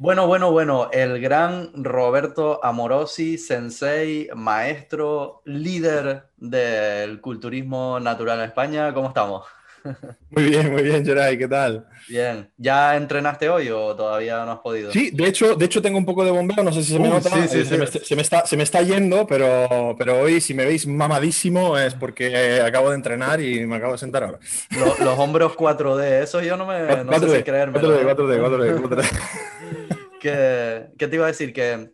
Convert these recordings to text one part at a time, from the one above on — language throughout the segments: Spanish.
Bueno, bueno, bueno, el gran Roberto Amorosi, sensei, maestro, líder del culturismo natural en España. ¿Cómo estamos? Muy bien, muy bien, Geray, ¿qué tal? Bien. ¿Ya entrenaste hoy o todavía no has podido? Sí, de hecho, de hecho tengo un poco de bombeo, no sé si se me nota, eh, se, Me, está, se, me, está, yendo, pero, pero hoy si me veis mamadísimo es porque acabo de entrenar y me acabo de sentar ahora. Los, hombros 4D, eso yo no me no 4D, sé si creerme. 4D, 4D, 4D, 4D. ¿Qué, ¿Qué te iba a decir? Que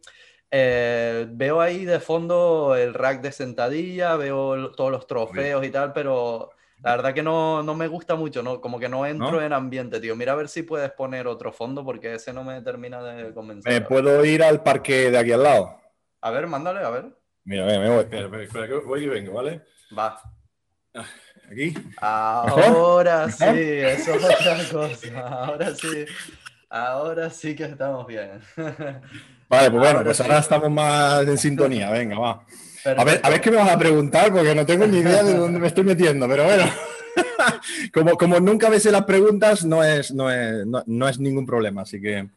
eh, veo ahí de fondo el rack de sentadilla, veo todos los trofeos y tal, pero la verdad que no, no me gusta mucho, ¿no? Como que no entro en ambiente, tío. Mira a ver si puedes poner otro fondo porque ese no me termina de convencer. ¿Me puedo ir al parque de aquí al lado? A ver, mándale, a ver. Mira, me voy. Espera, espera, espera, voy y vengo, ¿vale? Va. Ah, ¿Aquí? Ahora sí, eso es otra cosa. Ahora sí. Ahora sí que estamos bien. Vale, pues bueno, pues ahora estamos más en sintonía. Venga, va. A ver, a ver qué me vas a preguntar, porque no tengo ni idea de dónde me estoy metiendo, pero bueno. como, como nunca ves las preguntas, no es, no es, no, es ningún problema, así que.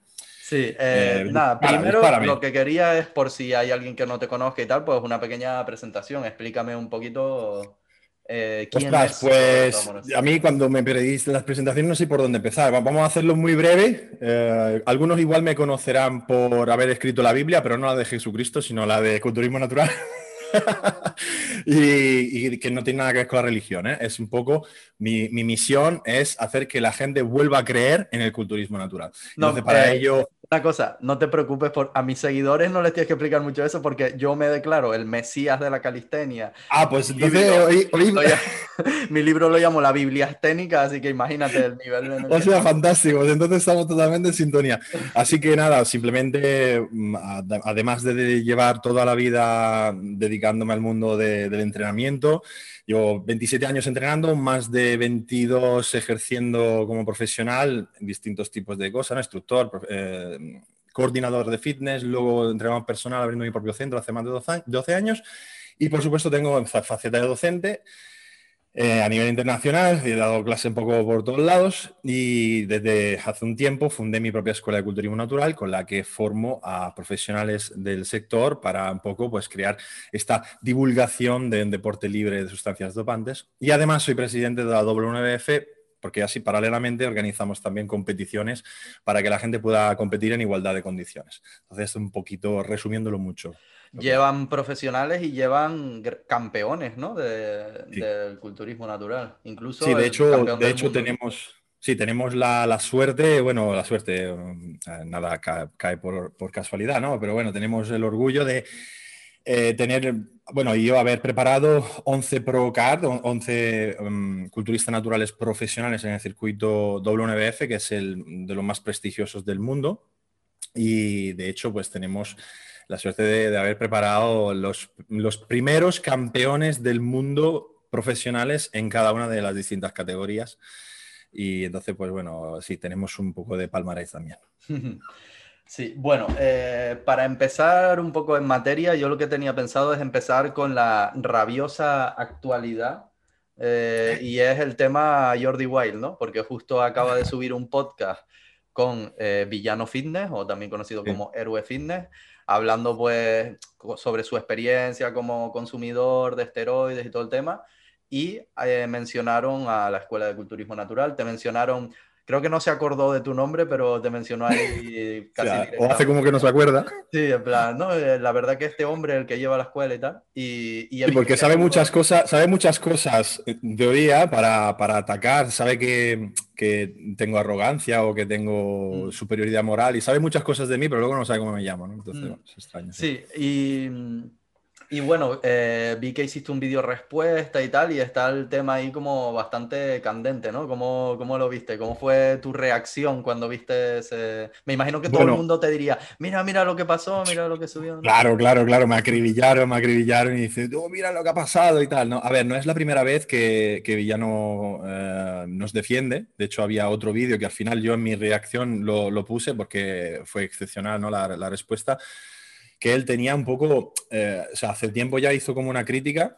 Sí, eh, eh, nada, primero lo que quería es por si hay alguien que no te conozca y tal, pues una pequeña presentación. Explícame un poquito eh, pues a mí cuando me pedís las presentaciones no sé por dónde empezar. Vamos a hacerlo muy breve. Algunos igual me conocerán por haber escrito la Biblia, pero no la de Jesucristo, sino la de culturismo natural. y, que no tiene nada que ver con la religión. ¿eh? Es un poco, mi, misión es hacer que la gente vuelva a creer en el culturismo natural. Entonces, para ello una cosa, no te preocupes por a mis seguidores no les tienes que explicar mucho eso porque yo me declaro el mesías de la calistenia. Ah, pues entonces mi libro lo llamo la Biblia esténica, así que imagínate el nivel. o sea, fantástico, pues entonces estamos totalmente en sintonía. Así que nada, simplemente mm, además de llevar toda la vida dedicándome al mundo del entrenamiento, Llevo 27 años entrenando, más de 22 ejerciendo como profesional distintos tipos de cosas, instructor, eh, coordinador de fitness, luego entrenador personal abriendo mi propio centro hace más de 12 años y por supuesto tengo faceta de docente eh, a nivel internacional, he dado clases un poco por todos lados y desde hace un tiempo fundé mi propia escuela de culturismo natural con la que formo a profesionales del sector para un poco pues crear esta divulgación de un deporte libre de sustancias dopantes. Y además soy presidente de la WNBF porque así paralelamente organizamos también competiciones para que la gente pueda competir en igualdad de condiciones. Entonces, un poquito resumiéndolo mucho. Llevan profesionales y llevan campeones, ¿no? Del culturismo natural. Incluso. Sí, de hecho, de hecho tenemos. Sí, tenemos la, suerte, bueno, la suerte, um, nada cae, por, casualidad, ¿no? Pero bueno, tenemos el orgullo de eh, tener, bueno, yo haber preparado 11 Pro Card, 11 um, culturistas naturales profesionales en el circuito WNBF, que es el de los más prestigiosos del mundo. Y de hecho, pues tenemos la suerte de, haber preparado los, los, primeros campeones del mundo profesionales en cada una de las distintas categorías. Y entonces, pues bueno, sí, tenemos un poco de palmarés también. Sí, bueno, eh, para empezar un poco en materia, yo lo que tenía pensado es empezar con la rabiosa actualidad eh, y es el tema Jordi Wild, ¿no? Porque justo acaba de subir un podcast con eh, Villano Fitness, o también conocido como Héroe Fitness, hablando pues sobre su experiencia como consumidor de esteroides y todo el tema. Y eh, mencionaron a la Escuela de Culturismo Natural, te mencionaron creo que no se acordó de tu nombre, pero te mencionó ahí casi. o, hace como que no se acuerda. Sí, en plan, no, eh, la verdad que este hombre el que lleva la escuela y tal. Y, porque sabe muchas cosas, sabe muchas cosas de día para, para atacar, sabe que, que, tengo arrogancia o que tengo mm. superioridad moral y sabe muchas cosas de mí, pero luego no sabe cómo me llamo, ¿no? Entonces, mm. es extraño. Sí, y y bueno, eh, vi que hiciste un vídeo respuesta y tal, y está el tema ahí como bastante candente, ¿no? ¿Cómo, cómo lo viste? ¿Cómo fue tu reacción cuando viste ese...? Me imagino que todo el mundo te diría, mira, mira lo que pasó, mira lo que subió. Claro, claro, claro, me acribillaron, me acribillaron y dice, oh, mira lo que ha pasado y tal, ¿no? A ver, no es la primera vez que, que Villano eh, nos defiende, de hecho había otro vídeo que al final yo en mi reacción lo, lo puse porque fue excepcional, ¿no? La, la respuesta que él tenía un poco, eh, hace tiempo ya hizo como una crítica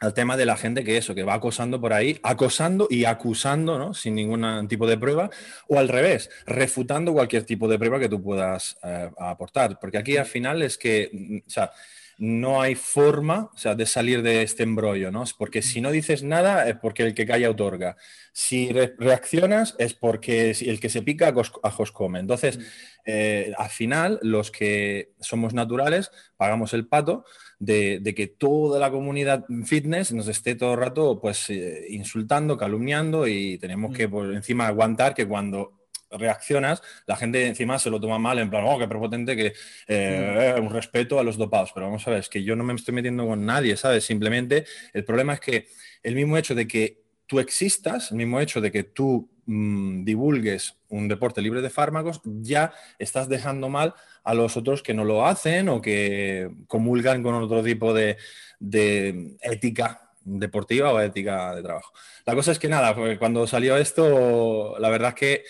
al tema de la gente que eso, que va acosando por ahí, acosando y acusando, ¿no? Sin ningún tipo de prueba, o al revés, refutando cualquier tipo de prueba que tú puedas eh, aportar. Porque aquí al final es que, mm, o sea, no hay forma o sea, de salir de este embrollo, ¿no? Porque si no dices nada es porque el que calla otorga. Si reaccionas es porque el que se pica ajos come. Entonces, eh, al final, los que somos naturales pagamos el pato de, que toda la comunidad fitness nos esté todo el rato pues, eh, insultando, calumniando y tenemos que por encima aguantar que cuando reaccionas, la gente encima se lo toma mal, en plan, oh, qué prepotente, que eh, un respeto a los dopados. Pero vamos a ver, es que yo no me estoy metiendo con nadie, ¿sabes? Simplemente el problema es que el mismo hecho de que tú existas, el mismo hecho de que tú mm, divulgues un deporte libre de fármacos, ya estás dejando mal a los otros que no lo hacen o que comulgan con otro tipo de, de ética deportiva o ética de trabajo. La cosa es que nada, cuando salió esto, la verdad es que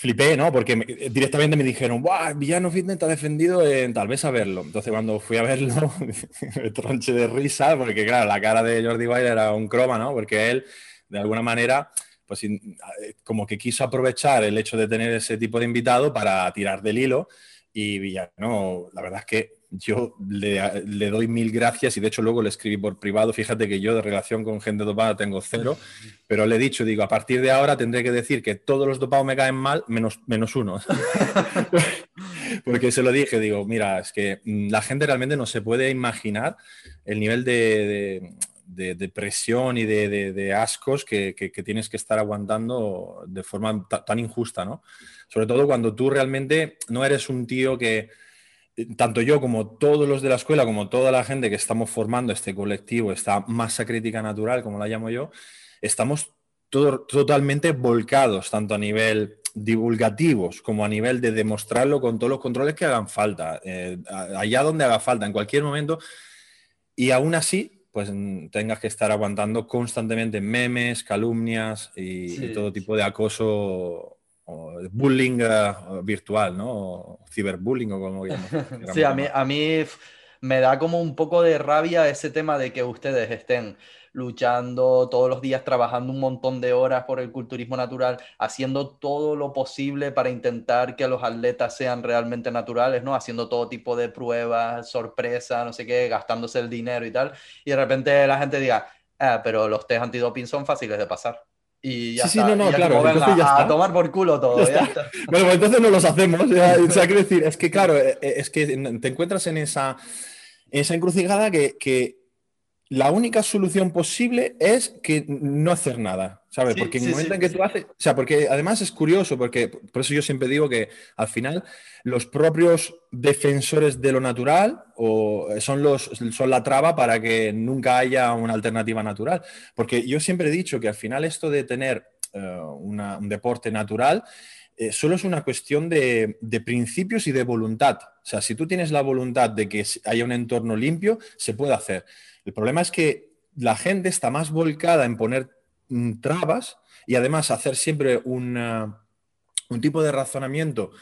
flipé, ¿no? Porque directamente me dijeron, ¡Buah! Villano Fitness ha defendido en tal vez a verlo. Entonces, cuando fui a verlo, me tronché de risa, porque claro, la cara de Jordi Wild era un croma, ¿no? Porque él, de alguna manera, pues como que quiso aprovechar el hecho de tener ese tipo de invitado para tirar del hilo. Y Villano, la verdad es que yo le, doy mil gracias y de hecho luego le escribí por privado, fíjate que yo de relación con gente dopada tengo cero, pero le he dicho, digo, a partir de ahora tendré que decir que todos los dopados me caen mal menos, menos uno. Porque se lo dije, digo, mira, es que mm, la gente realmente no se puede imaginar el nivel de, de, presión y de, ascos que, que, tienes que estar aguantando de forma tan injusta, ¿no? Sobre todo cuando tú realmente no eres un tío que tanto yo como todos los de la escuela, como toda la gente que estamos formando este colectivo, esta masa crítica natural, como la llamo yo, estamos totalmente volcados, tanto a nivel divulgativos como a nivel de demostrarlo con todos los controles que hagan falta, eh, allá donde haga falta, en cualquier momento. Y aún así, pues tengas que estar aguantando constantemente memes, calumnias y todo tipo de acoso bullying eh, virtual, ¿no? O ciberbullying o como Sí, a mí, a mí me da como un poco de rabia ese tema de que ustedes estén luchando todos los días, trabajando un montón de horas por el culturismo natural, haciendo todo lo posible para intentar que los atletas sean realmente naturales, ¿no? Haciendo todo tipo de pruebas, sorpresa, no sé qué, gastándose el dinero y tal. Y de repente la gente diga, ah, pero los test antidoping son fáciles de pasar y ya sí, está. sí, no, no, claro. a, tomar por culo todo. Bueno, pues entonces no los hacemos. o sea, quiero decir, es que claro, eh, eh, es que te encuentras en esa, en esa encrucijada que, que la única solución posible es que no hacer nada, ¿sabes? porque en el momento en que tú haces, o sea, porque además es curioso, porque por eso yo siempre digo que al final los propios defensores de lo natural o son, los, son la traba para que nunca haya una alternativa natural. Porque yo siempre he dicho que al final esto de tener eh, un deporte natural eh, solo es una cuestión de, de, principios y de voluntad. O sea, si tú tienes la voluntad de que haya un entorno limpio, se puede hacer. El problema es que la gente está más volcada en poner trabas y además hacer siempre un tipo de razonamiento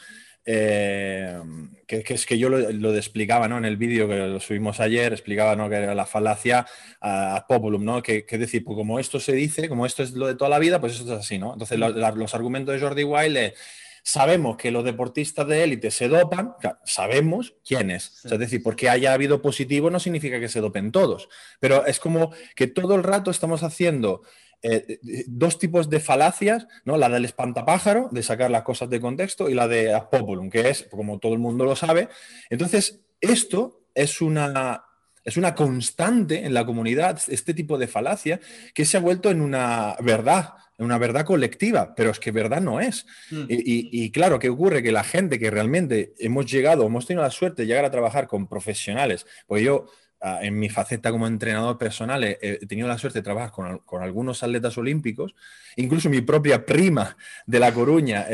eh, que, es que yo lo, explicaba ¿no? en el vídeo que lo subimos ayer, explicaba ¿no? que era la falacia ad populum, ¿no? que, que decir, pues como esto se dice, como esto es lo de toda la vida, pues eso es así. ¿no? Entonces los argumentos de Jordi Wild sabemos que los deportistas de élite se dopan, sabemos quiénes. es decir, porque haya habido positivo no significa que se dopen todos, pero es como que todo el rato estamos haciendo eh, dos tipos de falacias, ¿no? La del espantapájaro, de sacar las cosas de contexto, y la de populum, que es, como todo el mundo lo sabe. Entonces, esto es una, es una constante en la comunidad, este tipo de falacia, que se ha vuelto en una verdad, en una verdad colectiva, pero es que verdad no es. Mm. Y, y, claro, ¿qué ocurre? Que la gente que realmente hemos llegado, hemos tenido la suerte de llegar a trabajar con profesionales, pues yo en mi faceta como entrenador personal he, tenido la suerte de trabajar con, algunos atletas olímpicos. Incluso mi propia prima de La Coruña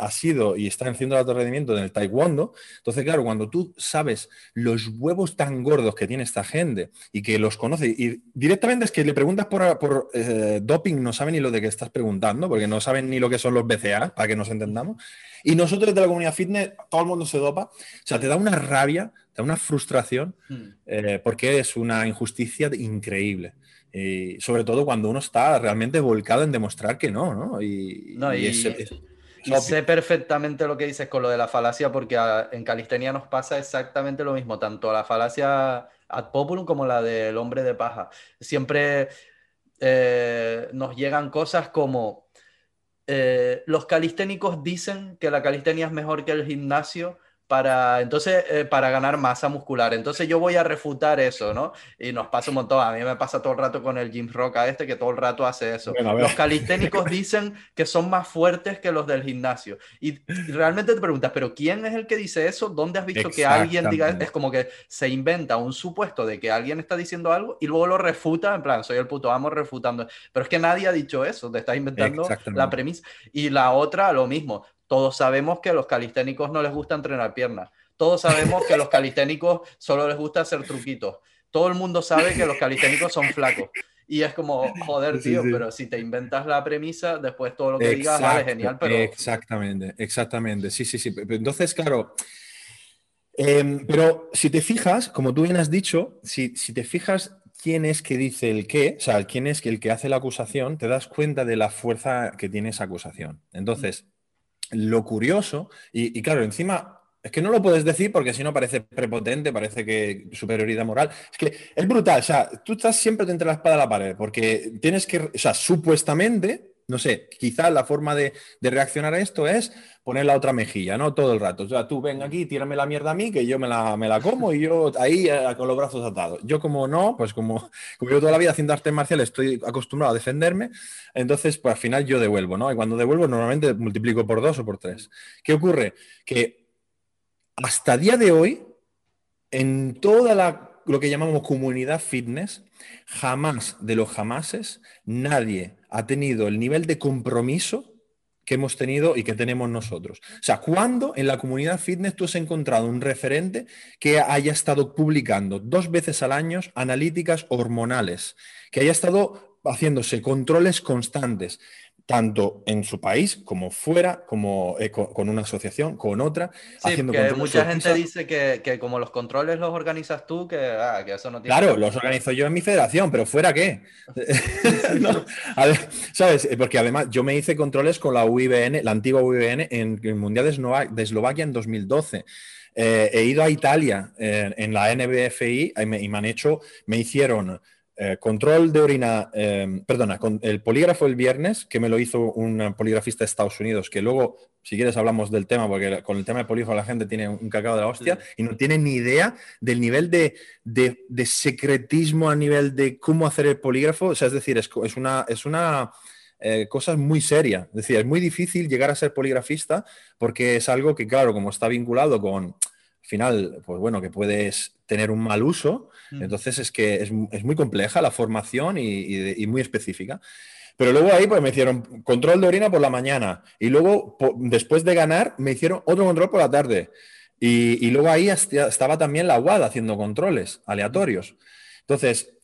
ha, sido y está haciendo alto rendimiento en el taekwondo. Entonces, claro, cuando tú sabes los huevos tan gordos que tiene esta gente y que los conoce, y directamente es que le preguntas por, eh, doping, no saben ni lo de que estás preguntando, porque no saben ni lo que son los BCA, para que nos entendamos. Y nosotros de la comunidad fitness, todo el mundo se dopa. O sea, te da una rabia da una frustración hmm. eh, porque es una injusticia increíble. Y sobre todo cuando uno está realmente volcado en demostrar que no, ¿no? Y, sé perfectamente lo que dices con lo de la falacia, porque en calistenia nos pasa exactamente lo mismo, tanto la falacia ad populum como la del hombre de paja. Siempre eh, nos llegan cosas como eh, los calisténicos dicen que la calistenia es mejor que el gimnasio para, entonces, eh, para ganar masa muscular. Entonces yo voy a refutar eso, ¿no? Y nos pasa un montón. A mí me pasa todo el rato con el Jim Rock a este que todo el rato hace eso. los calisténicos dicen que son más fuertes que los del gimnasio. Y, realmente te preguntas, ¿pero quién es el que dice eso? ¿Dónde has visto que alguien diga? Es como que se inventa un supuesto de que alguien está diciendo algo y luego lo refuta, en plan, soy el puto amo refutando. Pero es que nadie ha dicho eso, te estás inventando la premisa. Y la otra, lo mismo todos sabemos que a los calisténicos no les gusta entrenar piernas. Todos sabemos que a los calisténicos solo les gusta hacer truquitos. Todo el mundo sabe que los calisténicos son flacos. Y es como, joder, tío, pero si te inventas la premisa, después todo lo que digas, vale, genial, pero... Exactamente, exactamente. Sí, sí, sí. Entonces, claro, em, pero si te fijas, como tú bien has dicho, si, si te fijas quién es que dice el qué, o sea, quién es el que hace la acusación, te das cuenta de la fuerza que tiene esa acusación. Entonces, lo curioso, y, claro, encima es que no lo puedes decir porque si no parece prepotente, parece que superioridad moral. Es que es brutal, o sea, tú estás siempre entre la espada y la pared, porque tienes que, o sea, supuestamente, no sé, quizá la forma de, reaccionar a esto es poner la otra mejilla, ¿no? Todo el rato. O sea, tú ven aquí, tírame la mierda a mí, que yo me la, me la como y yo ahí eh, con los brazos atados. Yo como no, pues como, como yo toda la vida haciendo artes marciales estoy acostumbrado a defenderme, entonces pues al final yo devuelvo, ¿no? Y cuando devuelvo normalmente multiplico por dos o por tres. ¿Qué ocurre? Que hasta día de hoy, en toda la, lo que llamamos comunidad fitness, jamás de los jamases nadie ha tenido el nivel de compromiso que hemos tenido y que tenemos nosotros. O sea, ¿cuándo en la comunidad fitness tú has encontrado un referente que haya estado publicando dos veces al año analíticas hormonales, que haya estado haciéndose controles constantes, tanto en su país como fuera, como eh, con, una asociación, con otra. Sí, haciendo mucha gente dice que, como los controles los organizas tú, que, ah, eso no tiene... Claro, los organizo yo en mi federación, pero fuera qué. ¿Sabes? Porque además yo me hice controles con la UIBN, la antigua UIBN, en el Mundial de, Eslovaquia en 2012. Eh, he ido a Italia eh, en la NBFI y me, y me han hecho, me hicieron eh, control de orina, em, perdona, con el polígrafo el viernes, que me lo hizo un poligrafista de Estados Unidos, que luego, si quieres, hablamos del tema, porque con el tema de polígrafo la gente tiene un cacao de la hostia y no tiene ni idea del nivel de, secretismo a nivel de cómo hacer el polígrafo. O sea, es decir, es, una, es una eh, cosa muy seria. Es decir, es muy difícil llegar a ser poligrafista porque es algo que, claro, como está vinculado con, al final, pues bueno, que puedes tener un mal uso. Entonces es que es, muy compleja la formación y, muy específica. Pero luego ahí pues me hicieron control de orina por la mañana y luego después de ganar me hicieron otro control por la tarde. Y luego ahí estaba también la UAD haciendo controles aleatorios. Entonces,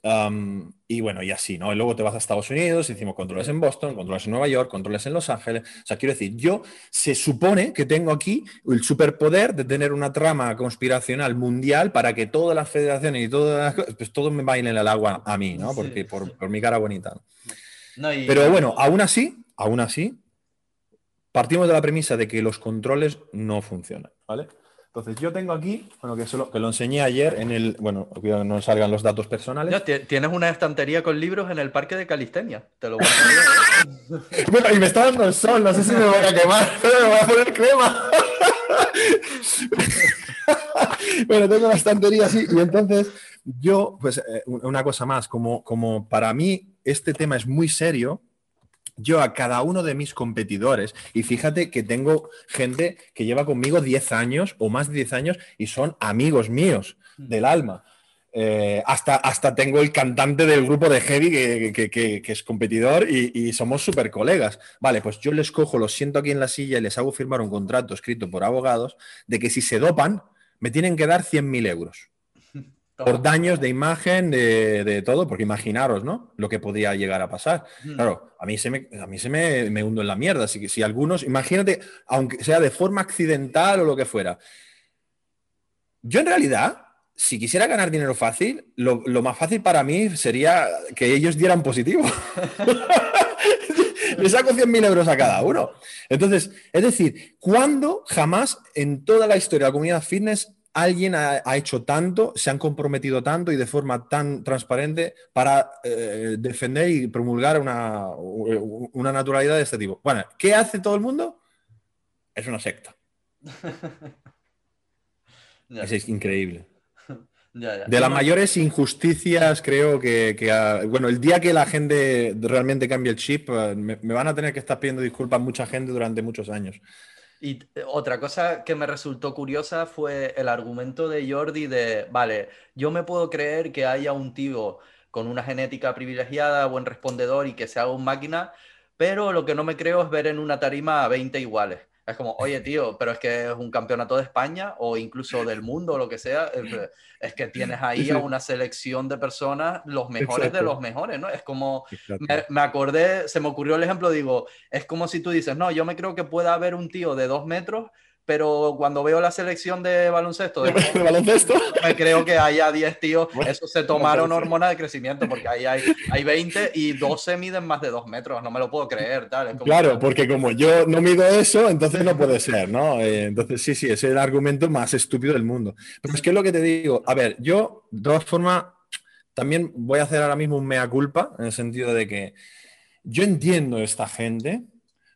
y bueno, y así, ¿no? Y luego te vas a Estados Unidos, hicimos controles en Boston, controles en Nueva York, controles en Los Ángeles. O sea, quiero decir, yo se supone que tengo aquí el superpoder de tener una trama conspiracional mundial para que todas las federaciones y todas las cosas, pues todos me bailen al agua a mí, ¿no? Porque por, mi cara bonita. Pero bueno, aún así, aún así, partimos de la premisa de que los controles no funcionan, ¿vale? Entonces, yo tengo aquí, bueno, que, solo, que lo enseñé ayer en el, bueno, cuidado no salgan los datos personales. tienes una estantería con libros en el parque de Calistenia, te lo voy a ¿eh? Bueno, y me está dando el sol, no sé si me voy a quemar, pero me voy a poner crema. bueno, tengo la estantería así, y entonces yo, pues, eh, una cosa más, como, como para mí este tema es muy serio, yo a cada uno de mis competidores, y fíjate que tengo gente que lleva conmigo 10 años o más de 10 años y son amigos míos mm. del alma. Eh, hasta, hasta tengo el cantante del grupo de Heavy que, es competidor y, somos súper colegas. Vale, pues yo les cojo, los siento aquí en la silla y les hago firmar un contrato escrito por abogados de que si se dopan, me tienen que dar 100.000 euros por daños de imagen, de, todo, porque imaginaros, ¿no? Lo que podía llegar a pasar. Claro, a mí se me, a mí se me, me, hundo en la mierda. Así que si algunos, imagínate, aunque sea de forma accidental o lo que fuera. Yo en realidad si quisiera ganar dinero fácil, lo, más fácil para mí sería que ellos dieran positivo. Le saco 100.000 euros a cada uno. Entonces, es decir, ¿cuándo jamás en toda la historia de la comunidad fitness alguien ha, hecho tanto, se han comprometido tanto y de forma tan transparente para eh, defender y promulgar una, una naturalidad de este tipo? Bueno, ¿qué hace todo el mundo? Es una secta. es increíble. De las mayores injusticias, creo que, bueno, el día que la gente realmente cambie el chip, eh, me, van a tener que estar pidiendo disculpas mucha gente durante muchos años. Y eh, otra cosa que me resultó curiosa fue el argumento de Jordi de, vale, yo me puedo creer que haya un tío con una genética privilegiada, buen respondedor y que sea un máquina, pero lo que no me creo es ver en una tarima a 20 iguales. Es como, oye, tío, pero es que es un campeonato de España o incluso del mundo o lo que sea. Es que tienes ahí a una selección de personas, los mejores de los mejores, ¿no? Es como, me, me, acordé, se me ocurrió el ejemplo, digo, es como si tú dices, no, yo me creo que pueda haber un tío de dos metros pero cuando veo la selección de baloncesto, de, baloncesto? me creo que haya 10 tíos, eso se tomaron hormonas de crecimiento, porque ahí hay, hay 20 y 12 miden más de 2 metros, no me lo puedo creer. Tal. claro, porque como yo no mido eso, entonces no puede ser, ¿no? Eh, entonces sí, sí, es el argumento más estúpido del mundo. Pero es que es lo que te digo, a ver, yo de todas formas también voy a hacer ahora mismo un mea culpa, en el sentido de que yo entiendo esta gente,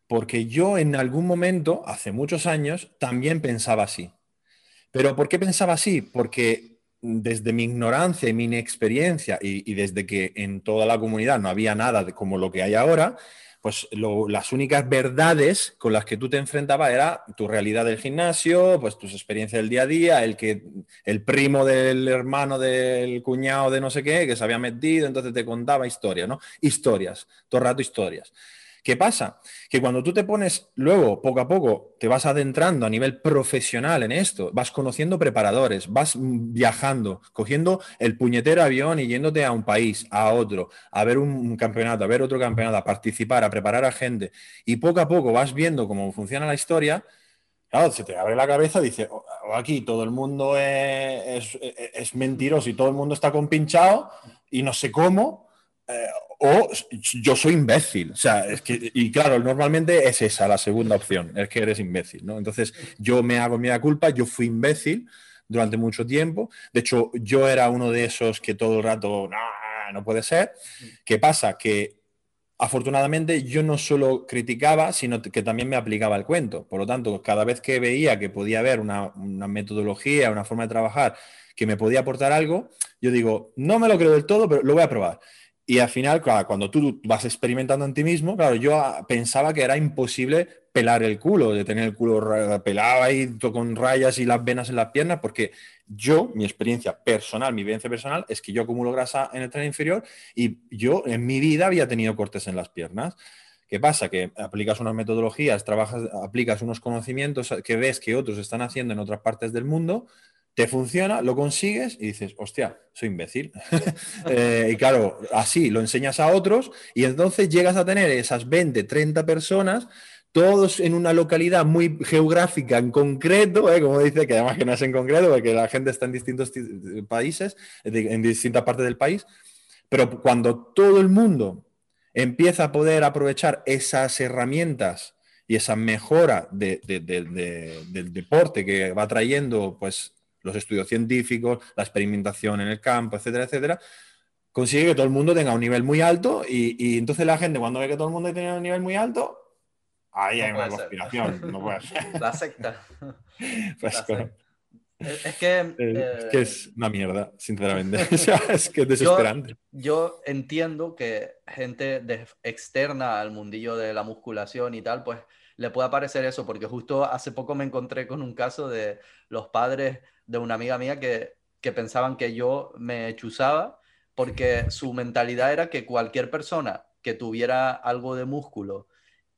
porque yo en algún momento, hace muchos años, también pensaba así. Pero ¿por qué pensaba así? Porque desde mi ignorancia y mi inexperiencia y, desde que en toda la comunidad no había nada como lo que hay ahora, pues las únicas verdades con las que tú te enfrentabas era tu realidad del gimnasio, pues tus experiencias del día a día, el que el primo del hermano del cuñado de no sé qué que se había metido, entonces te contaba historias, ¿no? Historias, todo el rato historias. ¿Qué pasa? Que cuando tú te pones luego, poco a poco, te vas adentrando a nivel profesional en esto, vas conociendo preparadores, vas viajando, cogiendo el puñetero avión y yéndote a un país, a otro, a ver un campeonato, a ver otro campeonato, a participar, a preparar a gente, y poco a poco vas viendo cómo funciona la historia, Claro, se te abre la cabeza, dice, oh, aquí todo el mundo es, es, mentiroso y todo el mundo está compinchado y no sé cómo, eh, o yo soy imbécil. O sea, es que, y claro, normalmente es esa la segunda opción, es que eres imbécil, ¿no? Entonces, yo me hago mi culpa, yo fui imbécil durante mucho tiempo. De hecho, yo era uno de esos que todo el rato, no, no puede ser. ¿Qué pasa? Que afortunadamente yo no solo criticaba, sino que también me aplicaba el cuento. Por lo tanto, cada vez que veía que podía haber una, una metodología, una forma de trabajar que me podía aportar algo, yo digo, no me lo creo del todo, pero lo voy a probar. Y al final, cuando tú vas experimentando en ti mismo, claro, yo pensaba que era imposible pelar el culo, de tener el culo pelado ahí con rayas y las venas en las piernas, porque yo, mi experiencia personal, mi vivencia personal, es que yo acumulo grasa en el tren inferior y yo en mi vida había tenido cortes en las piernas. ¿Qué pasa? Que aplicas unas metodologías, trabajas, aplicas unos conocimientos que ves que otros están haciendo en otras partes del mundo, te funciona, lo consigues y dices, hostia, soy imbécil. Eh, y claro, así lo enseñas a otros y entonces llegas a tener esas 20, 30 personas, todos en una localidad muy geográfica en concreto, eh, como dice, que además que no es en concreto, porque la gente está en distintos países, en distintas partes del país, pero cuando todo el mundo empieza a poder aprovechar esas herramientas y esa mejora del deporte que va trayendo pues los estudios científicos, la experimentación en el campo, etcétera, etcétera, consigue que todo el mundo tenga un nivel muy alto y, entonces la gente cuando ve que todo el mundo tiene un nivel muy alto, ahí hay una conspiración, no puede ser. La secta. Pues es que, es que es una mierda, sinceramente. es que es desesperante. Yo, entiendo que gente externa al mundillo de la musculación y tal, pues le puede parecer eso, porque justo hace poco me encontré con un caso de los padres de una amiga mía que, pensaban que yo me chuzaba porque su mentalidad era que cualquier persona que tuviera algo de músculo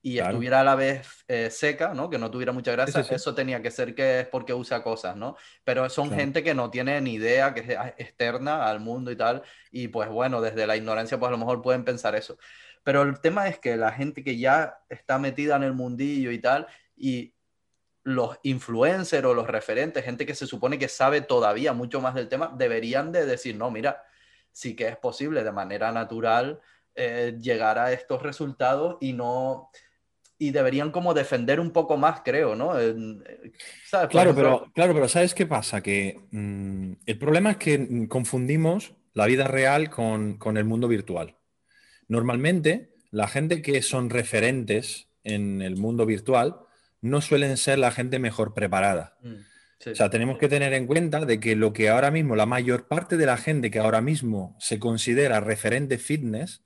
y estuviera a la vez eh, seca, ¿no? Que no tuviera mucha grasa, eso tenía que ser que es porque usa cosas, ¿no? Pero son gente que no tiene ni idea, que es externa al mundo y tal, y pues bueno, desde la ignorancia pues a lo mejor pueden pensar eso. Pero el tema es que la gente que ya está metida en el mundillo y tal, y los influencers o los referentes, gente que se supone que sabe todavía mucho más del tema, deberían de decir, no, mira, sí que es posible de manera natural eh, llegar a estos resultados y no y deberían como defender un poco más, creo, ¿no? Claro, pero, claro, pero ¿sabes qué pasa? Que mm, el problema es que confundimos la vida real con, con, el mundo virtual. Normalmente, la gente que son referentes en el mundo virtual no suelen ser la gente mejor preparada. Mm, o sea, tenemos que tener en cuenta de que lo que ahora mismo, la mayor parte de la gente que ahora mismo se considera referente fitness,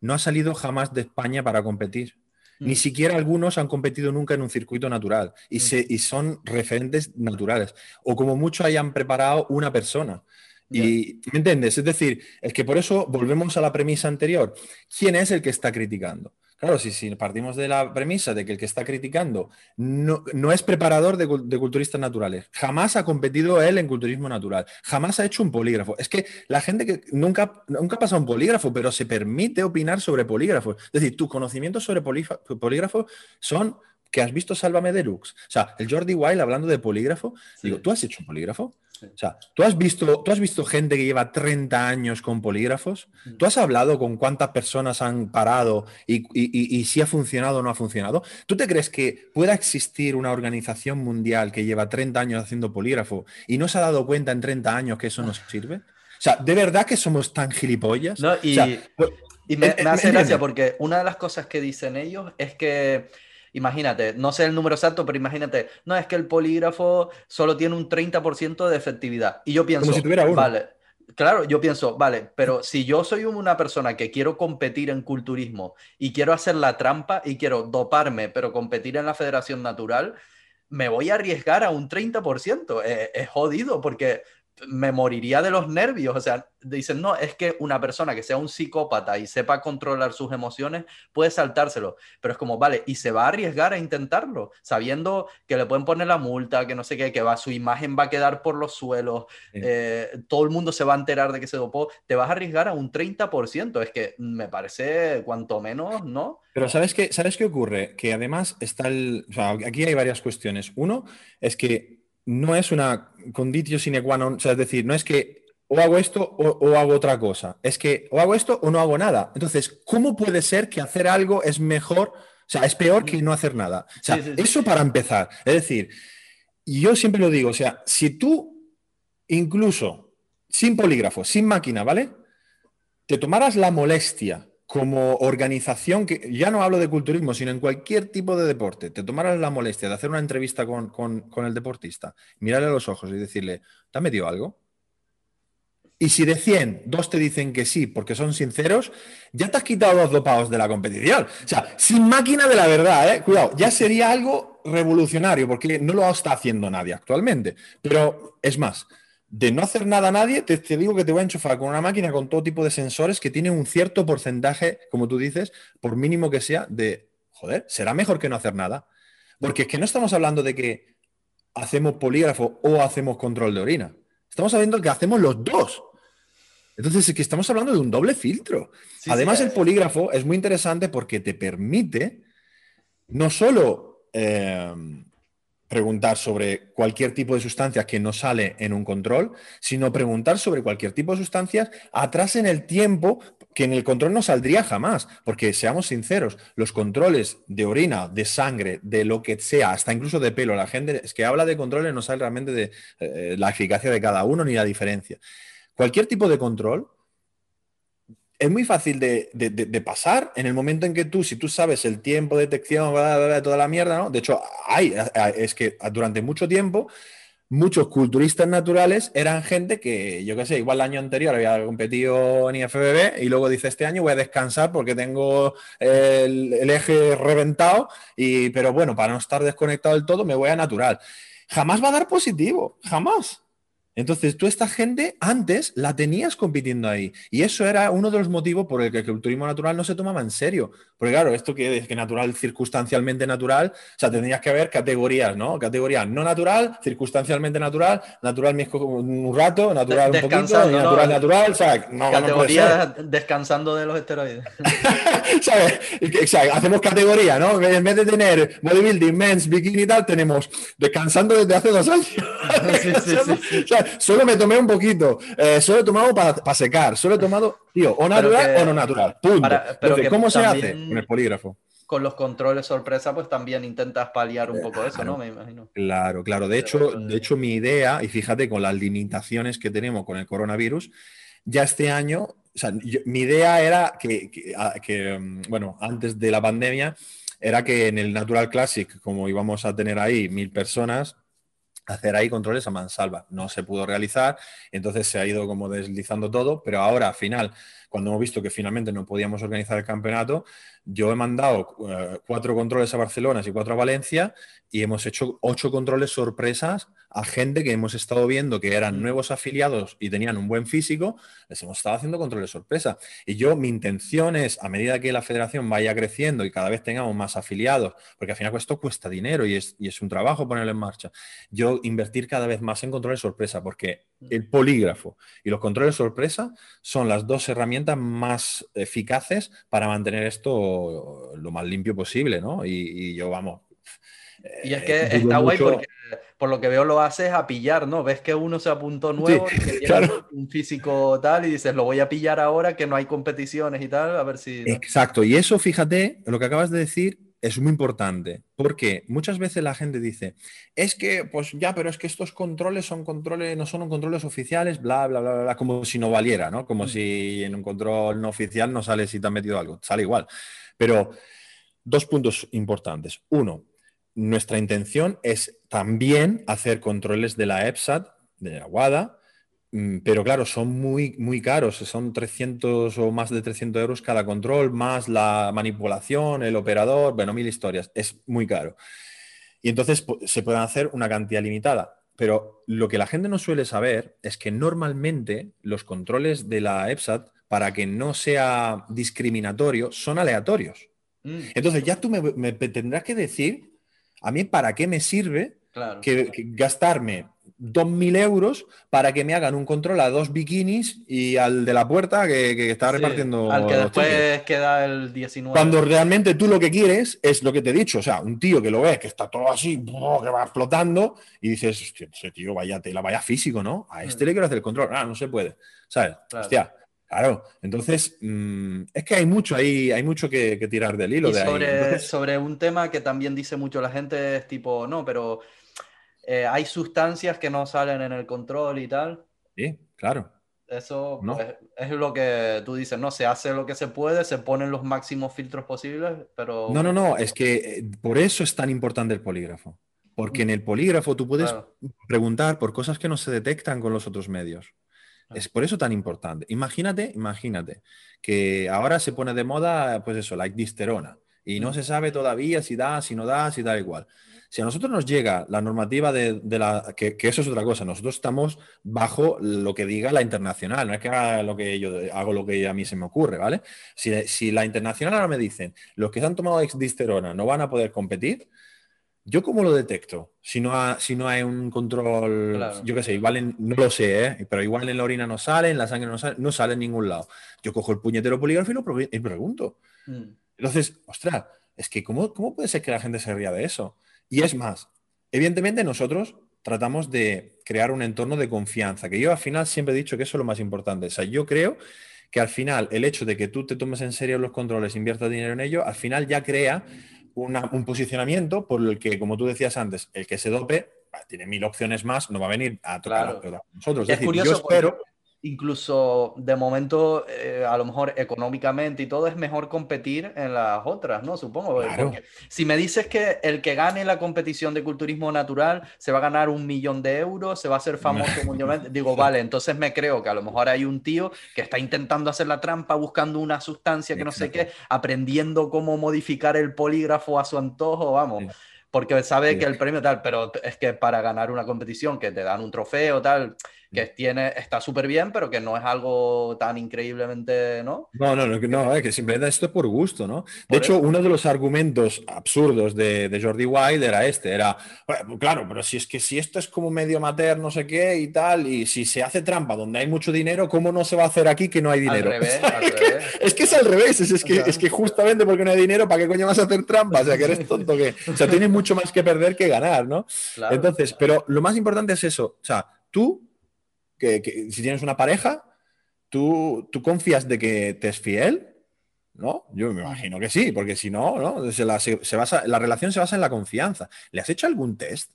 no ha salido jamás de España para competir. Ni mm. siquiera algunos han competido nunca en un circuito natural y, mm. se, y son referentes naturales. O como mucho hayan preparado una persona. Y, ¿me entiendes? Es decir, es que por eso volvemos a la premisa anterior. ¿Quién es el que está criticando? Claro, si, si partimos de la premisa de que el que está criticando no, es preparador de, culturistas naturales, jamás ha competido él en culturismo natural, jamás ha hecho un polígrafo. Es que la gente que nunca, nunca ha pasado un polígrafo, pero se permite opinar sobre polígrafos. Es decir, tus conocimientos sobre polígrafo son que has visto Sálvame Deluxe. O sea, el Jordi Wild hablando de polígrafo, digo, ¿tú has hecho un polígrafo? O sea, ¿tú has, visto, ¿tú has visto gente que lleva 30 años con polígrafos? Mm. ¿Tú has hablado con cuántas personas han parado y, si ha funcionado o no ha funcionado? ¿Tú te crees que pueda existir una organización mundial que lleva 30 años haciendo polígrafo y no se ha dado cuenta en 30 años que eso no sirve? O sea, ¿de verdad que somos tan gilipollas? No, y, pues, me, eh, me, hace gracia porque una de las cosas que dicen ellos es que Imagínate, no sé el número exacto, pero imagínate, no es que el polígrafo solo tiene un 30% de efectividad. Y yo pienso, Como si tuviera uno. vale, claro, yo pienso, vale, pero si yo soy una persona que quiero competir en culturismo y quiero hacer la trampa y quiero doparme, pero competir en la Federación Natural, me voy a arriesgar a un 30%. es jodido porque me moriría de los nervios. O sea, dicen, no, es que una persona que sea un psicópata y sepa controlar sus emociones puede saltárselo. Pero es como, vale, y se va a arriesgar a intentarlo, sabiendo que le pueden poner la multa, que no sé qué, que va, su imagen va a quedar por los suelos, eh, todo el mundo se va a enterar de que se dopó. Te vas a arriesgar a un 30%. Es que me parece cuanto menos, ¿no? Pero ¿sabes qué, ¿sabes qué ocurre? Que además está el... O sea, aquí hay varias cuestiones. Uno es que no es una conditio sine qua non, o sea, es decir, no es que o hago esto o, hago otra cosa, es que o hago esto o no hago nada. Entonces, ¿cómo puede ser que hacer algo es mejor, o sea, es peor que no hacer nada? O sea, eso para empezar. Es decir, yo siempre lo digo, o sea, si tú incluso sin polígrafo, sin máquina, ¿vale? Te tomaras la molestia como organización, que ya no hablo de culturismo, sino en cualquier tipo de deporte, te tomaras la molestia de hacer una entrevista con, el deportista, mirarle a los ojos y decirle, ¿te ha metido algo? Y si de 100, dos te dicen que sí, porque son sinceros, ya te has quitado dos dopados de la competición. O sea, sin máquina de la verdad, ¿eh? Cuidado, ya sería algo revolucionario, porque no lo está haciendo nadie actualmente. Pero es más, de no hacer nada a nadie, te, digo que te voy a enchufar con una máquina con todo tipo de sensores que tiene un cierto porcentaje, como tú dices, por mínimo que sea, de, joder, será mejor que no hacer nada. Porque es que no estamos hablando de que hacemos polígrafo o hacemos control de orina. Estamos hablando que hacemos los dos. Entonces, es que estamos hablando de un doble filtro. Además, el eh. polígrafo es muy interesante porque te permite no solo eh, preguntar sobre cualquier tipo de sustancia que no sale en un control, sino preguntar sobre cualquier tipo de sustancias atrás en el tiempo que en el control no saldría jamás, porque seamos sinceros, los controles de orina, de sangre, de lo que sea, hasta incluso de pelo, la gente es que habla de controles no sabe realmente de eh, la eficacia de cada uno ni la diferencia. Cualquier tipo de control es muy fácil de, pasar en el momento en que tú, si tú sabes el tiempo de detección, toda la mierda, ¿no? De hecho, hay, es que durante mucho tiempo muchos culturistas naturales eran gente que, yo qué sé, igual el año anterior había competido en IFBB y luego dice, este año voy a descansar porque tengo el, el eje reventado, y, pero bueno, para no estar desconectado del todo, me voy a natural. Jamás va a dar positivo, jamás. Entonces, tú esta gente antes la tenías compitiendo ahí. Y eso era uno de los motivos por el que el turismo natural no se tomaba en serio. Porque claro, esto que es que natural, circunstancialmente natural, o sea, tendrías que haber categorías, ¿no? Categoría no natural, circunstancialmente natural, natural un rato, natural un poquito, natural, natural, o sea, no, Categoría descansando de los esteroides. ¿Sabes? Hacemos categoría, ¿no? En vez de tener bodybuilding, men's, bikini y tal, tenemos descansando desde hace dos años. sí, sí, sí, solo me tomé un poquito, eh, solo he tomado para secar, solo he tomado, tío, o natural o no natural. Punto. pero ¿Cómo se hace? Con el polígrafo. Con los controles sorpresa, pues también intentas paliar un poco eso, ¿no? Me imagino. Claro, claro. De hecho, de hecho, mi idea, y fíjate, con las limitaciones que tenemos con el coronavirus, ya este año, o sea, mi idea era que, que, mm, bueno, antes de la pandemia, era que en el Natural Classic, como íbamos a tener ahí mil personas, hacer ahí controles a mansalva. No se pudo realizar, entonces se ha ido como deslizando todo, pero ahora al final, cuando hemos visto que finalmente no podíamos organizar el campeonato, yo he mandado eh, cuatro controles a Barcelona y cuatro a Valencia y hemos hecho ocho controles sorpresas a gente que hemos estado viendo que eran mm. nuevos afiliados y tenían un buen físico, les hemos estado haciendo controles sorpresa. Y yo, mi intención es, a medida que la federación vaya creciendo y cada vez tengamos más afiliados, porque al final esto cuesta dinero y es, y es un trabajo ponerlo en marcha, yo invertir cada vez más en controles sorpresa, porque mm. el polígrafo y los controles sorpresa son las dos herramientas más eficaces para mantener esto lo más limpio posible, ¿no? Y, yo, vamos. Y es que está guay porque por lo que veo lo haces a pillar, ¿no? Ves que uno se apuntó nuevo, un físico tal, y dices, lo voy a pillar ahora que no hay competiciones y tal, a ver si... Exacto, y eso, fíjate, lo que acabas de decir es muy importante, porque muchas veces la gente dice, es que, pues ya, pero es que estos controles son controles, no son controles oficiales, bla, bla, bla, bla, como si no valiera, ¿no? Como mm. si en un control no oficial no sale si te han metido algo, sale igual. Pero dos puntos importantes. Uno, nuestra intención es también hacer controles de la EPSAT, de la WADA, mm, pero claro, son muy, muy caros, son 300 o más de 300 euros cada control, más la manipulación, el operador, bueno, mil historias, es muy caro. Y entonces se pueden hacer una cantidad limitada. Pero lo que la gente no suele saber es que normalmente los controles de la EPSAT, para que no sea discriminatorio, son aleatorios. Mm. Entonces ya tú me tendrás que decir a mí, ¿para qué me sirve que, gastarme 2.000 euros para que me hagan un control a dos bikinis y al de la puerta que, está repartiendo. Al que después queda el 19. Cuando realmente tú lo que quieres es lo que te he dicho, o sea, un tío que lo ves que está todo así, que va explotando y dices, hostia, ese tío vaya tela, vaya físico, ¿no? A este mm. le quiero hacer el control. Ah, no se puede. ¿Sabes? Hostia. Claro, entonces mm, es que hay mucho ahí, hay mucho que, tirar del hilo. de sobre, sobre un tema que también dice mucho la gente es tipo, no, pero eh, hay sustancias que no salen en el control y tal. Sí, claro. Eso pues, es, lo que tú dices, ¿no? Se hace lo que se puede, se ponen los máximos filtros posibles, pero... No, no, no, es que eh, por eso es tan importante el polígrafo. Porque en el polígrafo tú puedes preguntar por cosas que no se detectan con los otros medios. Es por eso tan importante. Imagínate, imagínate que ahora se pone de moda, pues eso, la ictisterona, y no se sabe todavía si da, si no da, si da igual. Si a nosotros nos llega la normativa de, la, que, eso es otra cosa, nosotros estamos bajo lo que diga la internacional, no es que haga lo que yo hago lo que a mí se me ocurre, ¿vale? Si, si la internacional ahora me dicen, los que se han tomado ictisterona no van a poder competir, ¿Yo cómo lo detecto? Si no, si no hay un control, yo qué sé, igual no lo sé, ¿eh? pero igual en la orina no sale, en la sangre no sale, no sale en ningún lado. Yo cojo el puñetero polígrafo y lo pregunto. Mm. Entonces, ostras, es que ¿cómo, ¿cómo puede ser que la gente se ría de eso? Y es más, evidentemente nosotros tratamos de crear un entorno de confianza, que yo al final siempre he dicho que eso es lo más importante. O sea, yo creo que al final el hecho de que tú te tomes en serio los controles, inviertas dinero en ello, al final ya crea un posicionamiento por el que, como tú decías antes, el que se dope tiene mil opciones más, no va a venir a tocar a nosotros. Es, curioso yo espero incluso de momento, eh, a lo mejor económicamente y todo, es mejor competir en las otras, ¿no? Supongo. si me dices que el que gane la competición de culturismo natural se va a ganar un millón de euros, se va a hacer famoso mundialmente, digo, vale, entonces me creo que a lo mejor hay un tío que está intentando hacer la trampa, buscando una sustancia que no sé qué, aprendiendo cómo modificar el polígrafo a su antojo, vamos. porque sabe que el premio tal, pero es que para ganar una competición que te dan un trofeo tal, que tiene, está súper bien, pero que no es algo tan increíblemente, ¿no? No, no, no, no es que simplemente esto es por gusto, ¿no? De hecho, uno de los argumentos absurdos de, de, Jordi Wild era este, era, claro, pero si es que si esto es como medio amateur, no sé qué y tal, y si se hace trampa donde hay mucho dinero, ¿cómo no se va a hacer aquí que no hay dinero? Al revés, al revés. es que es al revés, es, que, es que justamente porque no hay dinero, ¿para qué coño vas a hacer trampa? O sea, que eres tonto, que, o sea, tienes mucho más que perder que ganar, ¿no? Entonces, pero lo más importante es eso, o sea, tú que, si tienes una pareja, ¿tú, ¿tú confías de que te es fiel? ¿No? Yo me imagino que sí, porque si no, ¿no? Se la, se, basa, la relación se basa en la confianza. ¿Le has hecho algún test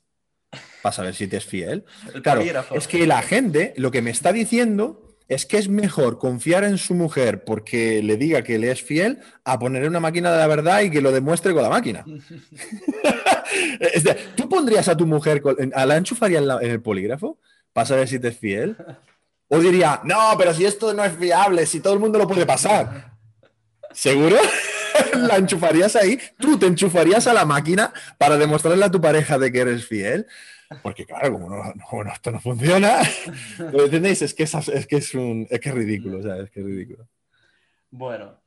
para saber si te es fiel? Claro, es que la gente lo que me está diciendo es que es mejor confiar en su mujer porque le diga que le es fiel a ponerle una máquina de la verdad y que lo demuestre con la máquina. ¿Tú pondrías a tu mujer, a la enchufaría en el polígrafo? Para saber si te es fiel. O diría, no, pero si esto no es fiable, si todo el mundo lo puede pasar. ¿Seguro? ¿La enchufarías ahí? ¿Tú te enchufarías a la máquina para demostrarle a tu pareja de que eres fiel? Porque claro, como no, esto no funciona, ¿lo entendéis? Es que es, es, que es, un, es que es ridículo, Es que es ridículo. Bueno,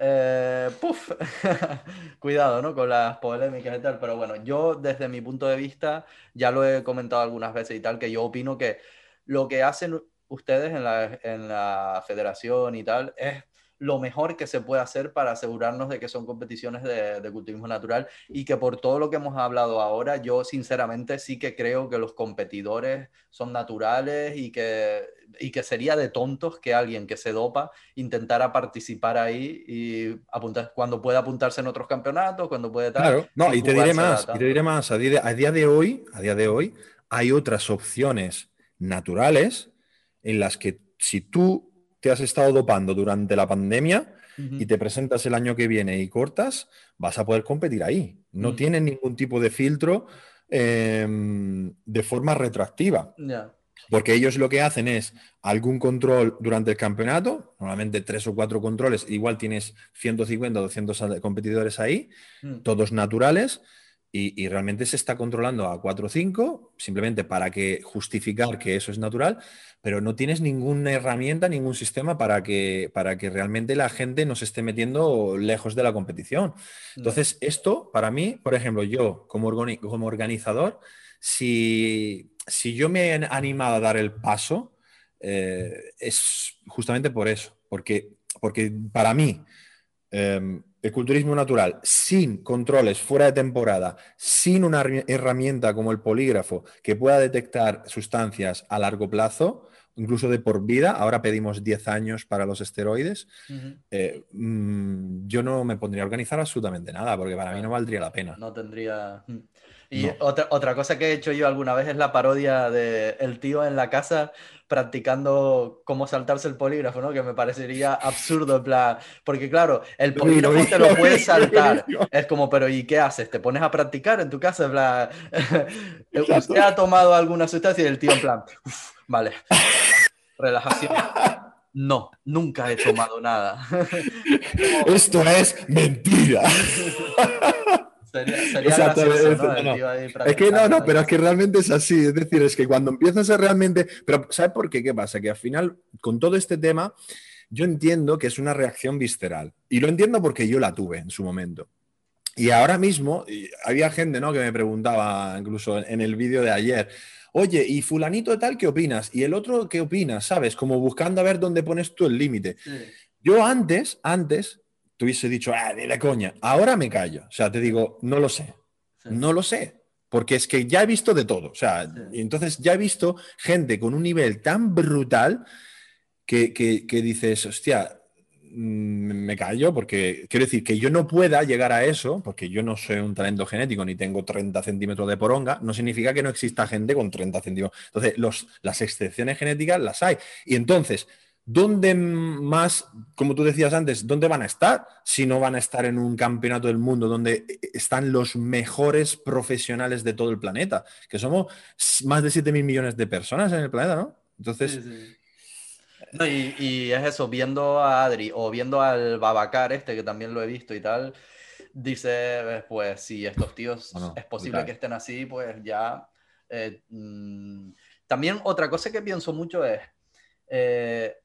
eh, puf, cuidado, ¿no? Con las polémicas y tal, pero bueno, yo desde mi punto de vista, ya lo he comentado algunas veces y tal, que yo opino que lo que hacen ustedes en la, en la federación y tal es lo mejor que se puede hacer para asegurarnos de que son competiciones de, de, cultivismo natural y que por todo lo que hemos hablado ahora, yo sinceramente sí que creo que los competidores son naturales y que, y que sería de tontos que alguien que se dopa intentara participar ahí y apuntar, cuando puede apuntarse en otros campeonatos, cuando puede tal. Claro, no, y te diré más, y te diré más, a día, a día de hoy, a día de hoy, hay otras opciones naturales en las que si tú te has estado dopando durante la pandemia y te presentas el año que viene y cortas, vas a poder competir ahí. No mm. tienen ningún tipo de filtro em, de forma retroactiva. Porque ellos lo que hacen es algún control durante el campeonato, normalmente tres o cuatro controles, igual tienes 150 o 200 competidores ahí, mm. todos naturales, y, realmente se está controlando a 4 o 5, simplemente para que justificar que eso es natural, pero no tienes ninguna herramienta, ningún sistema para que, para que realmente la gente no se esté metiendo lejos de la competición. Entonces, esto, para mí, por ejemplo, yo como, como organizador, si, si, yo me he animado a dar el paso, eh, es justamente por eso, porque, porque para mí... Em, el culturismo natural sin controles fuera de temporada, sin una herramienta como el polígrafo que pueda detectar sustancias a largo plazo, incluso de por vida, ahora pedimos 10 años para los esteroides, eh, mm, yo no me pondría a organizar absolutamente nada, porque para mí no valdría la pena. No tendría... Y otra, otra cosa que he hecho yo alguna vez es la parodia de el tío en la casa practicando cómo saltarse el polígrafo, ¿no? Que me parecería absurdo, en plan, porque claro, el polígrafo te lo puedes saltar. Es como, pero ¿y qué haces? ¿Te pones a practicar en tu casa? En plan, ¿usted ha tomado alguna sustancia? Y el tío en plan, vale, relajación. No, nunca he tomado nada. Esto es mentira. Sería, Es que no, no, pero es que realmente es así. Es decir, es que cuando empiezas a realmente. Pero, ¿sabes por qué? ¿Qué pasa? Que al final, con todo este tema, yo entiendo que es una reacción visceral. Y lo entiendo porque yo la tuve en su momento. Y ahora mismo, había gente ¿no? que me preguntaba, incluso en el vídeo de ayer, oye, ¿y fulanito de tal qué opinas? ¿Y el otro qué opinas? ¿Sabes? Como buscando a ver dónde pones tú el límite. Yo antes, antes, te hubiese dicho, ah, de la coña, ahora me callo. O sea, te digo, no lo sé. No lo sé. Porque es que ya he visto de todo. O sea, entonces ya he visto gente con un nivel tan brutal que, que, dices, hostia, mm, me callo porque quiero decir que yo no pueda llegar a eso, porque yo no soy un talento genético ni tengo 30 centímetros de poronga, no significa que no exista gente con 30 centímetros. Entonces, los, las excepciones genéticas las hay. Y entonces, ¿dónde más, como tú decías antes, dónde van a estar si no van a estar en un campeonato del mundo donde están los mejores profesionales de todo el planeta? Que somos más de 7 mil millones de personas en el planeta, ¿no? Entonces... y, es eso, viendo a Adri o viendo al Babacar este, que también lo he visto y tal, dice, pues si estos tíos es posible que estén así, pues ya... Eh, mm, también otra cosa que pienso mucho es, eh,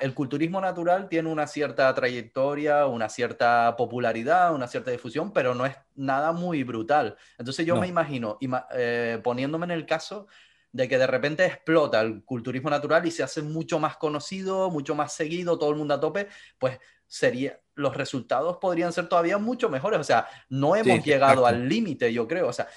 el culturismo natural tiene una cierta trayectoria, una cierta popularidad, una cierta difusión, pero no es nada muy brutal. Entonces yo me imagino, eh, poniéndome en el caso de que de repente explota el culturismo natural y se hace mucho más conocido, mucho más seguido, todo el mundo a tope, pues sería, los resultados podrían ser todavía mucho mejores. O sea, no hemos llegado al límite, yo creo. O sea,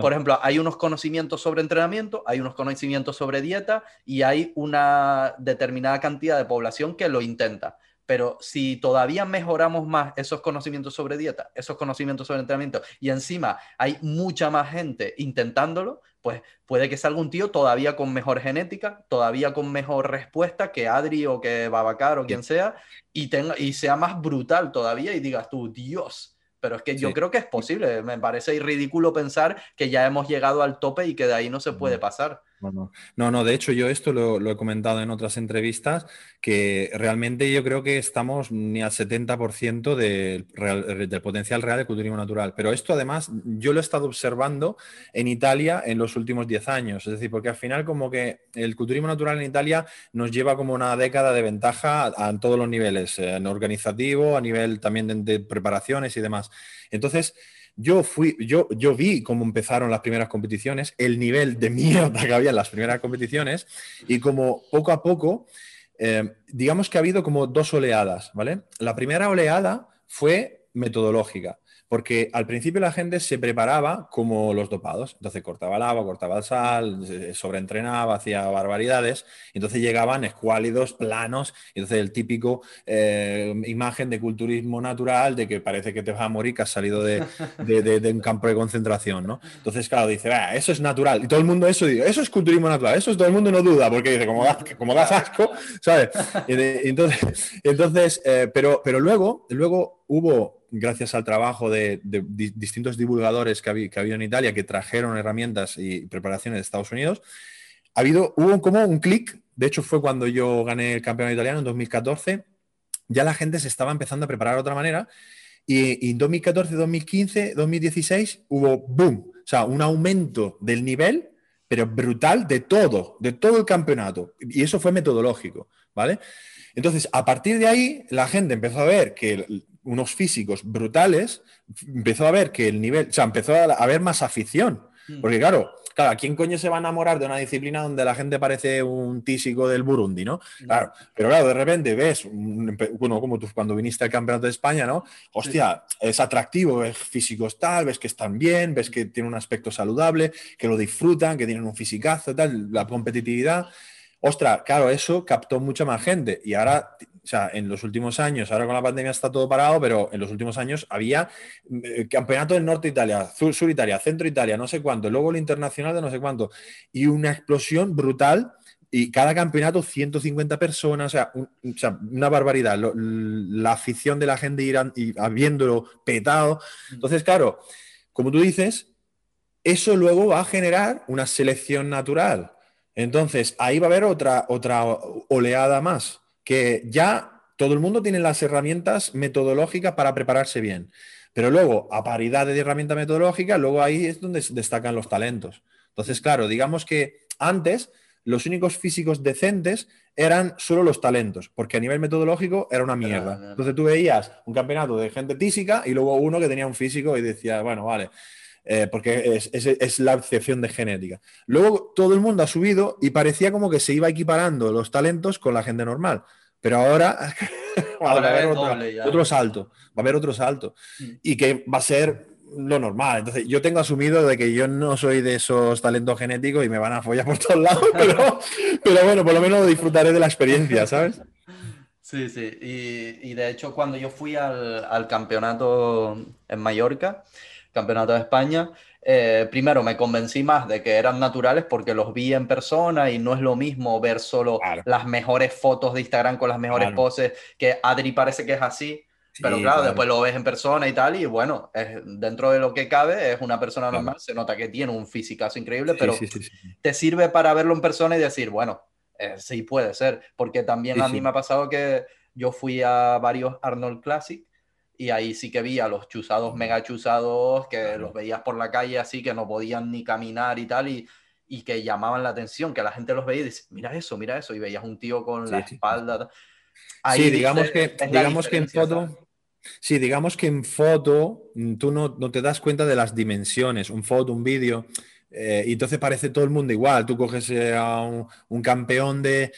por ejemplo, hay unos conocimientos sobre entrenamiento, hay unos conocimientos sobre dieta y hay una determinada cantidad de población que lo intenta. Pero si todavía mejoramos más esos conocimientos sobre dieta, esos conocimientos sobre entrenamiento y encima hay mucha más gente intentándolo, pues puede que salga un tío todavía con mejor genética, todavía con mejor respuesta que Adri o que Babacar o quien sea, y, tenga, y sea más brutal todavía y digas tú, Dios, pero es que yo creo que es posible. Me parece ridículo pensar que ya hemos llegado al tope y que de ahí no se puede pasar. No, no, de hecho yo esto lo, he comentado en otras entrevistas, que realmente yo creo que estamos ni al 70% del, del potencial real de culturismo natural. Pero esto además yo lo he estado observando en Italia en los últimos 10 años. Es decir, porque al final como que el culturismo natural en Italia nos lleva como una década de ventaja a, todos los niveles, en organizativo, a nivel también de preparaciones y demás. Entonces, yo fui, yo, yo vi cómo empezaron las primeras competiciones, el nivel de mierda que había en las primeras competiciones y como poco a poco, eh, digamos que ha habido como dos oleadas, ¿vale? La primera oleada fue metodológica porque al principio la gente se preparaba como los dopados, entonces cortaba el agua, cortaba el sal, sobreentrenaba, hacía barbaridades, entonces llegaban escuálidos, planos, entonces el típico eh, imagen de culturismo natural de que parece que te vas a morir que has salido de, un campo de concentración, ¿no? Entonces, claro, dice, eso es natural, y todo el mundo eso dice, eso es culturismo natural, eso todo el mundo no duda, porque dice, como, como das asco, ¿sabes? Entonces, entonces eh, pero, pero luego, luego hubo gracias al trabajo de, distintos divulgadores que ha, habido en Italia que trajeron herramientas y preparaciones de Estados Unidos, ha habido, hubo como un clic, de hecho fue cuando yo gané el campeonato italiano en 2014, ya la gente se estaba empezando a preparar de otra manera y, en 2014, 2015, 2016 hubo boom, o sea, un aumento del nivel, pero brutal de todo, de todo el campeonato. Y eso fue metodológico, ¿vale? Entonces, a partir de ahí, la gente empezó a ver que unos físicos brutales, empezó a ver que el nivel, o sea, empezó a haber más afición. Hmm. Porque claro, claro, ¿a quién coño se va a enamorar de una disciplina donde la gente parece un tísico del Burundi, ¿no? Hmm. Claro, pero claro, de repente ves, bueno, como tú cuando viniste al Campeonato de España, ¿no? Hostia, es atractivo, ves físicos tal, ves que están bien, ves que tienen un aspecto saludable, que lo disfrutan, que tienen un fisicazo, tal, la competitividad. Ostras, claro, eso captó mucha más gente y ahora o sea, en los últimos años, ahora con la pandemia está todo parado, pero en los últimos años había eh, campeonato del norte de Italia, sur, Italia, centro Italia, no sé cuánto, luego el internacional de no sé cuánto, y una explosión brutal. Y cada campeonato, 150 personas, o sea, una barbaridad. la afición de la gente irán y habiéndolo petado. Entonces, claro, como tú dices, eso luego va a generar una selección natural. Entonces, ahí va a haber otra, otra oleada más que ya todo el mundo tiene las herramientas metodológicas para prepararse bien. Pero luego, a paridad de herramienta metodológica, luego ahí es donde destacan los talentos. Entonces, claro, digamos que antes los únicos físicos decentes eran solo los talentos, porque a nivel metodológico era una mierda. Entonces tú veías un campeonato de gente tísica y luego uno que tenía un físico y decía, bueno, vale, eh, porque es, es, la excepción de genética. Luego todo el mundo ha subido y parecía como que se iba equiparando los talentos con la gente normal. Pero ahora va a haber otro, salto, va a haber otro salto. Mm. Y que va a ser lo normal. Entonces, yo tengo asumido de que yo no soy de esos talentos genéticos y me van a follar por todos lados, pero, pero bueno, por lo menos disfrutaré de la experiencia, ¿sabes? Sí, sí. Y, y de hecho, cuando yo fui al, al campeonato en Mallorca, Campeonato de España, eh, primero me convencí más de que eran naturales porque los vi en persona y no es lo mismo ver solo las mejores fotos de Instagram con las mejores poses, que Adri parece que es así, pero claro, después lo ves en persona y tal, y bueno, es, dentro de lo que cabe, es una persona normal, se nota que tiene un físicazo increíble, pero te sirve para verlo en persona y decir, bueno, eh, sí puede ser, porque también a mí me ha pasado que yo fui a varios Arnold Classic y ahí sí que vi a los chuzados, mega chuzados, que los veías por la calle así, que no podían ni caminar y tal, y, y que llamaban la atención, que la gente los veía y dice, mira eso, mira eso, y veías un tío con la espalda. sí, digamos que, digamos que en foto... Sí, digamos que en foto mm, tú no, no, te das cuenta de las dimensiones, un foto, un vídeo, eh, y entonces parece todo el mundo igual. Tú coges eh, a un, campeón de,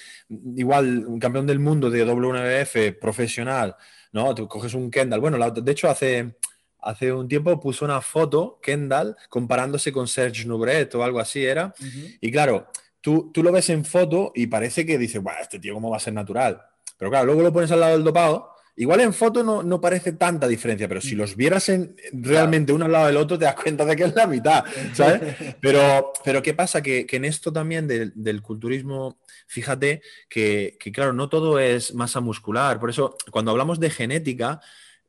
igual, un campeón del mundo de WNBF profesional, ¿no? Tú coges un Kendall. Bueno, de hecho, hace, hace un tiempo puso una foto, Kendall, comparándose con Serge Nubret o algo así era. Y claro, tú, tú lo ves en foto y parece que dices, bueno, este tío, ¿cómo va a ser natural? Pero claro, luego lo pones al lado del dopado Igual en foto no, parece tanta diferencia, pero si los vieras en, realmente uno al lado del otro, te das cuenta de que es la mitad, ¿sabes? Pero, pero ¿qué pasa? Que, en esto también del, culturismo, fíjate que, que, claro, no todo es masa muscular. Por eso, cuando hablamos de genética,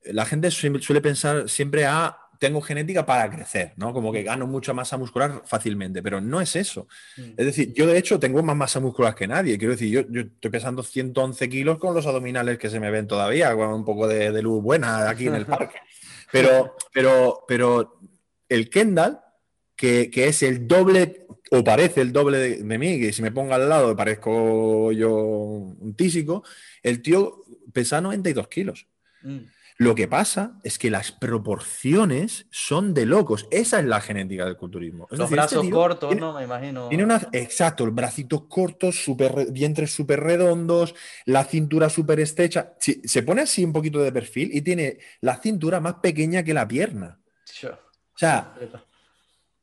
la gente suele pensar siempre a tengo genética para crecer, ¿no? Como que gano mucha masa muscular fácilmente, pero no es eso. Mm. Es decir, yo de hecho tengo más masa muscular que nadie. Quiero decir, yo, yo estoy pesando 111 kilos con los abdominales que se me ven todavía, con un poco de, luz buena aquí en el parque. Pero, pero, pero el Kendall, que, es el doble, o parece el doble de, mí, que si me pongo al lado parezco yo un tísico, el tío pesa 92 kilos. Mm. Lo que pasa es que las proporciones son de locos. Esa es la genética del culturismo. Los este brazos cortos, ¿no? Me imagino. Tiene una, exacto, el bracitos cortos, super, vientres súper redondos, la cintura súper estrecha. se pone así un poquito de perfil y tiene la cintura más pequeña que la pierna. O sea,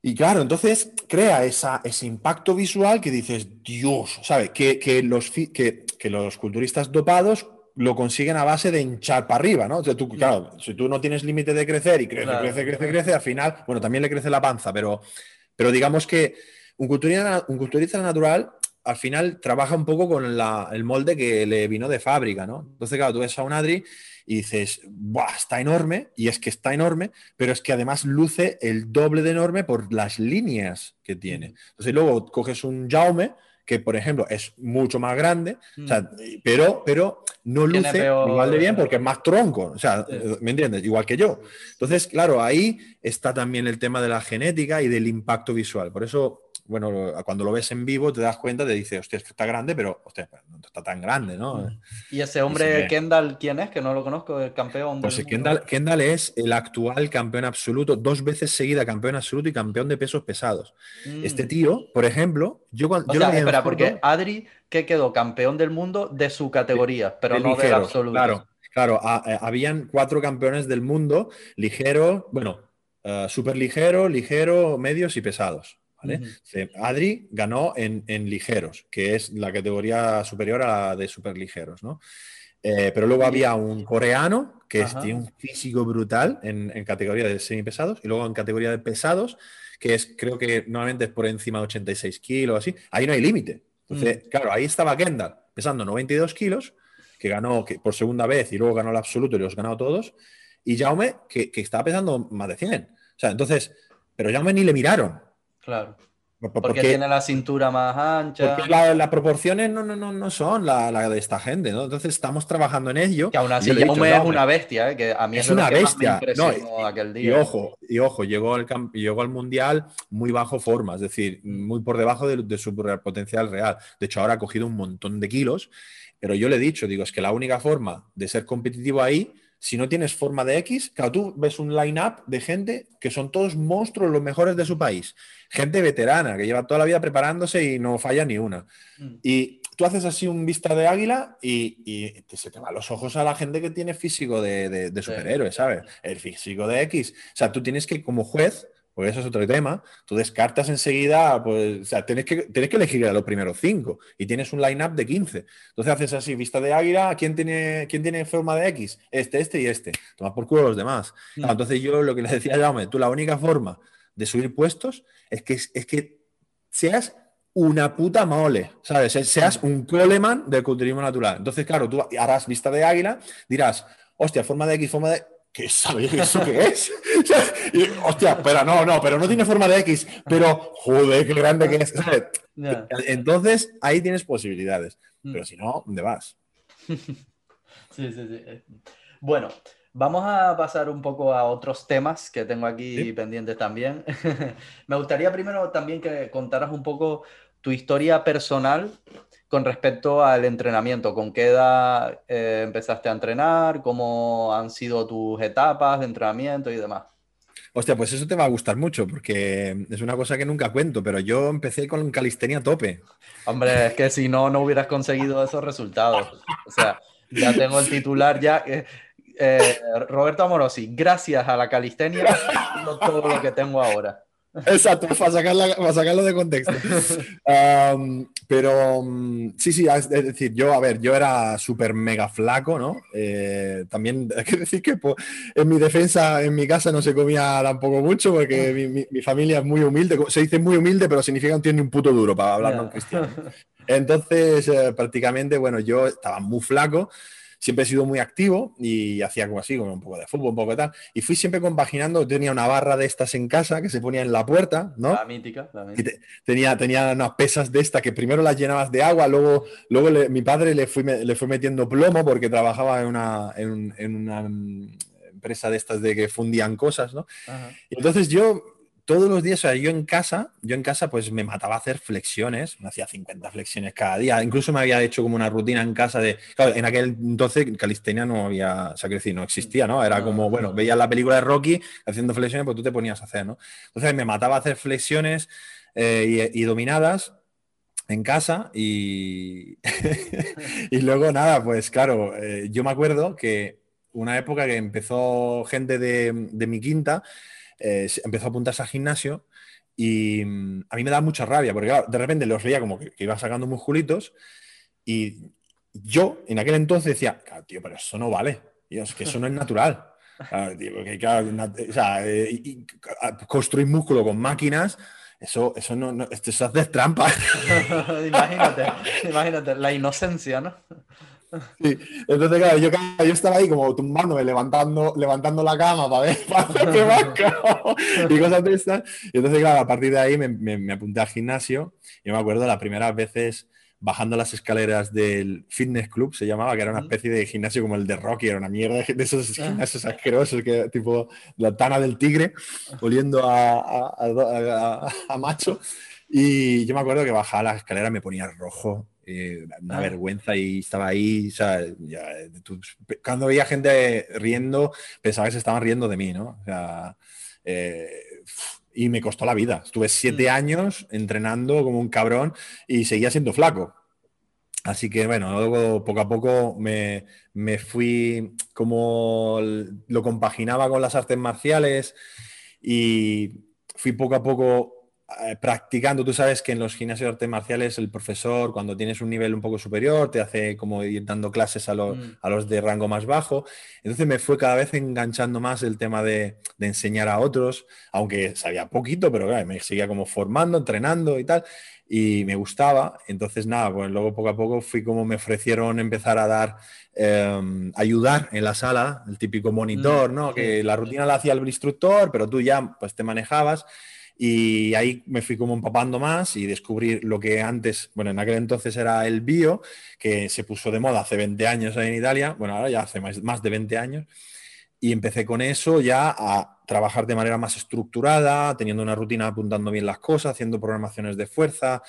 y claro, entonces crea esa, ese impacto visual que dices, Dios, ¿sabes? Que, los, que, que los culturistas dopados lo consiguen a base de hinchar para arriba, ¿no? tú, claro, si tú no tienes límite de crecer y crece, crece, crece, crece, al final, bueno, también le crece la panza, pero, pero digamos que un culturista, un culturista natural al final trabaja un poco con el molde que le vino de fábrica, ¿no? Entonces, claro, tú ves a un Adri y dices, ¡buah! Está enorme, y es que está enorme, pero es que además luce el doble de enorme por las líneas que tiene. Entonces, luego coges un Jaume que por ejemplo es mucho más grande, mm. pero, pero no luce igual de bien porque es más tronco, o sea, ¿me entiendes? Igual que yo. Entonces, claro, ahí está también el tema de la genética y del impacto visual. Por eso bueno, cuando lo ves en vivo te das cuenta, te dice, hostia, está grande, pero hostia, no está tan grande, ¿no? ¿Y ese hombre Kendall quién es? Que no lo conozco, el campeón. Pues Kendall, Kendall, es el actual campeón absoluto, dos veces seguida campeón absoluto y campeón de pesos pesados. Este mm. tío, por ejemplo, yo cuando... O sea, espera, porque Adri, que quedó campeón del mundo de su categoría, pero no del absoluto. Claro, claro, eh, habían cuatro campeones del mundo, ligero, bueno, uh, super ligero, ligero, medios y pesados. Adri ganó en, ligeros, que es la categoría superior a la de superligeros, ¿no? Eh, pero luego había un coreano que tiene un físico brutal en, categoría de semipesados y luego en categoría de pesados, que es creo que normalmente es por encima de 86 kilos, así. Ahí no hay límite. Entonces, mm. claro, ahí estaba Kendall pesando 92 kilos, que ganó que, por segunda vez y luego ganó el absoluto y los ganó todos. Y Jaume, que, que estaba pesando más de 100. O sea, entonces, pero Jaume ni le miraron. Claro. Porque, tiene la cintura más ancha. Porque las proporciones no, no, no, no son la, la, de esta gente, ¿no? Entonces estamos trabajando en ello. Que aún así Jaume es una bestia, ¿eh? que a mí es, una bestia. aquel día. Y ojo, y ojo, llegó al, llegó al Mundial muy bajo forma, es decir, muy por debajo de, de su potencial real. De hecho, ahora ha cogido un montón de kilos, pero yo le he dicho, digo, es que la única forma de ser competitivo ahí si no tienes forma de X, claro, tú ves un line-up de gente que son todos monstruos, los mejores de su país. Gente veterana, que lleva toda la vida preparándose y no falla ni una. Mm. Y tú haces así un vista de águila y, se te van los ojos a la gente que tiene físico de, de superhéroe, ¿sabes? El físico de X. O sea, tú tienes que, como juez, porque eso es otro tema, tú descartas enseguida, pues, o sea, tienes que, tienes que elegir a los primeros cinco y tienes un line-up de 15. Entonces haces así, vista de águila, ¿quién tiene, quién tiene forma de X? Este, este y este. Toma por culo los demás. Mm. entonces yo lo que le decía a Jaume, tú la única forma de subir puestos es que, es que seas una puta mole, ¿sabes? Seas un coleman del culturismo natural. Entonces, claro, tú harás vista de águila, dirás, hostia, forma de X, forma de ¿qué sabes eso qué es? hostia, pero no, no, pero no tiene forma de X, pero joder, qué grande que es. Entonces, ahí tienes posibilidades, mm. pero si no, ¿dónde vas? Sí, sí, sí. Bueno, Vamos a pasar un poco a otros temas que tengo aquí pendientes también. Me gustaría primero también que contaras un poco tu historia personal con respecto al entrenamiento. ¿Con qué edad eh, empezaste a entrenar? ¿Cómo han sido tus etapas de entrenamiento y demás? Hostia, pues eso te va a gustar mucho porque es una cosa que nunca cuento, pero yo empecé con calistenia a tope. Hombre, es que si no, no hubieras conseguido esos resultados. O sea, ya tengo el titular ya. Eh, Roberto Amorosi, gracias a la calistenia, todo lo que tengo ahora. Exacto, para, sacarlo de contexto. pero mm, sí, sí, es decir, yo, a ver, yo era súper mega flaco, ¿no? Eh, también hay que decir que pues, en mi defensa, en mi casa no se comía tampoco mucho porque mi, familia es muy humilde. Se dice muy humilde, pero significa que no tiene ni un puto duro para hablar con cristiano. Entonces, eh, prácticamente, bueno, yo estaba muy flaco siempre he sido muy activo y hacía como así, como un poco de fútbol, un poco de tal. Y fui siempre compaginando, tenía una barra de estas en casa que se ponía en la puerta, ¿no? La mítica, la mítica. tenía, tenía unas pesas de esta que primero las llenabas de agua, luego, luego mi padre le fue, le fue metiendo plomo porque trabajaba en una, en, una mm, empresa de estas de que fundían cosas, ¿no? Y entonces yo todos los días, o sea, yo en casa, yo en casa pues me mataba a hacer flexiones, me hacía 50 flexiones cada día, incluso me había hecho como una rutina en casa de, claro, en aquel entonces calistenia no había, o sea, decir, no existía, ¿no? Era como, bueno, veías la película de Rocky haciendo flexiones, pues tú te ponías a hacer, ¿no? Entonces me mataba a hacer flexiones eh, y, dominadas en casa y, y luego nada, pues claro, eh, yo me acuerdo que una época que empezó gente de, de mi quinta, eh, empezó a apuntarse al gimnasio y mm, a mí me da mucha rabia, porque de repente los veía como que, iba sacando musculitos y yo en aquel entonces decía, tío, pero eso no vale, es que eso no es natural. construir músculo con máquinas, eso, eso no, no esto es hacer trampa. imagínate, imagínate, la inocencia, ¿no? Sí. Entonces, claro, yo, yo, estaba ahí como tumbándome, levantando, levantando la cama para ver, para hacerme y cosas de estas. Y entonces, claro, a partir de ahí me, me, apunté al gimnasio. Y me acuerdo las primeras veces bajando las escaleras del fitness club, se llamaba, que era una especie de gimnasio como el de Rocky, era una mierda de esos ah. gimnasios asquerosos, que, tipo la tana del tigre, oliendo a, a, a macho. Y yo me acuerdo que bajaba las escaleras, me ponía rojo, eh, una ah. vergüenza y estaba ahí, o sea, cuando veía gente riendo, pensaba que se estaban riendo de mí, ¿no? O sea, eh, y me costó la vida. Estuve siete mm. años entrenando como un cabrón y seguía siendo flaco. Así que bueno, luego poco a poco me, me fui como lo compaginaba con las artes marciales y fui poco a poco eh, practicando, tú sabes que en los gimnasios de artes marciales el profesor, cuando tienes un nivel un poco superior, te hace como ir dando clases a, los, mm. a los de rango más bajo. Entonces me fue cada vez enganchando más el tema de, de enseñar a otros, aunque sabía poquito, pero me seguía como formando, entrenando y tal, y me gustaba. Entonces, nada, pues luego poco a poco fui como me ofrecieron empezar a dar, em, ayudar en la sala, el típico monitor, mm, ¿no? Que la rutina la hacía el instructor, pero tú ya pues te manejabas. Y ahí me fui como empapando más y descubrí lo que antes, bueno, en aquel entonces era el bio, que se puso de moda hace 20 años en Italia, bueno, ahora ya hace más, de 20 años, y empecé con eso ya a trabajar de manera más estructurada, teniendo una rutina apuntando bien las cosas, haciendo programaciones de fuerza,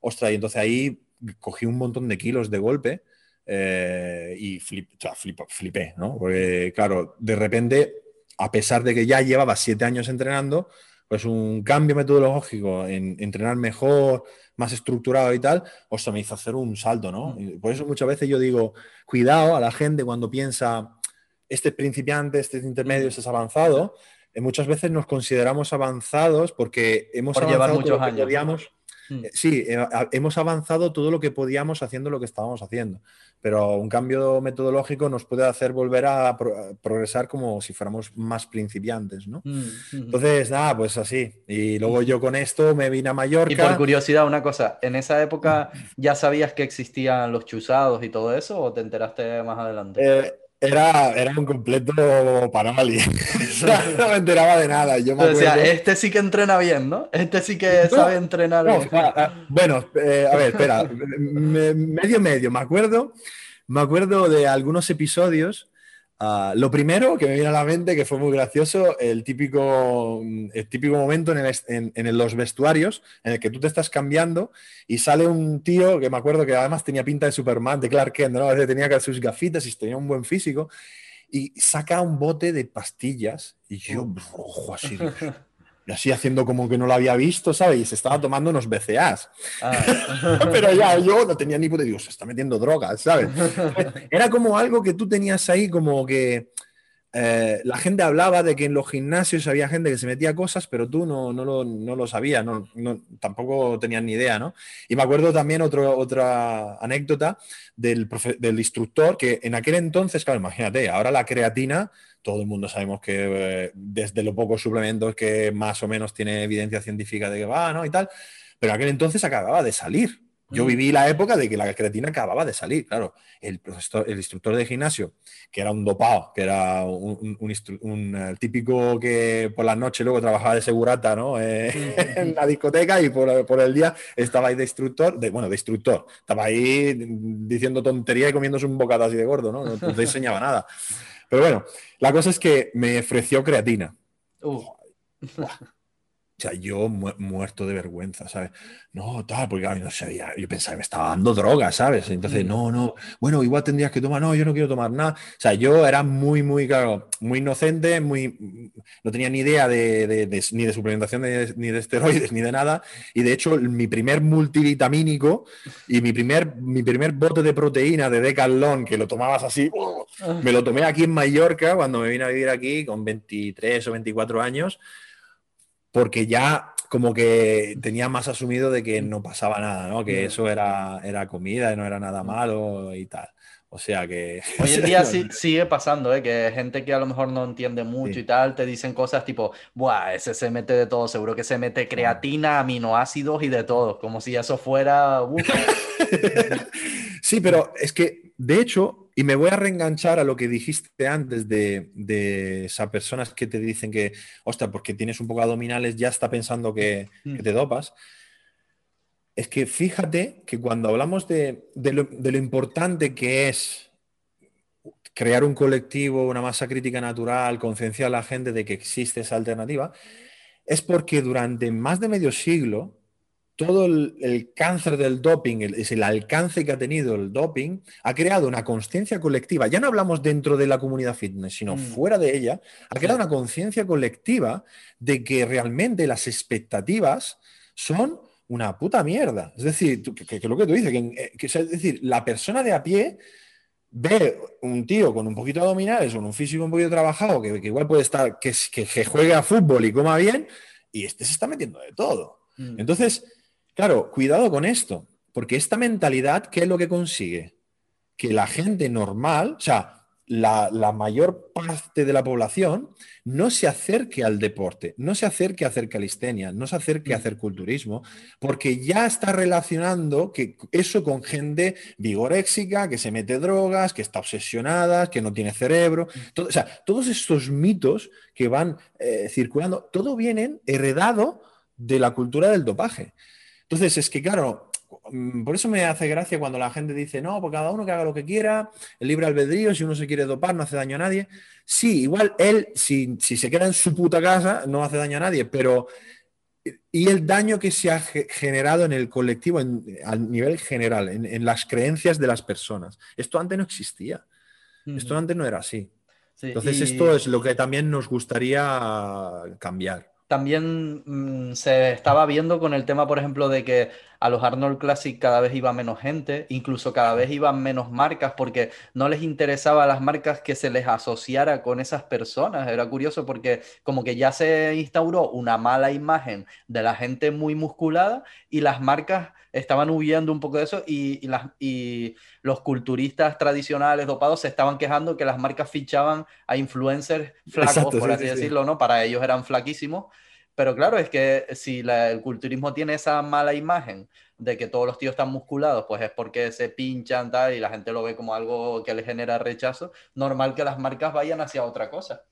ostras, y entonces ahí cogí un montón de kilos de golpe. Eh, y flip, o sea, flipé, ¿no? Porque, claro, de repente, a pesar de que ya llevaba siete años entrenando, pues un cambio metodológico en entrenar mejor, más estructurado y tal, sea, me hizo hacer un salto, ¿no? Mm. por eso muchas veces yo digo, cuidado a la gente cuando piensa, este principiante, este intermedio, mm. este es avanzado, eh, muchas veces nos consideramos avanzados porque hemos avanzado muchos años. Mm. Eh, sí, eh, hemos avanzado todo lo que podíamos haciendo lo que estábamos haciendo, pero un cambio metodológico nos puede hacer volver a, progresar como si fuéramos más principiantes, ¿no? Mm, Entonces, nada, pues así. Y luego yo con esto me vine a Mallorca. Y por curiosidad, una cosa, ¿en esa época ya sabías que existían los chuzados y todo eso o te enteraste más adelante? Era, era un completo parálisis. no me enteraba de nada. Yo me este sí que entrena bien, ¿no? Este sí que sabe entrenar bien. bueno, eh, a ver, espera. medio, medio. Me acuerdo, me acuerdo de algunos episodios Ah, lo primero que me viene a la mente, que fue muy gracioso, el típico, el típico momento en, en, los vestuarios en el que tú te estás cambiando y sale un tío que me acuerdo que además tenía pinta de Superman, de Clark Kent, ¿no? tenía sus gafitas y tenía un buen físico y saca un bote de pastillas y yo, ojo, así, y así haciendo como que no lo había visto, ¿sabes? Y se estaba tomando unos BCAs. Ah. Pero ya yo no tenía ni puta, digo, se está metiendo drogas, ¿sabes? Era como algo que tú tenías ahí como que eh, la gente hablaba de que en los gimnasios había gente que se metía cosas, pero tú no, no, lo, no lo sabías, no, tampoco tenías ni idea, ¿no? Y me acuerdo también otra anécdota del, del instructor que en aquel entonces, claro, imagínate, ahora la creatina, todo el mundo sabemos que eh, desde los pocos suplementos que más o menos tiene evidencia científica de que va, ¿no? Y tal, pero en aquel entonces acababa de salir. Yo viví la época de que la creatina acababa de salir, claro. El, profesor, el instructor de gimnasio, que era un dopado, que era un, eh, típico que por la noche luego trabajaba de segurata ¿no? Eh, en la discoteca y por, el día estaba ahí de instructor, de, bueno, de instructor, estaba ahí diciendo tontería y comiéndose un bocado así de gordo, ¿no? No te enseñaba nada. Pero bueno, la cosa es que me ofreció creatina. Uh. O sea, yo muerto de vergüenza, ¿sabes? No, tal, porque no sabía, yo pensaba que me estaba dando droga, ¿sabes? Entonces, mm. no, no, bueno, igual tendrías que tomar, no, yo no quiero tomar nada. O sea, yo era muy, muy, claro, muy inocente, muy, no tenía ni idea de, ni de suplementación, ni de esteroides, ni de nada. Y de hecho, mi primer multivitamínico y mi primer, mi primer bote de proteína de Decathlon, que lo tomabas así, ah. me lo tomé aquí en Mallorca cuando me vine a vivir aquí con 23 o 24 años porque ya como que tenía más asumido de que no pasaba nada, ¿no? Que eso era, era comida y no era nada malo y tal. O sea que... Hoy en día sí, sigue pasando, ¿eh? Que gente que a lo mejor no entiende mucho y tal, te dicen cosas tipo, buah, ese se mete de todo, seguro que se mete creatina, aminoácidos y de todo, como si eso fuera... sí, pero es que, de hecho, y me voy a reenganchar a lo que dijiste antes de, esas personas que te dicen que, ostras, porque tienes un poco abdominales, ya está pensando que, mm. te dopas. Es que fíjate que cuando hablamos de, lo, de, lo, importante que es crear un colectivo, una masa crítica natural, concienciar a la gente de que existe esa alternativa, es porque durante más de medio siglo todo el, cáncer del doping, el, es el alcance que ha tenido el doping, ha creado una conciencia colectiva. Ya no hablamos dentro de la comunidad fitness, sino mm. fuera de ella. Ha creado una conciencia colectiva de que realmente las expectativas son una puta mierda. Es decir, que, lo que tú dices, que, es decir, la persona de a pie ve un tío con un poquito de abdominales, con un físico un poquito trabajado, que, igual puede estar, que, que, juegue a fútbol y coma bien, y este se está metiendo de todo. Mm. Entonces, Claro, cuidado con esto, porque esta mentalidad, ¿qué es lo que consigue? Que la gente normal, o sea, la, mayor parte de la población no se acerque al deporte, no se acerque a hacer calistenia, no se acerque a mm. hacer culturismo, porque ya está relacionando que eso con gente vigoréxica, que se mete drogas, que está obsesionada, que no tiene cerebro. Mm. o sea, todos estos mitos que van eh, circulando, todo vienen heredado de la cultura del dopaje. Entonces, es que claro, mm, por eso me hace gracia cuando la gente dice, no, pues cada uno que haga lo que quiera, el libre albedrío, si uno se quiere dopar, no hace daño a nadie. Sí, igual él, si, se queda en su puta casa, no hace daño a nadie, pero y el daño que se ha generado en el colectivo a nivel general, en, las creencias de las personas. Esto antes no existía. Esto antes no era así. Entonces, esto es lo que también nos gustaría cambiar también mm, se estaba viendo con el tema, por ejemplo, de que a los Arnold Classic cada vez iba menos gente, incluso cada vez iban menos marcas, porque no les interesaba las marcas que se les asociara con esas personas. Era curioso porque como que ya se instauró una mala imagen de la gente muy musculada y las marcas estaban huyendo un poco de eso y, las, y los culturistas tradicionales dopados se estaban quejando que las marcas fichaban a influencers flacos, por así decirlo, ¿no? Para ellos eran flaquísimos pero claro, es que si el culturismo tiene esa mala imagen de que todos los tíos están musculados, pues es porque se pinchan tal y la gente lo ve como algo que le genera rechazo. Normal que las marcas vayan hacia otra cosa.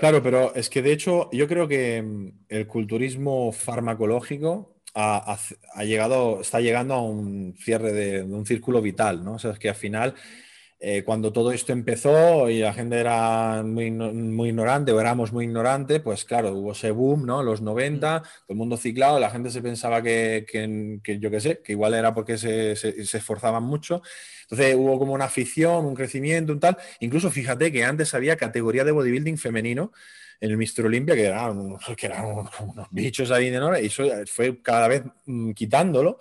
Claro, pero es que de hecho yo creo que mm, el culturismo farmacológico ha, llegado, está llegando a un cierre de, un círculo vital, ¿no? O sea, es que al final eh, cuando todo esto empezó y la gente era muy, muy ignorante o éramos muy ignorantes, pues claro, hubo ese boom, ¿no? Los 90, todo el mundo ciclado, la gente se pensaba que, que, yo qué sé, que igual era porque se, se, esforzaban mucho. Entonces hubo como una afición, un crecimiento, un tal. Incluso fíjate que antes había categoría de bodybuilding femenino en el Mister Olympia, que eran, que eran unos, bichos ahí de y eso fue cada vez mm, quitándolo.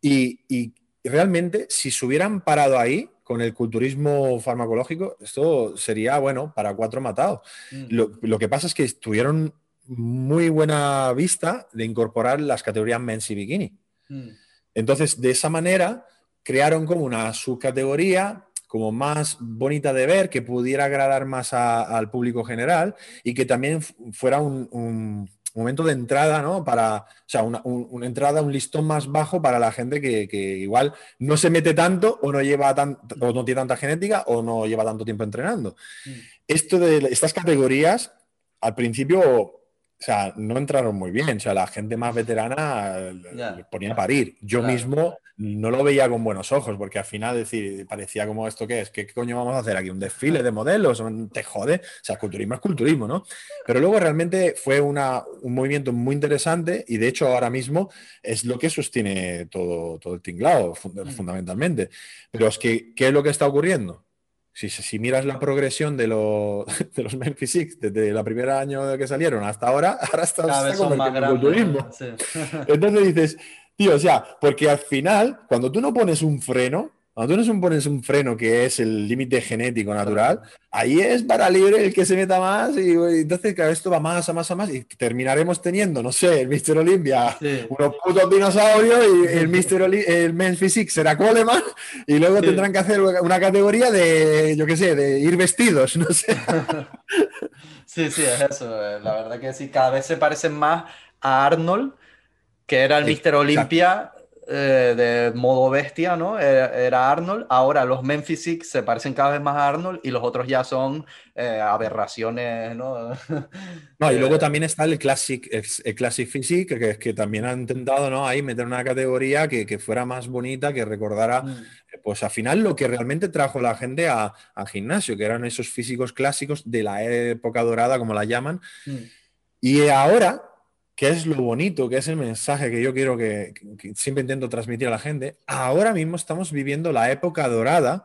Y, y realmente, si se hubieran parado ahí, con el culturismo farmacológico, esto sería, bueno, para cuatro matados. Mm. Lo, que pasa es que tuvieron muy buena vista de incorporar las categorías men's y bikini. Mm. Entonces, de esa manera, crearon como una subcategoría como más bonita de ver, que pudiera agradar más al público general y que también fuera un momento de entrada, ¿no? Para, o sea, una, entrada, un listón más bajo para la gente que, igual no se mete tanto o no lleva tan, o no tiene tanta genética o no lleva tanto tiempo entrenando. Mm. Esto de estas categorías, al principio o sea, no entraron muy bien. O sea, la gente más veterana ponía a parir. Yo mismo no lo veía con buenos ojos, porque al final decir, parecía como esto que es, ¿qué coño vamos a hacer aquí? ¿Un desfile de modelos? Te jode. O sea, culturismo es culturismo, ¿no? Pero luego realmente fue una, un movimiento muy interesante y de hecho ahora mismo es lo que sostiene todo, todo el tinglado, mm. fundamentalmente. Pero es que, ¿qué es lo que está ocurriendo? Si, miras la progresión de, los de los Memphis Six desde el primer año que salieron hasta ahora, ahora está, está el turismo. Entonces dices, tío, o sea, porque al final, cuando tú no pones un freno, cuando tú no pones un freno que es el límite genético natural, ahí es para libre el que se meta más y, entonces cada esto va más a más a más y terminaremos teniendo, no sé, el Mr. Olympia, unos putos dinosaurios y el Mr. el Men's Physique será Coleman y luego tendrán que hacer una categoría de, yo qué sé, de ir vestidos, no sé. Sí, sí, es eso. La verdad que sí, cada vez se parecen más a Arnold, que era el Mr. Olympia eh, de modo bestia, ¿no? Era, Arnold. Ahora los Memphis Six se parecen cada vez más a Arnold y los otros ya son eh, aberraciones, ¿no? no, y luego eh, también está el Classic, el Classic Physique, que, que también han intentado, ¿no? Ahí meter una categoría que, que fuera más bonita, que recordara, mm. pues al final lo que realmente trajo la gente al gimnasio, que eran esos físicos clásicos de la época dorada, como la llaman. Mm. Y ahora ¿Qué es lo bonito, que es el mensaje que yo quiero que, siempre intento transmitir a la gente. Ahora mismo estamos viviendo la época dorada,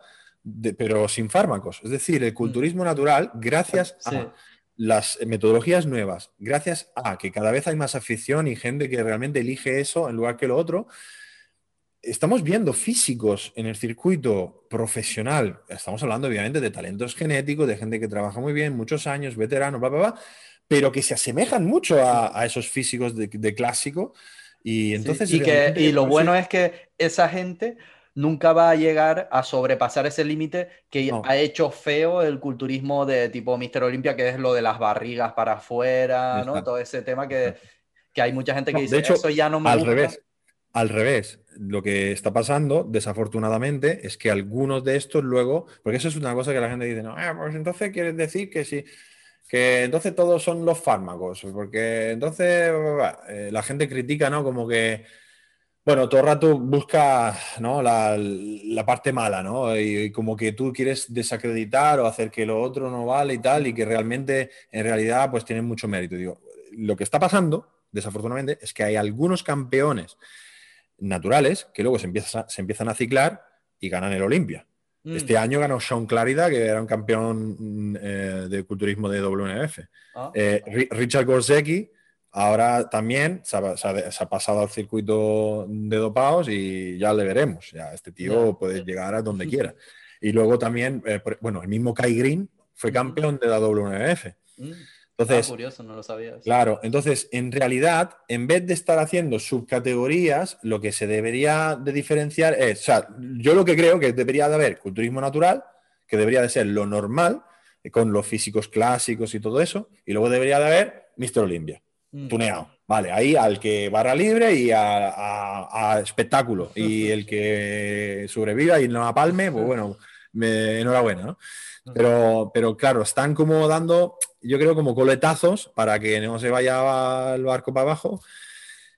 pero sin fármacos. Es decir, el culturismo natural, gracias a las metodologías nuevas, gracias a que cada vez hay más afición y gente que realmente elige eso en lugar que lo otro, estamos viendo físicos en el circuito profesional. Estamos hablando, obviamente, de talentos genéticos, de gente que trabaja muy bien, muchos años, veteranos, bla, bla, bla pero que se asemejan mucho a, esos físicos de, clásico. Y entonces. y, que, y lo bueno es que esa gente nunca va a llegar a sobrepasar ese límite que ha hecho feo el culturismo de tipo Mister Olimpia, que es lo de las barrigas para afuera, ¿no? Todo ese tema que, que hay mucha gente que dice, de hecho, eso ya no me al Revés. Al revés, lo que está pasando, desafortunadamente, es que algunos de estos luego, porque eso es una cosa que la gente dice, no, ah, pues entonces quieres decir que si, que entonces todos son los fármacos, porque entonces eh, la gente critica, ¿no? Como que, bueno, todo el rato busca, ¿no? La, parte mala, ¿no? Y, como que tú quieres desacreditar o hacer que lo otro no vale y tal, y que realmente, en realidad, pues tienen mucho mérito. Digo, lo que está pasando, desafortunadamente, es que hay algunos campeones naturales que luego se, se empiezan a ciclar y ganan el Olimpia. Este mm. año ganó Sean Clarida, que era un campeón mm, eh, de culturismo de WNF. Ah. Eh, Richard Gorsecki, ahora también se ha, pasado al circuito de dopados y ya le veremos. Ya este tío puede llegar a donde quiera. Y luego también, eh, bueno, el mismo Kai Green fue campeón de la WNF. Entonces, ah, curioso, no lo sabías. Claro, entonces, en realidad, en vez de estar haciendo subcategorías, lo que se debería de diferenciar es, o sea, yo lo que creo que debería de haber culturismo natural, que debería de ser lo normal, eh, con los físicos clásicos y todo eso, y luego debería de haber Mr. Olimpia, mm. tuneado. Vale, ahí al que barra libre y a, espectáculo. Y el que sobreviva y no apalme, pues bueno, enhorabuena, ¿no? Pero, pero claro, están como dando, yo creo, como coletazos para que no se vaya el barco para abajo.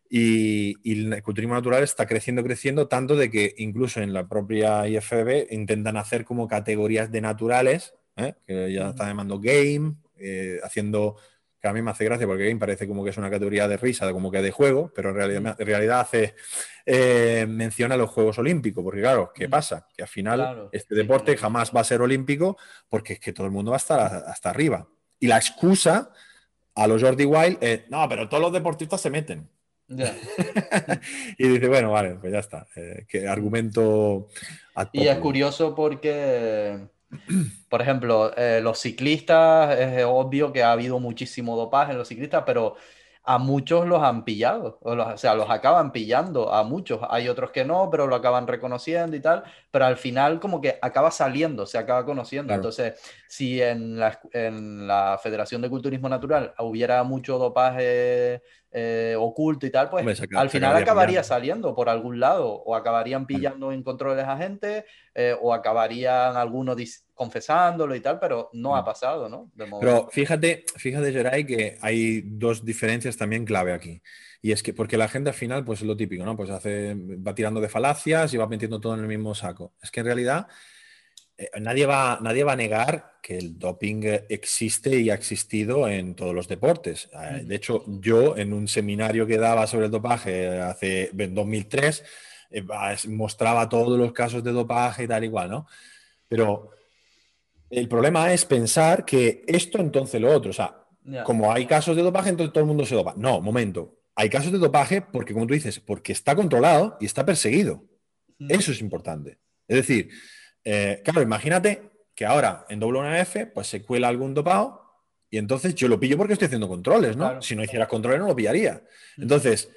Y, el culturismo natural está creciendo, creciendo, tanto de que incluso en la propia IFB intentan hacer como categorías de naturales, ¿eh? que ya están llamando game, eh, haciendo, que a mí me hace gracia porque game parece como que es una categoría de risa, como que de juego, pero en realidad, en realidad hace eh, mención a los Juegos Olímpicos, porque claro, ¿qué pasa? Que al final este deporte jamás va a ser olímpico porque es que todo el mundo va a estar hasta arriba. Y la excusa a los Jordi Wild es, no, pero todos los deportistas se meten. y dice, bueno, vale, pues ya está. Eh, que argumento. Y es curioso porque, por ejemplo, eh, los ciclistas, es obvio que ha habido muchísimo dopaje en los ciclistas, pero a muchos los han pillado, o, sea, los acaban pillando, a muchos. Hay otros que no, pero lo acaban reconociendo y tal, pero al final como que acaba saliendo, se acaba conociendo. Entonces, si en la, en la Federación de Culturismo Natural hubiera mucho dopaje eh, oculto y tal, pues al final acabaría saliendo por algún lado, o acabarían pillando en controles a gente, eh, o acabarían algunos confesándolo y tal, pero no ha mm. pasado, ¿no? Pero fíjate, fíjate, Geray, que hay dos diferencias también clave aquí. Y es que, porque la gente al final, pues es lo típico, ¿no? Pues hace, va tirando de falacias y va metiendo todo en el mismo saco. Es que en realidad nadie, va, nadie va a negar que el doping existe y ha existido en todos los deportes. Eh, de hecho, yo en un seminario que daba sobre el dopaje hace en 2003 eh, mostraba todos los casos de dopaje y tal igual, ¿no? Pero el problema es pensar que esto entonces lo otro, o sea, como hay casos de dopaje, entonces todo el mundo se dopa. No, momento. Hay casos de dopaje porque, como tú dices, porque está controlado y está perseguido. Eso es importante. Es decir, eh, claro, imagínate que ahora en WNF pues se cuela algún dopado y entonces yo lo pillo porque estoy haciendo controles, ¿no? Si no hiciera controles no lo pillaría. Entonces,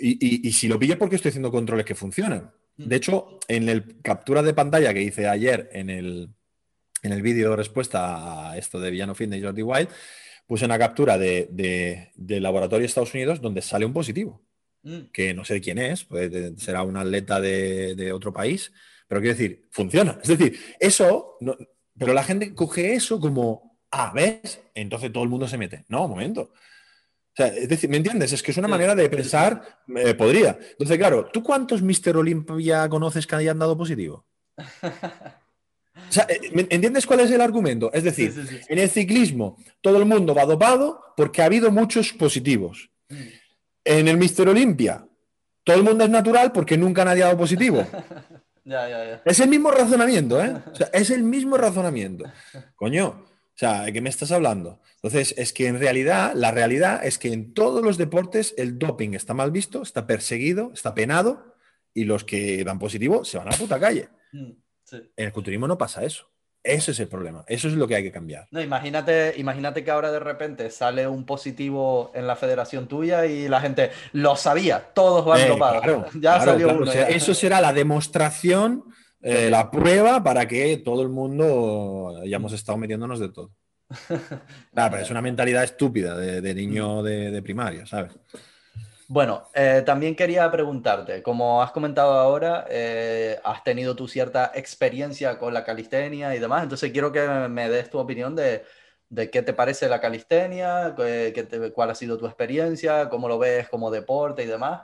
y, si lo pillo porque estoy haciendo controles que funcionan. De hecho, en el captura de pantalla que hice ayer en el, en el vídeo de respuesta a esto de Villano Fin de Jordi Wild, puse una captura de, laboratorio de Estados Unidos donde sale un positivo, mm. que no sé quién es, será un atleta de otro país, pero quiero decir, funciona. Es decir, eso, pero la gente coge eso como, ah, ¿ves? Entonces todo el mundo se mete. No, un momento. O sea, es decir, ¿me entiendes? Es que es una manera de pensar, eh, podría. Entonces, claro, ¿tú cuántos Mr. Olympia conoces que hayan dado positivo? O sea, eh, ¿entiendes cuál es el argumento? Es decir, en el ciclismo todo el mundo va dopado porque ha habido muchos positivos. En el Mr. Olympia todo el mundo es natural porque nunca nadie ha dado positivo. Es el mismo razonamiento, ¿eh? es el mismo razonamiento. Coño, o sea, ¿de qué me estás hablando? Entonces, es que en realidad, la realidad es que en todos los deportes el doping está mal visto, está perseguido, está penado y los que dan positivo se van a la puta calle. Mm, en el culturismo no pasa eso. Ese es el problema. Eso es lo que hay que cambiar. No, imagínate, imagínate que ahora de repente sale un positivo en la federación tuya y la gente lo sabía, todos van eh, ya salió uno. eso será la demostración, eh, la prueba para que todo el mundo hayamos estado metiéndonos de todo. pero es una mentalidad estúpida de, niño de, de primaria, ¿sabes? Bueno, eh, también quería preguntarte, como has comentado ahora, eh, has tenido tu cierta experiencia con la calistenia y demás, entonces quiero que me des tu opinión de, qué te parece la calistenia, cuál ha sido tu experiencia, cómo lo ves como deporte y demás.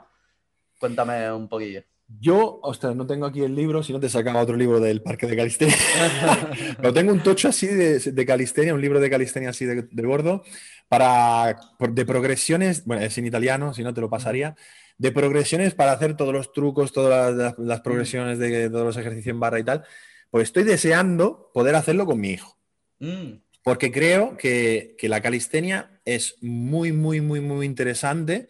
Cuéntame un poquillo. Yo, ostras, no tengo aquí el libro, si no te sacaba otro libro del Parque de Calistenia. Pero tengo un tocho así de, calistenia, un libro de calistenia así de, gordo, para, de progresiones, bueno, es en italiano, si no te lo pasaría, de progresiones para hacer todos los trucos, todas las, progresiones de todos los ejercicios en barra y tal. Pues estoy deseando poder hacerlo con mi hijo. Mm. Porque creo que, la calistenia es muy, muy, muy, muy interesante.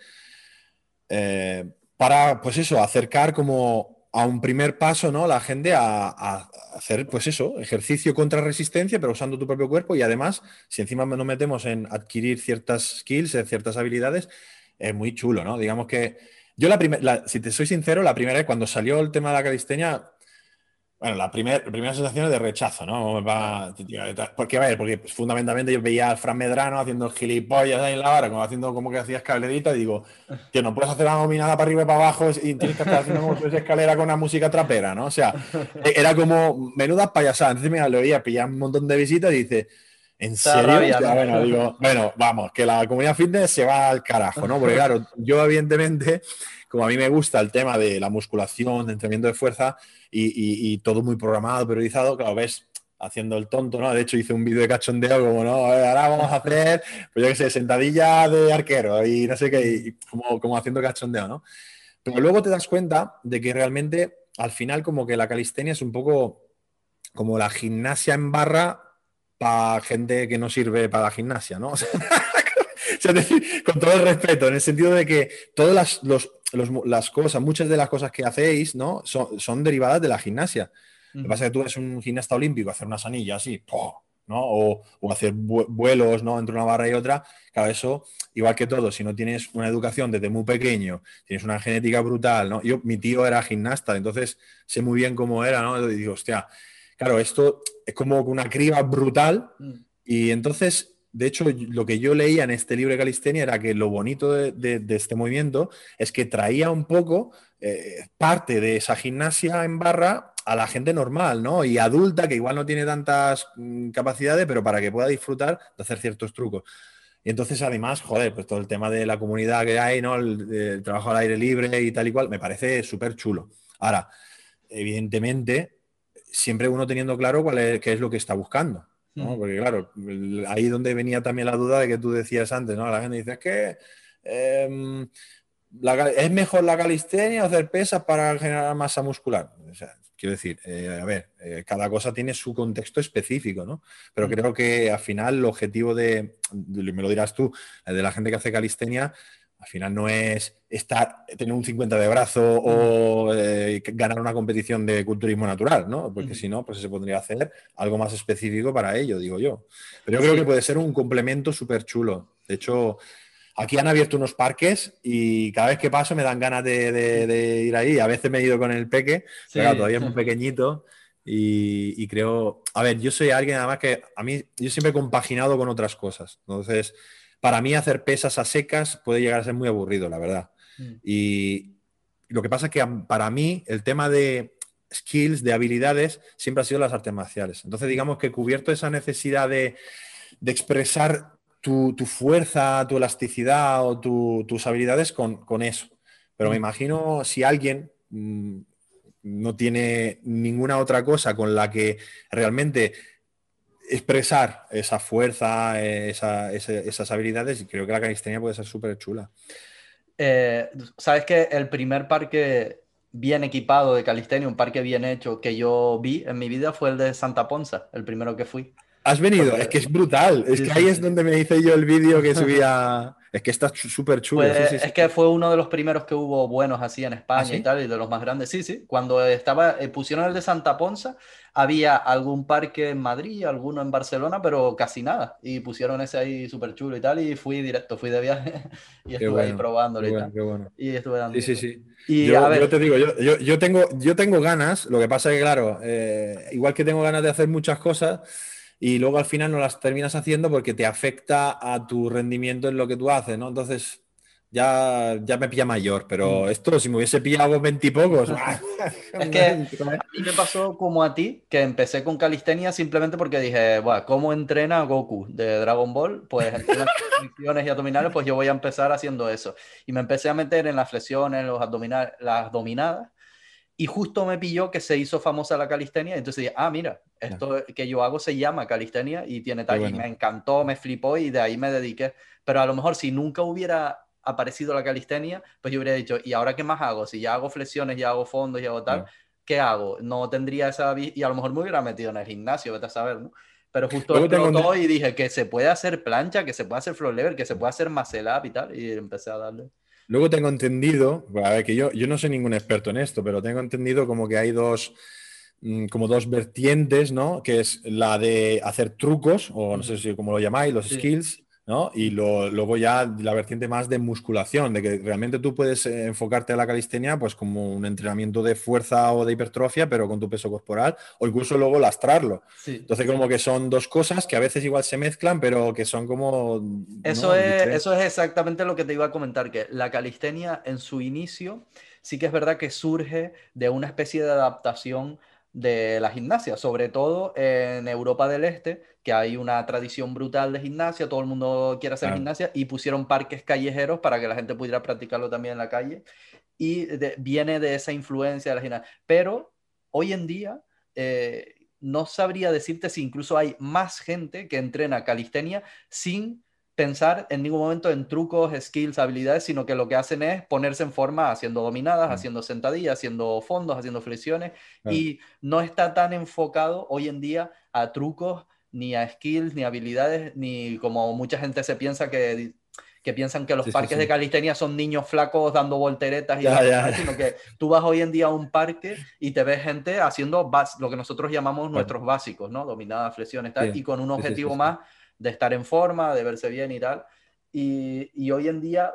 Eh, para, pues eso, acercar como a un primer paso, ¿no? La gente a, hacer, pues eso, ejercicio contra resistencia, pero usando tu propio cuerpo y además, si encima nos metemos en adquirir ciertas skills, eh, ciertas habilidades, es muy chulo, ¿no? Digamos que yo la primera, si te soy sincero, la primera vez cuando salió el tema de la calistenia, bueno, la, primer, primera sensación es de rechazo, ¿no? porque, a ver, porque fundamentalmente yo veía al Fran Medrano haciendo gilipollas ahí en la hora, como haciendo como que hacía escalerita, y digo, que no puedes hacer la dominada para arriba y para abajo y tienes que estar haciendo como esa escalera con una música trapera, ¿no? O sea, e, era como menuda payasada. Entonces, mira, lo veía, pillar un montón de visitas y dice, ¿En serio? bueno, digo, bueno, vamos, que la comunidad fitness se va al carajo, ¿no? Porque claro, yo evidentemente, como a mí me gusta el tema de la musculación, de entrenamiento de fuerza y, y todo muy programado, periodizado, claro, ves haciendo el tonto, ¿no? De hecho hice un vídeo de cachondeo como, no, ahora vamos a hacer, pues yo qué sé, sentadilla de arquero y no sé qué, como, como haciendo cachondeo, ¿no? Pero luego te das cuenta de que realmente al final como que la calistenia es un poco como la gimnasia en barra para gente que no sirve para la gimnasia, ¿no? O sea, decir, con todo el respeto, en el sentido de que todas las, las cosas, muchas de las cosas que hacéis, ¿no? Son, son derivadas de la gimnasia. Lo que pasa es que tú eres un gimnasta olímpico, hacer una sanilla así, ¿no? O, hacer vuelos, ¿no? Entre una barra y otra. Claro, eso, igual que todo, si no tienes una educación desde muy pequeño, tienes una genética brutal, ¿no? Yo, mi tío era gimnasta, entonces sé muy bien cómo era, ¿no? Y digo, hostia, claro, esto es como una criba brutal. Mm. Y entonces de hecho, lo que yo leía en este libro de calistenia era que lo bonito de, este movimiento es que traía un poco eh, parte de esa gimnasia en barra a la gente normal, ¿no? Y adulta, que igual no tiene tantas mm, capacidades, pero para que pueda disfrutar de hacer ciertos trucos. Y entonces, además, joder, pues todo el tema de la comunidad que hay, ¿no? El, trabajo al aire libre y tal y cual, me parece súper chulo. Ahora, evidentemente, siempre uno teniendo claro cuál es, qué es lo que está buscando. ¿no? Mm. Porque claro, ahí donde venía también la duda de que tú decías antes, ¿no? La gente dice, es que em, es mejor la calistenia o hacer pesas para generar masa muscular. O sea, Quiero decir, eh, a ver, eh, cada cosa tiene su contexto específico, ¿no? Pero mm. creo que al final el objetivo de, me lo dirás tú, de la gente que hace calistenia, al final no es estar, tener un 50 de brazo o eh, ganar una competición de culturismo natural, ¿no? Porque mm. si no, pues se podría hacer algo más específico para ello, digo yo. Pero yo creo que puede ser un complemento súper chulo. De hecho, Aquí han abierto unos parques y cada vez que paso me dan ganas de, ir ahí. A veces me he ido con el peque, pero todavía es muy pequeñito. Y, creo, a ver, yo soy alguien además que a mí, yo siempre he compaginado con otras cosas. Entonces, para mí hacer pesas a secas puede llegar a ser muy aburrido, la verdad. Mm. Y lo que pasa es que para mí el tema de skills, de habilidades, siempre ha sido las artes marciales. Entonces, digamos que he cubierto esa necesidad de, de expresar tu, fuerza, tu elasticidad o tus habilidades con, eso. Pero me mm. imagino si alguien mm, no tiene ninguna otra cosa con la que realmente expresar esa fuerza, esas habilidades, y creo que la calistenia puede ser súper chula. Eh, Sabes que el primer parque bien equipado de calistenia, un parque bien hecho que yo vi en mi vida fue el de Santa Ponza, el primero que fui. Has venido, es que es brutal. Es que ahí es donde me hice yo el vídeo que subía. Es que está súper chulo. Pues, es que fue uno de los primeros que hubo buenos así en España ¿Ah, y tal, y de los más grandes. Sí, sí. Cuando estaba, eh, pusieron el de Santa Ponza, había algún parque en Madrid, alguno en Barcelona, pero casi nada. Y pusieron ese ahí súper chulo y tal, y fui directo, fui de viaje y estuve ahí probándolo y tal. Y estuve dando. Sí, sí, sí. Y yo, te digo, yo, yo, tengo, yo tengo ganas, lo que pasa es que, claro, eh, igual que tengo ganas de hacer muchas cosas y luego al final no las terminas haciendo porque te afecta a tu rendimiento en lo que tú haces, ¿no? Entonces ya, ya me pilla mayor, pero mm. esto si me hubiese pillado veintipocos. es que a mí me pasó como a ti, que empecé con calistenia simplemente porque dije, bueno, ¿cómo entrena Goku de Dragon Ball? Pues en las flexiones y abdominales, pues yo voy a empezar haciendo eso. Y me empecé a meter en las flexiones, los abdominales, las dominadas y justo me pilló que se hizo famosa la calistenia, entonces dije, ah, mira, esto que yo hago se llama calistenia y tiene tal, y me encantó, me flipó y de ahí me dediqué. Pero a lo mejor si nunca hubiera aparecido la calistenia, pues yo hubiera dicho, ¿y ahora qué más hago? Si ya hago flexiones, ya hago fondos, ya hago tal, ¿qué hago? No tendría esa... Y a lo mejor me hubiera metido en el gimnasio, vete a saber, ¿no? Pero justo explotó y dije que se puede hacer plancha, que se puede hacer flow lever, que se puede hacer muscle up y tal, y empecé a darle. Luego tengo entendido, a ver, que yo, yo no soy ningún experto en esto, pero tengo entendido como que hay dos, como dos vertientes, ¿no? Que es la de hacer trucos, o no sé si como lo llamáis, los skills, y luego ya la vertiente más de musculación, de que realmente tú puedes eh, enfocarte a la calistenia pues como un entrenamiento de fuerza o de hipertrofia, pero con tu peso corporal, o incluso luego lastrarlo. Entonces como que son dos cosas que a veces igual se mezclan, pero que son como... Eso, es, eso es exactamente lo que te iba a comentar, que la calistenia en su inicio sí que es verdad que surge de una especie de adaptación de la gimnasia, sobre todo en Europa del Este, que hay una tradición brutal de gimnasia, todo el mundo quiere hacer gimnasia y pusieron parques callejeros para que la gente pudiera practicarlo también en la calle y viene de esa influencia de la gimnasia. Pero hoy en día eh, no sabría decirte si incluso hay más gente que entrena calistenia sin pensar en ningún momento en trucos, skills, habilidades, sino que lo que hacen es ponerse en forma haciendo dominadas, haciendo sentadillas, haciendo fondos, haciendo flexiones, y no está tan enfocado hoy en día a trucos, ni a skills, ni habilidades, ni como mucha gente se piensa que, que piensan que los parques de calistenia son niños flacos dando volteretas, y sino que tú vas hoy en día a un parque y te ves gente haciendo lo que nosotros llamamos nuestros básicos, ¿no? Dominadas, flexiones, tal, y con un objetivo más de estar en forma, de verse bien y tal. Y, hoy en día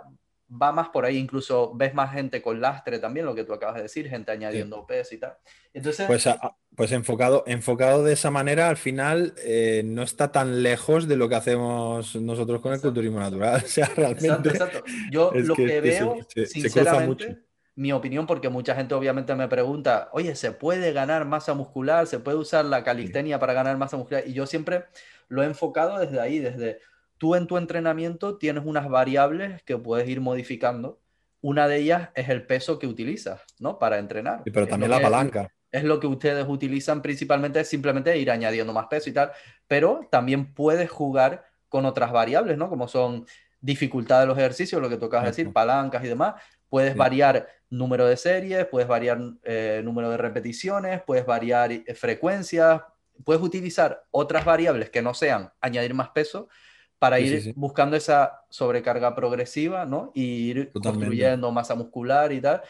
va más por ahí, incluso ves más gente con lastre también, lo que tú acabas de decir, gente añadiendo peso y tal. Entonces, pues, pues enfocado, enfocado de esa manera, al final eh, no está tan lejos de lo que hacemos nosotros con el culturismo natural. O sea, realmente. Exacto, Yo lo que, veo, sinceramente, mi opinión, porque mucha gente obviamente me pregunta, oye, ¿se puede ganar masa muscular? ¿Se puede usar la calistenia para ganar masa muscular? Y yo siempre lo he enfocado desde ahí, desde tú en tu entrenamiento tienes unas variables que puedes ir modificando. Una de ellas es el peso que utilizas, ¿no? Para entrenar. pero también la palanca. Es, lo que ustedes utilizan principalmente, simplemente ir añadiendo más peso y tal, pero también puedes jugar con otras variables, ¿no? Como son dificultad de los ejercicios, lo que tocas decir, palancas y demás. Puedes variar número de series, puedes variar eh, número de repeticiones, puedes variar eh, frecuencias, puedes utilizar otras variables que no sean añadir más peso para ir buscando esa sobrecarga progresiva, ¿no? Y ir construyendo masa muscular y tal.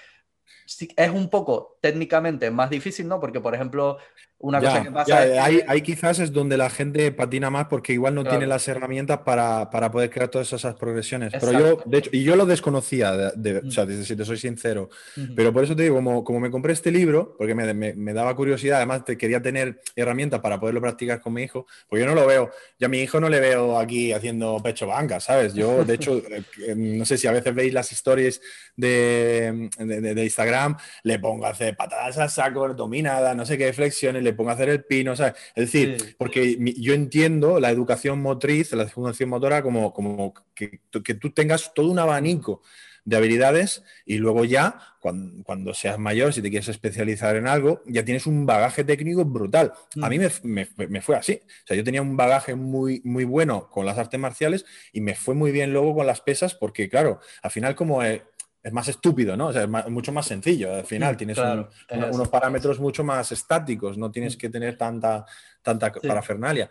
es un poco técnicamente más difícil, ¿no? Porque, por ejemplo, una cosa que pasa ahí, quizás es donde la gente patina más porque igual no tiene las herramientas para, poder crear todas esas progresiones. Pero yo, de hecho, y yo lo desconocía, de, o sea, si te soy sincero. Pero por eso te digo, como, como me compré este libro, porque me, me, daba curiosidad, además te quería tener herramientas para poderlo practicar con mi hijo, pues yo no lo veo. Yo a mi hijo no le veo aquí haciendo pecho banca, ¿sabes? Yo, de hecho, eh, no sé si a veces veis las historias de, de, Instagram, le pongo a hacer patadas a saco, dominada, no sé qué flexiones, le pongo a hacer el pino, ¿sabes? Es decir, porque yo entiendo la educación motriz, la educación motora, como, como que, que, tú tengas todo un abanico de habilidades y luego ya, cuando, seas mayor, si te quieres especializar en algo, ya tienes un bagaje técnico brutal. A mí mm. me, me, fue así. O sea, yo tenía un bagaje muy, muy bueno con las artes marciales y me fue muy bien luego con las pesas porque, claro, al final como... Eh, es más estúpido, ¿no? O sea, es mucho más sencillo. Al final tienes unos parámetros mucho más estáticos, no tienes que tener tanta, tanta parafernalia.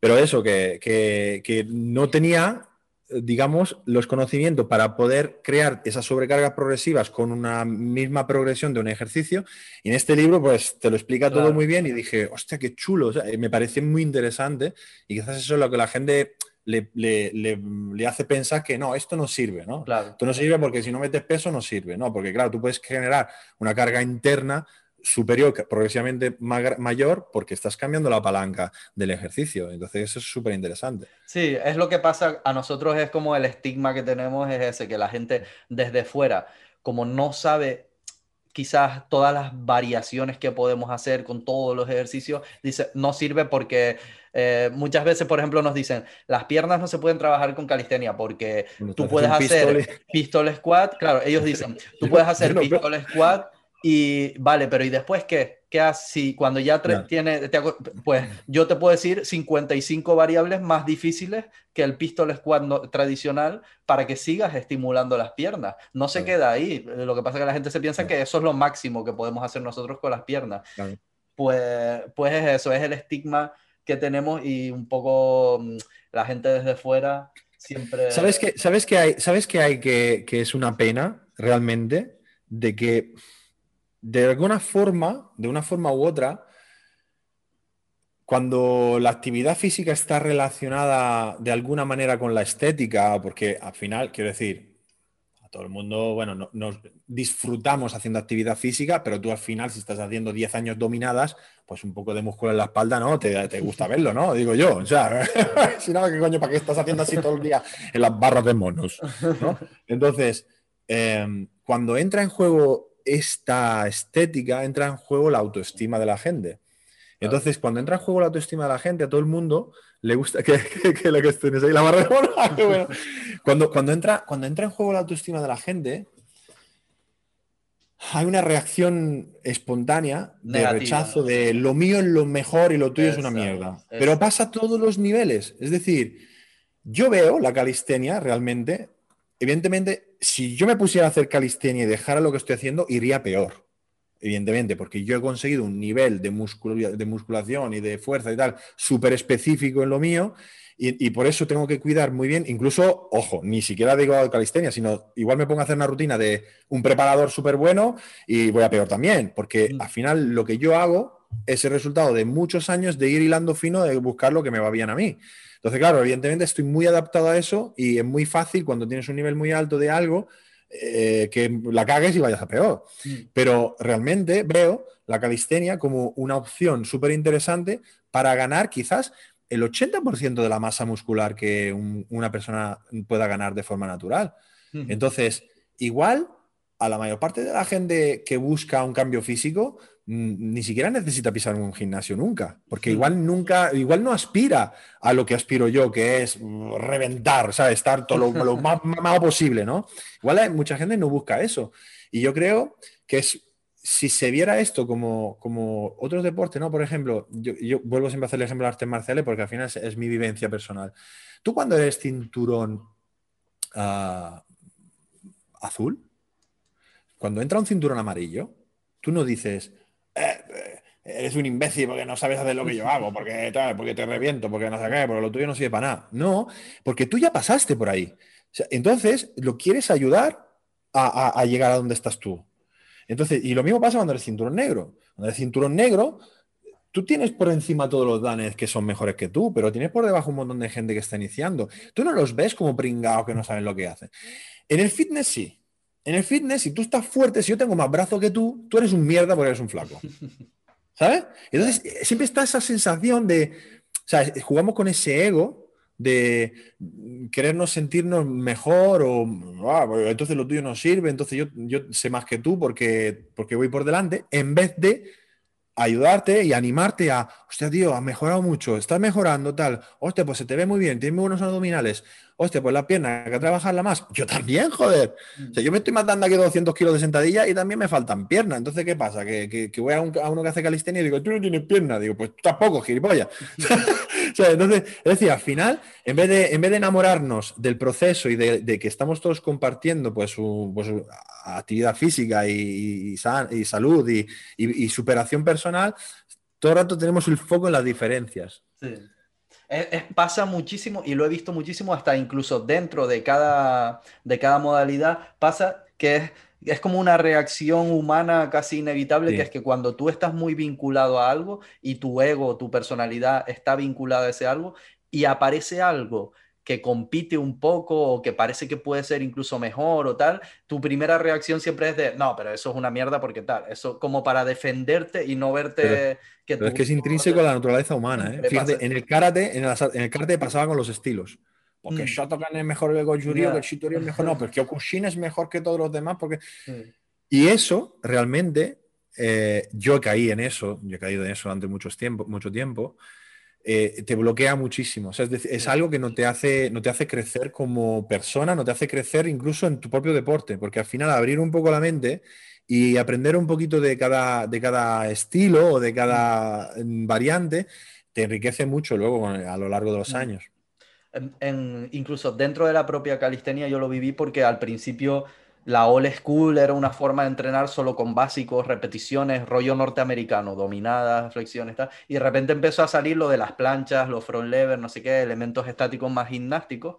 Pero eso, que, no tenía, digamos, los conocimientos para poder crear esas sobrecargas progresivas con una misma progresión de un ejercicio. Y en este libro, pues te lo explica todo muy bien y dije, hostia, qué chulo. me parece muy interesante y quizás eso es lo que la gente le, hace pensar que no, esto no sirve, ¿no? Claro. Esto no sirve porque si no metes peso no sirve, ¿no? Porque claro, tú puedes generar una carga interna superior, progresivamente mayor, porque estás cambiando la palanca del ejercicio. Entonces eso es súper interesante. Sí, es lo que pasa, a nosotros es como el estigma que tenemos es ese, que la gente desde fuera, como no sabe quizás todas las variaciones que podemos hacer con todos los ejercicios, dice, no sirve porque eh, muchas veces, por ejemplo, nos dicen, las piernas no se pueden trabajar con calistenia porque tú puedes hacer pistol squat, claro, ellos dicen, tú puedes hacer pistol squat y vale, pero ¿y después qué? ¿Qué haces cuando ya tiene, pues yo te puedo decir 55 variables más difíciles que el pistol squat tradicional para que sigas estimulando las piernas. No se queda ahí. Lo que pasa es que la gente se piensa que eso es lo máximo que podemos hacer nosotros con las piernas. Pues, pues es eso, es el estigma que tenemos y un poco mm, la gente desde fuera siempre... ¿Sabes que, sabes que hay, sabes que, hay que, que es una pena realmente? De que de alguna forma, de una forma u otra, cuando la actividad física está relacionada de alguna manera con la estética, porque al final, quiero decir, todo el mundo, bueno, nos disfrutamos haciendo actividad física, pero tú al final, si estás haciendo 10 años dominadas, pues un poco de músculo en la espalda, ¿no? Te, te gusta verlo, ¿no? Digo yo, o sea, si no, ¿qué coño, para qué estás haciendo así todo el día en las barras de monos? ¿no? Entonces, em, cuando entra en juego esta estética entra en juego la autoestima de la gente. Entonces, cuando entra en juego la autoestima de la gente, a todo el mundo le gusta que, que, la ahí la barra de cuando, cuando, entra, cuando entra en juego la autoestima de la gente, hay una reacción espontánea de rechazo de lo mío es lo mejor y lo tuyo es una mierda. Pero pasa a todos los niveles. Es decir, yo veo la calistenia realmente. Evidentemente, si yo me pusiera a hacer calistenia y dejara lo que estoy haciendo, iría peor evidentemente, porque yo he conseguido un nivel de, de musculación y de fuerza y tal súper específico en lo mío, y, por eso tengo que cuidar muy bien, incluso, ojo, ni siquiera digo calistenia, sino igual me pongo a hacer una rutina de un preparador súper bueno y voy a peor también, porque mm. al final lo que yo hago es el resultado de muchos años de ir hilando fino, de buscar lo que me va bien a mí. Entonces, claro, evidentemente estoy muy adaptado a eso y es muy fácil cuando tienes un nivel muy alto de algo eh, que la cagues y vayas a peor. Mm. Pero realmente veo la calistenia como una opción súper interesante para ganar quizás el 80% de la masa muscular que una persona pueda ganar de forma natural. Entonces, igual a la mayor parte de la gente que busca un cambio físico ni siquiera necesita pisar un gimnasio nunca, porque igual nunca, igual no aspira a lo que aspiro yo, que es mm, reventar, ¿sabes? Estar todo lo, más, más, posible, ¿no? Igual hay, mucha gente no busca eso. Y yo creo que es, si se viera esto como, como otros deportes, ¿no? Por ejemplo, yo, vuelvo siempre a hacer el ejemplo de artes marciales porque al final es, mi vivencia personal. Tú cuando eres cinturón ah, azul, cuando entra un cinturón amarillo, tú no dices, eh, eres un imbécil porque no sabes hacer lo que yo hago, porque, porque te reviento, porque no sé qué, porque lo tuyo no sirve para nada. No, porque tú ya pasaste por ahí. entonces, lo quieres ayudar a, llegar a donde estás tú. Entonces, y lo mismo pasa cuando eres cinturón negro. Cuando eres cinturón negro, tú tienes por encima todos los danes que son mejores que tú, pero tienes por debajo un montón de gente que está iniciando. Tú no los ves como pringados que no saben lo que hacen. En el fitness sí. En el fitness, si tú estás fuerte, si yo tengo más brazo que tú, tú eres un mierda porque eres un flaco. ¿Sabes? Entonces, eh, siempre está esa sensación de, o sea, jugamos con ese ego de querernos sentirnos mejor o ah, pues entonces lo tuyo no sirve, entonces yo, yo sé más que tú porque, porque voy por delante, en vez de ayudarte y animarte a, hostia, tío, has mejorado mucho, estás mejorando, tal, hostia, pues se te ve muy bien, tienes muy buenos abdominales, hostia, pues la pierna, hay que trabajarla más. Yo también, joder. O sea, yo me estoy matando aquí 200 kilos de sentadilla y también me faltan piernas. Entonces, ¿qué pasa? Que, voy a, uno que hace calistenia y digo, tú no tienes pierna. Digo, pues tampoco, gilipollas. o sea, entonces, es decir, al final, en vez de, en vez de enamorarnos del proceso y de, que estamos todos compartiendo pues su, pues, actividad física y, y, salud y, superación personal, todo el rato tenemos el foco en las diferencias. Sí. pasa muchísimo y lo he visto muchísimo hasta incluso dentro de cada, de cada modalidad, pasa que es, es como una reacción humana casi inevitable, que es que cuando tú estás muy vinculado a algo y tu ego, tu personalidad está vinculada a ese algo y aparece algo que compite un poco o que parece que puede ser incluso mejor o tal, tu primera reacción siempre es de, no, pero eso es una mierda porque tal, eso como para defenderte y no verte que pero es que es intrínseco a la naturaleza humana, ¿eh? Fíjate, en el karate, en el, en el karate pasaba con los estilos. Porque mm. Shotokan es mejor que el Goju-Ryu, que el Shitori es mejor, no, pero que Okushin es mejor que todos los demás, porque... Y eso, realmente, eh, yo caí en eso, yo he caído en eso durante mucho tiempo, mucho tiempo, eh, te bloquea muchísimo. es, algo que no te, hace, no te hace crecer como persona, no te hace crecer incluso en tu propio deporte, porque al final abrir un poco la mente y aprender un poquito de cada, de cada estilo o de cada mm, variante te enriquece mucho luego a lo largo de los mm. años. incluso dentro de la propia calistenia yo lo viví porque al principio la old school era una forma de entrenar solo con básicos, repeticiones, rollo norteamericano, dominadas, flexiones, tal. Y de repente empezó a salir lo de las planchas, los front lever, no sé qué, elementos estáticos más gimnásticos.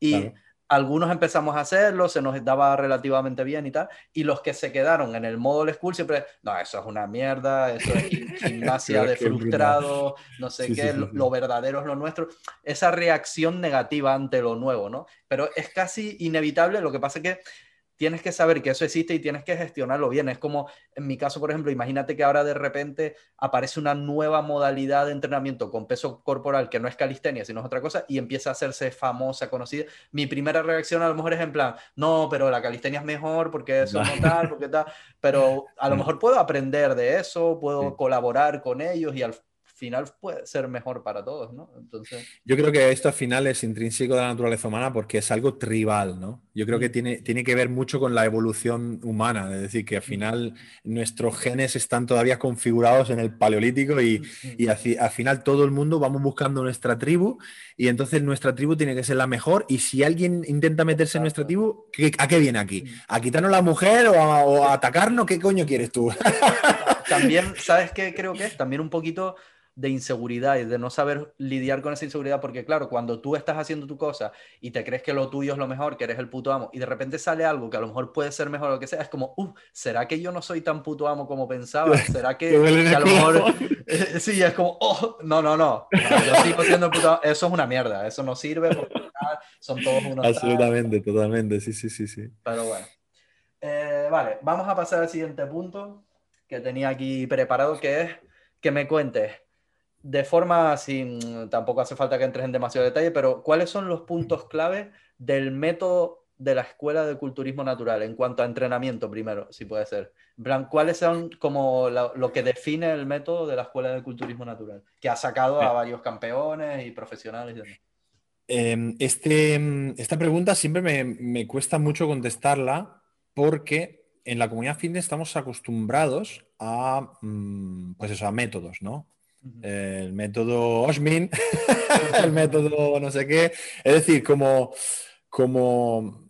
Y algunos empezamos a hacerlo, se nos daba relativamente bien y tal. Y los que se quedaron en el modo old school siempre, no, eso es una mierda, eso es gimnasia de frustrado, no sé qué, lo, lo verdadero es lo nuestro. Esa reacción negativa ante lo nuevo, ¿no? Pero es casi inevitable, lo que pasa es que tienes que saber que eso existe y tienes que gestionarlo bien. Es como, en mi caso, por ejemplo, imagínate que ahora de repente aparece una nueva modalidad de entrenamiento con peso corporal que no es calistenia, sino es otra cosa, y empieza a hacerse famosa, conocida. Mi primera reacción a lo mejor es en plan, no, pero la calistenia es mejor porque eso no tal, porque tal, pero a lo mejor puedo aprender de eso, puedo colaborar con ellos y al final puede ser mejor para todos, ¿no? Entonces... Yo creo que esto al final es intrínseco de la naturaleza humana porque es algo tribal, ¿no? Yo creo que mm. tiene, tiene que ver mucho con la evolución humana, es decir, que al mm. final nuestros genes están todavía configurados en el paleolítico y, mm, y al final todo el mundo vamos buscando nuestra tribu y entonces nuestra tribu tiene que ser la mejor y si alguien intenta meterse en nuestra tribu, ¿a qué viene aquí? ¿A quitarnos la mujer o a, o a atacarnos? ¿Qué coño quieres tú? También, ¿sabes qué creo que es? También un poquito de inseguridad y de no saber lidiar con esa inseguridad, porque claro, cuando tú estás haciendo tu cosa y te crees que lo tuyo es lo mejor, que eres el puto amo, y de repente sale algo que a lo mejor puede ser mejor o lo que sea, es como, uh, ¿será que yo no soy tan puto amo como pensaba? ¿Será que, a lo mejor... sí, es como, oh, no, no, no, yo sigo siendo puto amo. Eso es una mierda, eso no sirve porque son todos unos... Absolutamente, totalmente, sí, sí, sí, sí. Pero bueno. Eh, vale, vamos a pasar al siguiente punto que tenía aquí preparado, que es que me cuentes de forma sin, tampoco hace falta que entres en demasiado detalle, pero ¿cuáles son los puntos clave del método de la escuela de culturismo natural en cuanto a entrenamiento primero, si puede ser? ¿Cuáles son como lo, que define el método de la escuela de culturismo natural? Que ha sacado a varios campeones y profesionales y demás. Em, este, esta pregunta siempre me, me, cuesta mucho contestarla porque en la comunidad fitness estamos acostumbrados a, mm, pues eso, a métodos, ¿no? el método Osmin, el método no sé qué. Es decir, como, como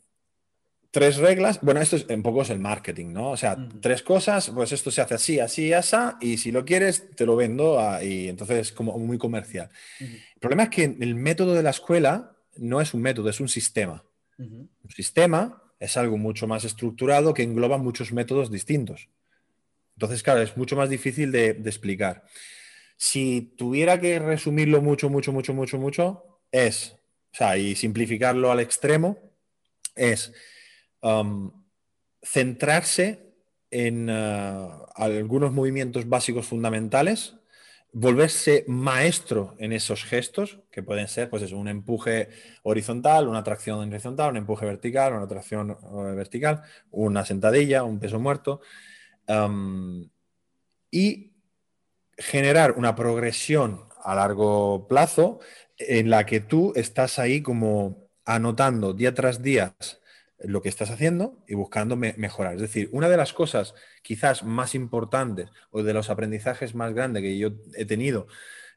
tres reglas. Bueno, esto es, en poco es el marketing, ¿no? O sea, tres cosas, pues esto se hace así, así, así, y si lo quieres, te lo vendo y entonces es como muy comercial. El problema es que el método de la escuela no es un método, es un sistema. Un sistema es algo mucho más estructurado que engloba muchos métodos distintos. Entonces, claro, es mucho más difícil de, explicar. Si tuviera que resumirlo mucho, mucho, mucho, mucho, mucho, es, o sea, y simplificarlo al extremo, es um, centrarse en uh, algunos movimientos básicos fundamentales, volverse maestro en esos gestos, que pueden ser, pues un empuje horizontal, una tracción horizontal, un empuje vertical, una tracción uh, vertical, una sentadilla, un peso muerto, y generar una progresión a largo plazo en la que tú estás ahí como anotando día tras día lo que estás haciendo y buscando mejorar. Es decir, una de las cosas quizás más importantes o de los aprendizajes más grandes que yo he tenido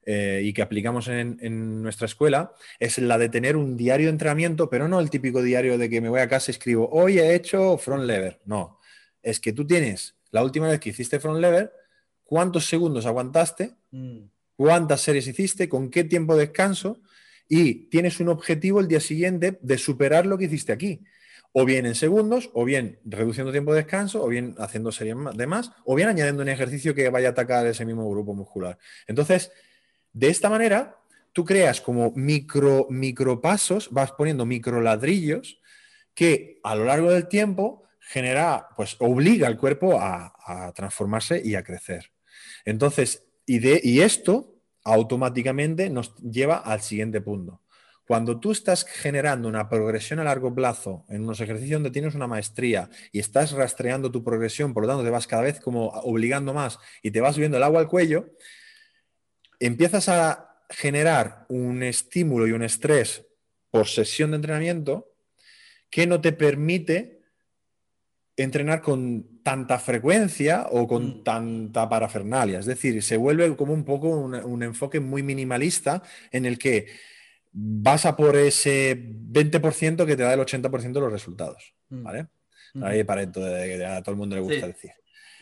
eh, y que aplicamos en, en, nuestra escuela es la de tener un diario de entrenamiento, pero no el típico diario de que me voy a casa y escribo, hoy he hecho front lever. No, es que tú tienes la última vez que hiciste front lever, cuántos segundos aguantaste, mm. cuántas series hiciste, con qué tiempo de descanso y tienes un objetivo el día siguiente de superar lo que hiciste aquí. O bien en segundos, o bien reduciendo tiempo de descanso, o bien haciendo series de más, o bien añadiendo un ejercicio que vaya a atacar ese mismo grupo muscular. Entonces, de esta manera, tú creas como micro, micro pasos, vas poniendo micro ladrillos que a lo largo del tiempo genera, pues obliga al cuerpo a transformarse y a crecer. Entonces, y, de, y esto automáticamente nos lleva al siguiente punto. Cuando tú estás generando una progresión a largo plazo en unos ejercicios donde tienes una maestría y estás rastreando tu progresión, por lo tanto te vas cada vez como obligando más y te vas subiendo el agua al cuello, empiezas a generar un estímulo y un estrés por sesión de entrenamiento que no te permite entrenar con tanta frecuencia o con mm. tanta parafernalia. Es decir, se vuelve como un poco un, enfoque muy minimalista en el que vas a por ese 20% que te da el 80% de los resultados. Mm. ¿Vale? Mm. Ahí para todo, a todo el mundo le gusta decir.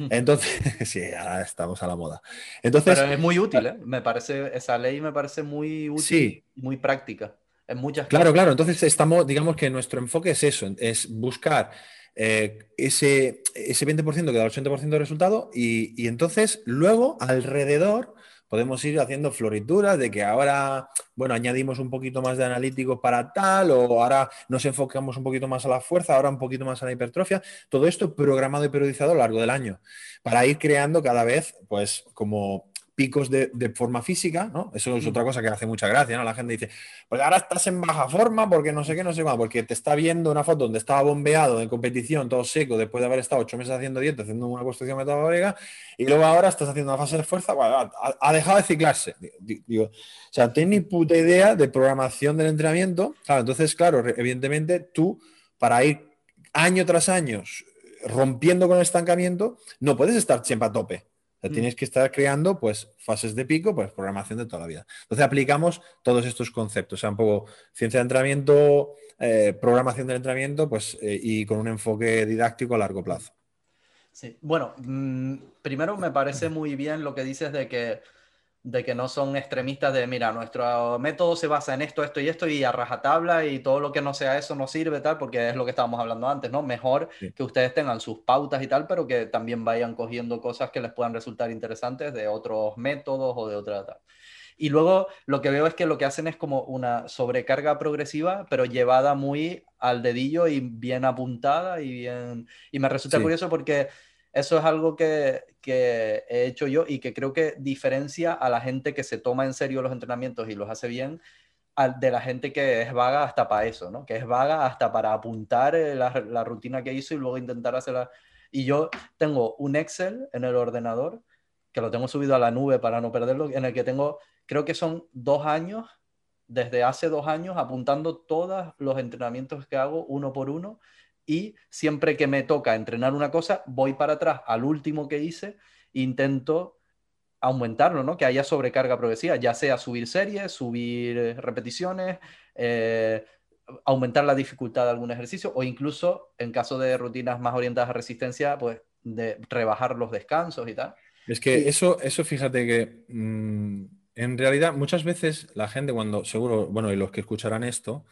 Entonces, sí, ahora estamos a la moda. Entonces, Pero es muy útil, ¿eh? Me parece, esa ley me parece muy útil, muy práctica. En muchas Claro, claro. Entonces estamos, digamos que nuestro enfoque es eso, es buscar eh, ese, ese 20% que da el 80% de resultado y, entonces luego alrededor podemos ir haciendo florituras de que ahora, bueno, añadimos un poquito más de analíticos para tal, o ahora nos enfocamos un poquito más a la fuerza, ahora un poquito más a la hipertrofia. Todo esto programado y periodizado a lo largo del año, para ir creando cada vez, pues, como picos de, forma física, ¿no? Eso es otra cosa que hace mucha gracia, ¿no? La gente dice, pues ahora estás en baja forma porque no sé qué, no sé cuándo, porque te está viendo una foto donde estaba bombeado en competición, todo seco, después de haber estado ocho meses haciendo dieta, haciendo una construcción metabólica, y luego ahora estás haciendo una fase de fuerza, bueno, ha, dejado de ciclarse. Digo, o sea, ni puta idea de programación del entrenamiento. Claro, entonces, claro, evidentemente tú, para ir año tras año rompiendo con el estancamiento, no puedes estar siempre a tope. Mm. tienes que estar creando pues fases de pico, pues programación de toda la vida. Entonces aplicamos todos estos conceptos, o sea, un poco ciencia de entrenamiento, eh, programación del entrenamiento, pues eh, y con un enfoque didáctico a largo plazo. Sí, bueno, mm, primero me parece muy bien lo que dices de que de que no son extremistas de, mira, nuestro método se basa en esto, esto y esto y a rajatabla y todo lo que no sea eso no sirve, tal, porque es lo que estábamos hablando antes, ¿no? Mejor que ustedes tengan sus pautas y tal, pero que también vayan cogiendo cosas que les puedan resultar interesantes de otros métodos o de otra tal. Y luego lo que veo es que lo que hacen es como una sobrecarga progresiva, pero llevada muy al dedillo y bien apuntada y bien... Y me resulta curioso porque eso es algo que, he hecho yo y que creo que diferencia a la gente que se toma en serio los entrenamientos y los hace bien de la gente que es vaga hasta para eso, ¿no? Que es vaga hasta para apuntar eh, la, la, rutina que hizo y luego intentar hacerla. Y yo tengo un Excel en el ordenador, que lo tengo subido a la nube para no perderlo, en el que tengo, creo que son dos años, desde hace dos años, apuntando todos los entrenamientos que hago uno por uno y siempre que me toca entrenar una cosa, voy para atrás al último que hice e intento aumentarlo, ¿no? Que haya sobrecarga progresiva, ya sea subir series, subir eh, repeticiones, eh, aumentar la dificultad de algún ejercicio o incluso en caso de rutinas más orientadas a resistencia, pues de rebajar los descansos y tal. Es que eso, eso fíjate que mm, en realidad muchas veces la gente cuando, seguro, bueno, y los que escucharán esto,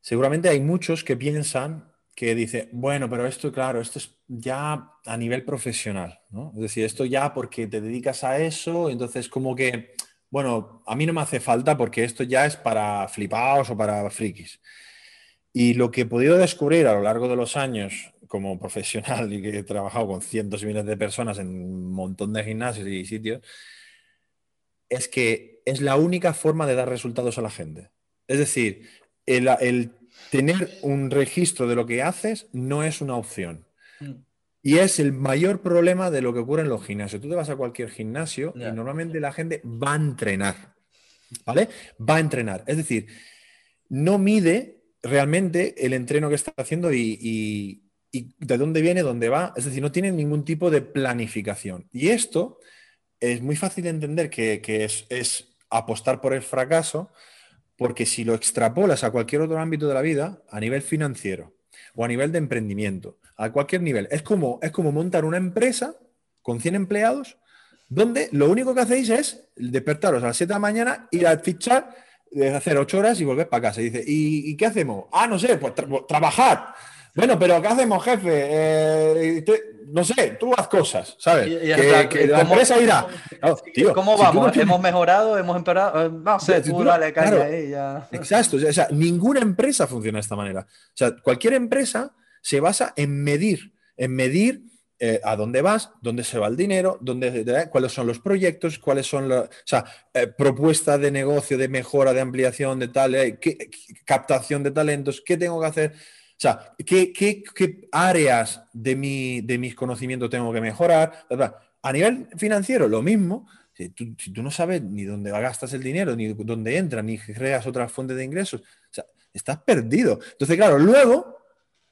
seguramente hay muchos que piensan que dice, bueno, pero esto, claro, esto es ya a nivel profesional, ¿no? Es decir, esto ya porque te dedicas a eso, entonces como que, bueno, a mí no me hace falta porque esto ya es para flipados o para frikis. Y lo que he podido descubrir a lo largo de los años como profesional y que he trabajado con cientos y miles de personas en un montón de gimnasios y sitios, es que es la única forma de dar resultados a la gente. Es decir, el, tener un registro de lo que haces no es una opción. Mm. Y es el mayor problema de lo que ocurre en los gimnasios. Tú te vas a cualquier gimnasio y normalmente la gente va a entrenar. ¿Vale? Va a entrenar. Es decir, no mide realmente el entreno que está haciendo y, de dónde viene, dónde va. Es decir, no tiene ningún tipo de planificación. Y esto es muy fácil de entender que, es, es apostar por el fracaso porque si lo extrapolas a cualquier otro ámbito de la vida, a nivel financiero o a nivel de emprendimiento, a cualquier nivel, es como, es como montar una empresa con 100 empleados donde lo único que hacéis es despertaros a las 7 de la mañana, ir a fichar, eh, hacer 8 horas y volver para casa. Y dice, ¿y, qué hacemos? Ah, no sé, pues trabajar. Bueno, pero ¿qué hacemos, jefe? Eh, no sé, tú haz cosas, ¿sabes? que, la empresa irá. ¿Cómo vamos? ¿Hemos mejorado? ¿Hemos empeorado? Eh, no sé, tú, dale caña ahí ya. Exacto, o sea, ninguna empresa funciona de esta manera. O sea, cualquier empresa se basa en medir, en medir eh, a dónde vas, dónde se va el dinero, dónde, cuáles son los proyectos, cuáles son las o sea, propuestas de negocio, de mejora, de ampliación, de tal, qué, captación de talentos, qué tengo que hacer. O sea, ¿qué, áreas de, mi, de mis conocimientos tengo que mejorar? A nivel financiero, lo mismo. Si tú, no sabes ni dónde gastas el dinero, ni dónde entra, ni creas otras fuentes de ingresos, o sea, estás perdido. Entonces, claro, luego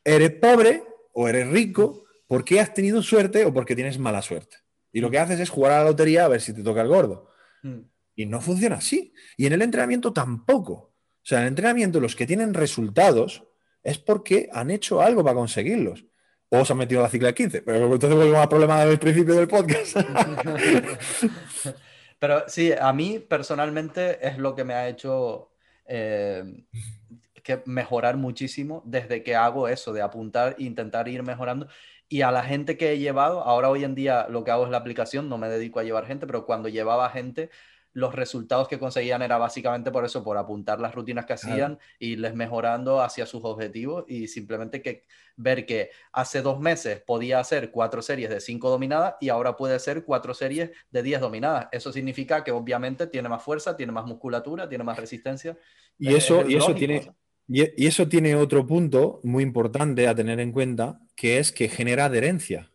eres pobre o eres rico porque has tenido suerte o porque tienes mala suerte. Y lo que haces es jugar a la lotería a ver si te toca el gordo. Mm. Y no funciona así. Y en el entrenamiento tampoco. O sea, en el entrenamiento los que tienen resultados es porque han hecho algo para conseguirlos. O se han metido la cicla de 15. Pero entonces volvemos al problema del principio del podcast. pero sí, a mí personalmente es lo que me ha hecho eh, que mejorar muchísimo desde que hago eso, de apuntar e intentar ir mejorando. Y a la gente que he llevado, ahora hoy en día lo que hago es la aplicación, no me dedico a llevar gente, pero cuando llevaba gente, los resultados que conseguían era básicamente por eso, por apuntar las rutinas que hacían y les mejorando hacia sus objetivos y simplemente que ver que hace dos meses podía hacer cuatro series de cinco dominadas y ahora puede hacer cuatro series de diez dominadas. Eso significa que obviamente tiene más fuerza, tiene más musculatura, tiene más resistencia. Y eso, y eso tiene... Y eso tiene otro punto muy importante a tener en cuenta, que es que genera adherencia,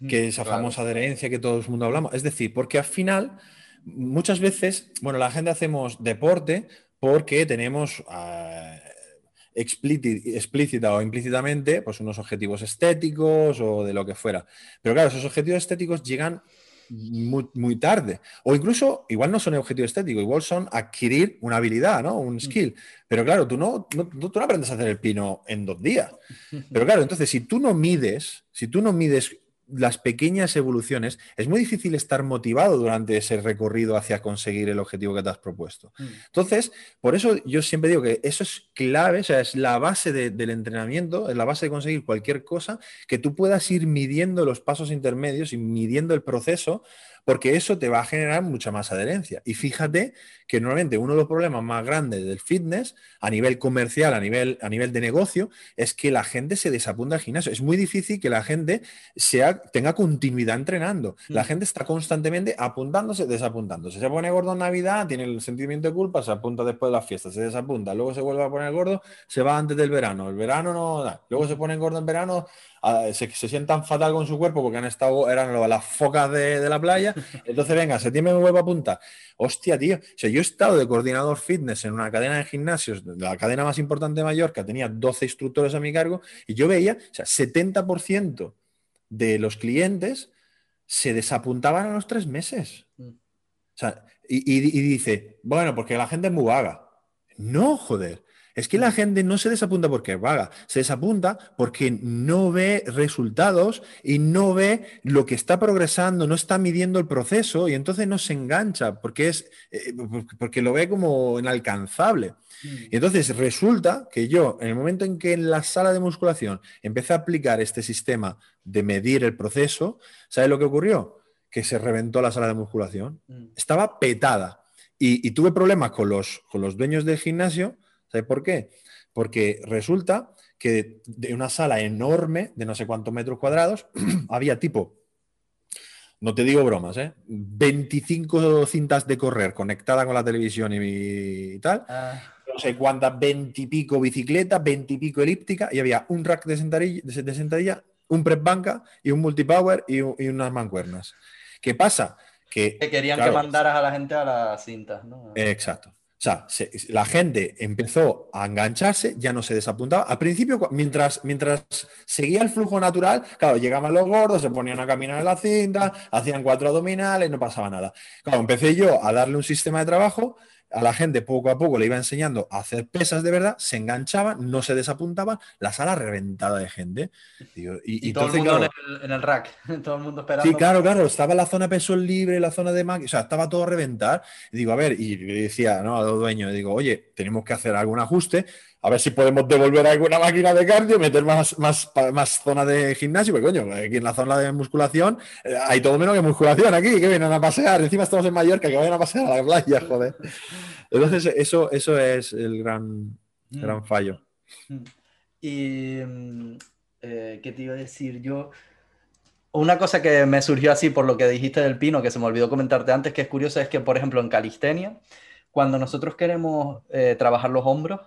mm, que esa famosa adherencia que todo el mundo hablamos. Es decir, porque al final muchas veces, bueno, la gente hacemos deporte porque tenemos uh, explícita o implícitamente pues unos objetivos estéticos o de lo que fuera. Pero claro, esos objetivos estéticos llegan muy, muy, tarde. O incluso, igual no son objetivos estéticos, igual son adquirir una habilidad, ¿no? Un skill. Pero claro, tú no, no, tú no aprendes a hacer el pino en dos días. Pero claro, entonces, si tú no mides, si tú no mides las pequeñas evoluciones, es muy difícil estar motivado durante ese recorrido hacia conseguir el objetivo que te has propuesto. Mm. Entonces, por eso yo siempre digo que eso es clave, o sea, es la base del entrenamiento, es la base de conseguir cualquier cosa, que tú puedas ir midiendo los pasos intermedios y midiendo el proceso porque eso te va a generar mucha más adherencia. Y fíjate que normalmente uno de los problemas más grandes del fitness a nivel comercial, a nivel, a nivel de negocio, es que la gente se desapunta al gimnasio. Es muy difícil que la gente sea, tenga continuidad entrenando. La mm. gente está constantemente apuntándose, desapuntándose. Se pone gordo en Navidad, tiene el sentimiento de culpa, se apunta después de las fiestas, se desapunta, luego se vuelve a poner gordo, se va antes del verano. El verano no da. Luego se pone gordo en verano, se, se, sientan fatal con su cuerpo porque han estado, eran las focas de, la playa. Entonces, venga, septiembre me vuelvo a apuntar. Hostia, tío. O sea, yo he estado de coordinador fitness en una cadena de gimnasios, la cadena más importante de Mallorca, tenía 12 instructores a mi cargo y yo veía, o sea, 70% de los clientes se desapuntaban a los tres meses. Mm. O sea, y, y dice, bueno, porque la gente es muy vaga. No, joder. Es que la gente no se desapunta porque es vaga, se desapunta porque no ve resultados y no ve lo que está progresando, no está midiendo el proceso y entonces no se engancha porque, es, eh, porque lo ve como inalcanzable. Mm. Y entonces resulta que yo, en el momento en que en la sala de musculación empecé a aplicar este sistema de medir el proceso, ¿sabes lo que ocurrió? Que se reventó la sala de musculación. Mm. Estaba petada. Y, tuve problemas con los, con los dueños del gimnasio ¿Sabes por qué? Porque resulta que de una sala enorme, de no sé cuántos metros cuadrados, había tipo, no te digo bromas, ¿eh? 25 cintas de correr conectadas con la televisión y, tal. Ah. No sé cuántas, 20 y pico bicicletas, 20 y pico elíptica, y había un rack de sentadilla, un press banca y un multipower y, y unas mancuernas. ¿Qué pasa? Que, querían que mandaras a la gente a las cintas, ¿no? Exacto. O sea, la gente empezó a engancharse, ya no se desapuntaba. Al principio, mientras, mientras seguía el flujo natural, claro, llegaban los gordos, se ponían a caminar en la cinta, hacían cuatro abdominales, no pasaba nada. Claro, empecé yo a darle un sistema de trabajo a la gente poco a poco le iba enseñando a hacer pesas de verdad, se enganchaban, no se desapuntaban, la sala reventada de gente. y, todo el mundo en, el, rack, todo el mundo esperando. Sí, claro, claro, estaba la zona peso libre, la zona de máquina, o sea, estaba todo a reventar. Y digo, a ver, y decía ¿no? a los dueños, digo, oye, tenemos que hacer algún ajuste, a ver si podemos devolver alguna máquina de cardio, meter más, más, más zona de gimnasio, porque coño, aquí en la zona de musculación eh, hay todo menos que musculación aquí, que vienen a pasear. Encima estamos en Mallorca, que vayan a pasear a la playa, joder. Entonces, eso, eso es el gran, mm. gran fallo. Mm. Y, mm, eh, ¿qué te iba a decir? Yo, una cosa que me surgió así por lo que dijiste del pino, que se me olvidó comentarte antes, que es curioso, es que, por ejemplo, en calistenia, cuando nosotros queremos eh, trabajar los hombros,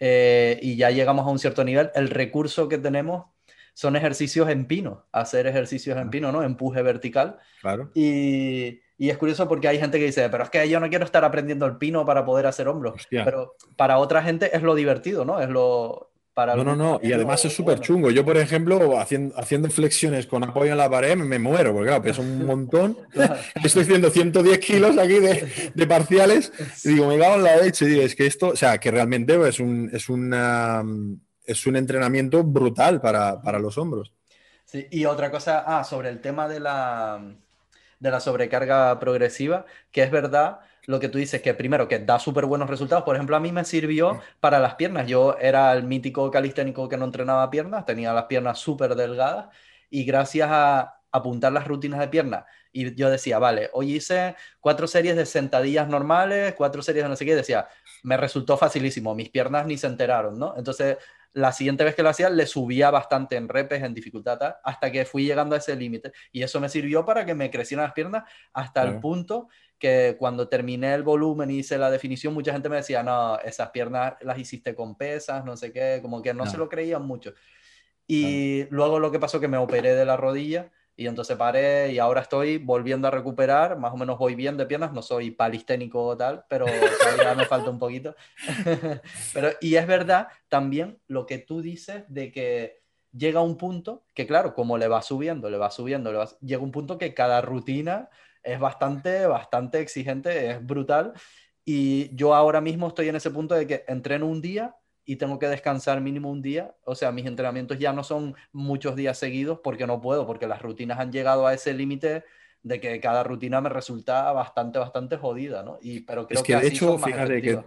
eh, y ya llegamos a un cierto nivel, el recurso que tenemos son ejercicios en pino, hacer ejercicios en pino, ¿no? Empuje vertical. Claro. Y, y es curioso porque hay gente que dice, pero es que yo no quiero estar aprendiendo el pino para poder hacer hombros. Pero para otra gente es lo divertido, ¿no? Es lo, para no, no, no. Y además es súper chungo. Yo, por ejemplo, haciendo, haciendo flexiones con apoyo en la pared, me, muero, porque claro, peso un montón. Estoy haciendo 110 kilos aquí de, de parciales. Y digo, me cago en la leche. Y digo, es que esto, o sea, que realmente es un, es una, es un entrenamiento brutal para, para los hombros. Sí, y otra cosa, ah, sobre el tema de la, de la sobrecarga progresiva, que es verdad lo que tú dices, que primero que da súper buenos resultados. Por ejemplo, a mí me sirvió para las piernas. Yo era el mítico calisténico que no entrenaba piernas, tenía las piernas súper delgadas y gracias a apuntar las rutinas de pierna, y yo decía, vale, hoy hice cuatro series de sentadillas normales, cuatro series de no sé qué, decía, me resultó facilísimo, mis piernas ni se enteraron, ¿no? Entonces, la siguiente vez que lo hacía, le subía bastante en repes, en dificultad, hasta que fui llegando a ese límite. Y eso me sirvió para que me crecieran las piernas hasta el punto que cuando terminé el volumen y hice la definición, mucha gente me decía, no, esas piernas las hiciste con pesas, no sé qué, como que no, se lo creían mucho. Y luego lo que pasó que me operé de la rodilla y entonces paré y ahora estoy volviendo a recuperar, más o menos voy bien de piernas, no soy palisténico o tal, pero todavía me falta un poquito. pero, y es verdad también lo que tú dices de que llega un punto que claro, como le va subiendo, le va subiendo, le va, llega un punto que cada rutina es bastante, bastante exigente, es brutal. Y yo ahora mismo estoy en ese punto de que entreno un día y tengo que descansar mínimo un día. O sea, mis entrenamientos ya no son muchos días seguidos porque no puedo, porque las rutinas han llegado a ese límite de que cada rutina me resulta bastante, bastante jodida, ¿no? Y, pero creo es que, de hecho, fíjate que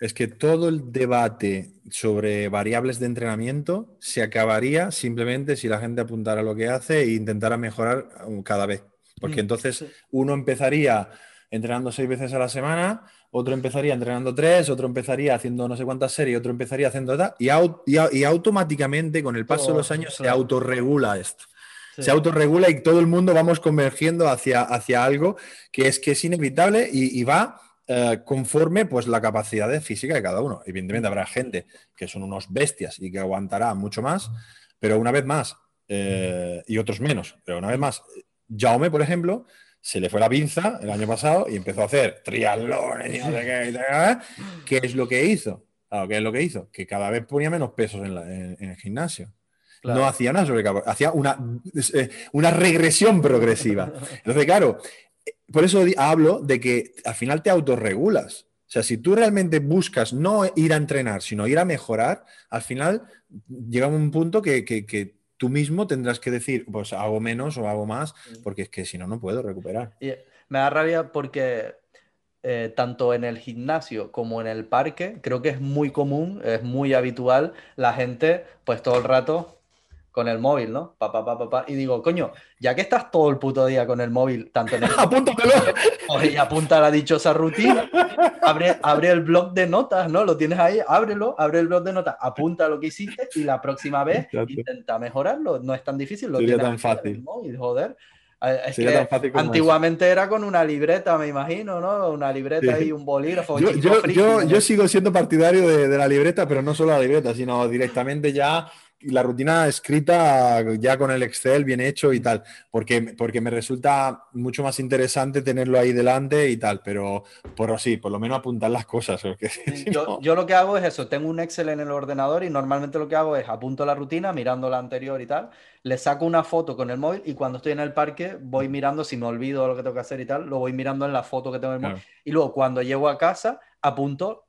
es que todo el debate sobre variables de entrenamiento se acabaría simplemente si la gente apuntara lo que hace e intentara mejorar cada vez. Porque mm, entonces uno empezaría entrenando seis veces a la semana, otro empezaría entrenando tres, otro empezaría haciendo no sé cuántas series, otro empezaría haciendo tal, y, y, automáticamente con el paso de los años se autorregula esto. Se autorregula y todo el mundo vamos convergiendo hacia, hacia algo que es que es inevitable y, va eh, conforme pues la capacidad de física de cada uno. Evidentemente habrá gente que son unos bestias y que aguantará mucho más, pero una vez más, eh, y otros menos, pero una vez más, Jaume, por ejemplo, se le fue la pinza el año pasado y empezó a hacer triatlones y no sé qué. ¿Qué es lo que hizo? ¿qué es lo que hizo? Que cada vez ponía menos pesos en, el gimnasio. No hacía una sobrecarga, hacía una, eh, una regresión progresiva. Entonces, claro, por eso hablo de que al final te autorregulas. O sea, si tú realmente buscas no ir a entrenar, sino ir a mejorar, al final llega un punto que, que, que tú mismo tendrás que decir, pues hago menos o hago más, porque es que si no, no puedo recuperar. Y me da rabia porque eh, tanto en el gimnasio como en el parque, creo que es muy común, es muy habitual, la gente, pues todo el rato con el móvil, ¿no? Pa, pa, pa, Y digo, coño, ya que estás todo el puto día con el móvil, tanto en el... ¡Apúntatelo! Oye, apunta la dichosa rutina. Abre, abre el blog de notas, ¿no? Lo tienes ahí, ábrelo, abre el blog de notas, apunta lo que hiciste y la próxima vez intenta mejorarlo. No es tan difícil, lo Sería tan fácil. móvil, joder. Es que antiguamente era con una libreta, me imagino, ¿no? Una libreta y un bolígrafo. Yo, yo, yo, yo, sigo siendo partidario de, de, la libreta, pero no solo la libreta, sino directamente ya la rutina escrita ya con el Excel bien hecho y tal, porque, porque me resulta mucho más interesante tenerlo ahí delante y tal, pero por así, por lo menos apuntar las cosas. yo, yo, lo que hago es eso, tengo un Excel en el ordenador y normalmente lo que hago es apunto la rutina mirando la anterior y tal, le saco una foto con el móvil y cuando estoy en el parque voy mirando, si me olvido lo que tengo que hacer y tal, lo voy mirando en la foto que tengo en el móvil. Y luego cuando llego a casa apunto,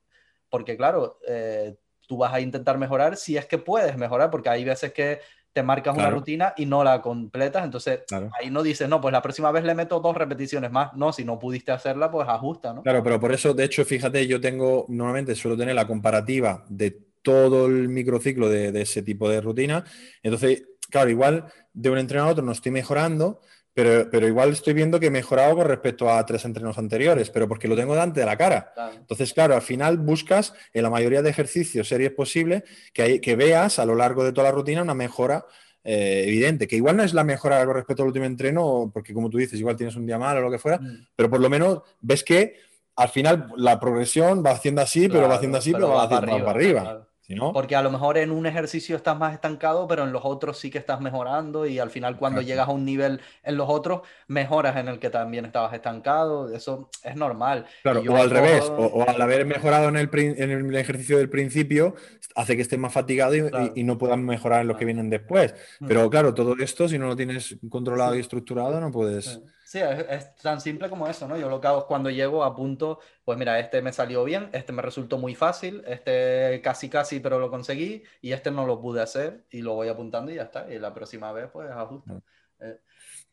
porque claro, eh, tú vas a intentar mejorar si es que puedes mejorar, porque hay veces que te marcas una rutina y no la completas, entonces ahí no dices, no, pues la próxima vez le meto dos repeticiones más, no, si no pudiste hacerla, pues ajusta, ¿no? Claro, pero por eso, de hecho, fíjate, yo tengo, normalmente suelo tener la comparativa de todo el microciclo de, de ese tipo de rutina, entonces, claro, igual de un entrenador a otro no estoy mejorando, pero, igual estoy viendo que he mejorado con respecto a tres entrenos anteriores, pero porque lo tengo delante de la cara. Entonces, claro, al final buscas en la mayoría de ejercicios, series posibles, que, que veas a lo largo de toda la rutina una mejora eh, evidente, que igual no es la mejora con respecto al último entreno, porque como tú dices, igual tienes un día mal o lo que fuera, mm. pero por lo menos ves que al final la progresión va haciendo así, pero va haciendo así, pero, va, haciendo para arriba. Porque a lo mejor en un ejercicio estás más estancado, pero en los otros sí que estás mejorando y al final cuando llegas a un nivel en los otros, mejoras en el que también estabas estancado. Eso es normal. Claro, o al revés, o, al haber mejorado en el, en el, ejercicio del principio, hace que estés más fatigado y, no puedas mejorar en los que vienen después. Mm. Pero claro, todo esto, si no lo tienes controlado y estructurado, no puedes... Sí, es, tan simple como eso, ¿no? Yo lo que hago es cuando llego a punto, pues mira, este me salió bien, este me resultó muy fácil, este casi casi, pero lo conseguí, y este no lo pude hacer, y lo voy apuntando y ya está. Y la próxima vez, pues ajusto. Mm. Eh,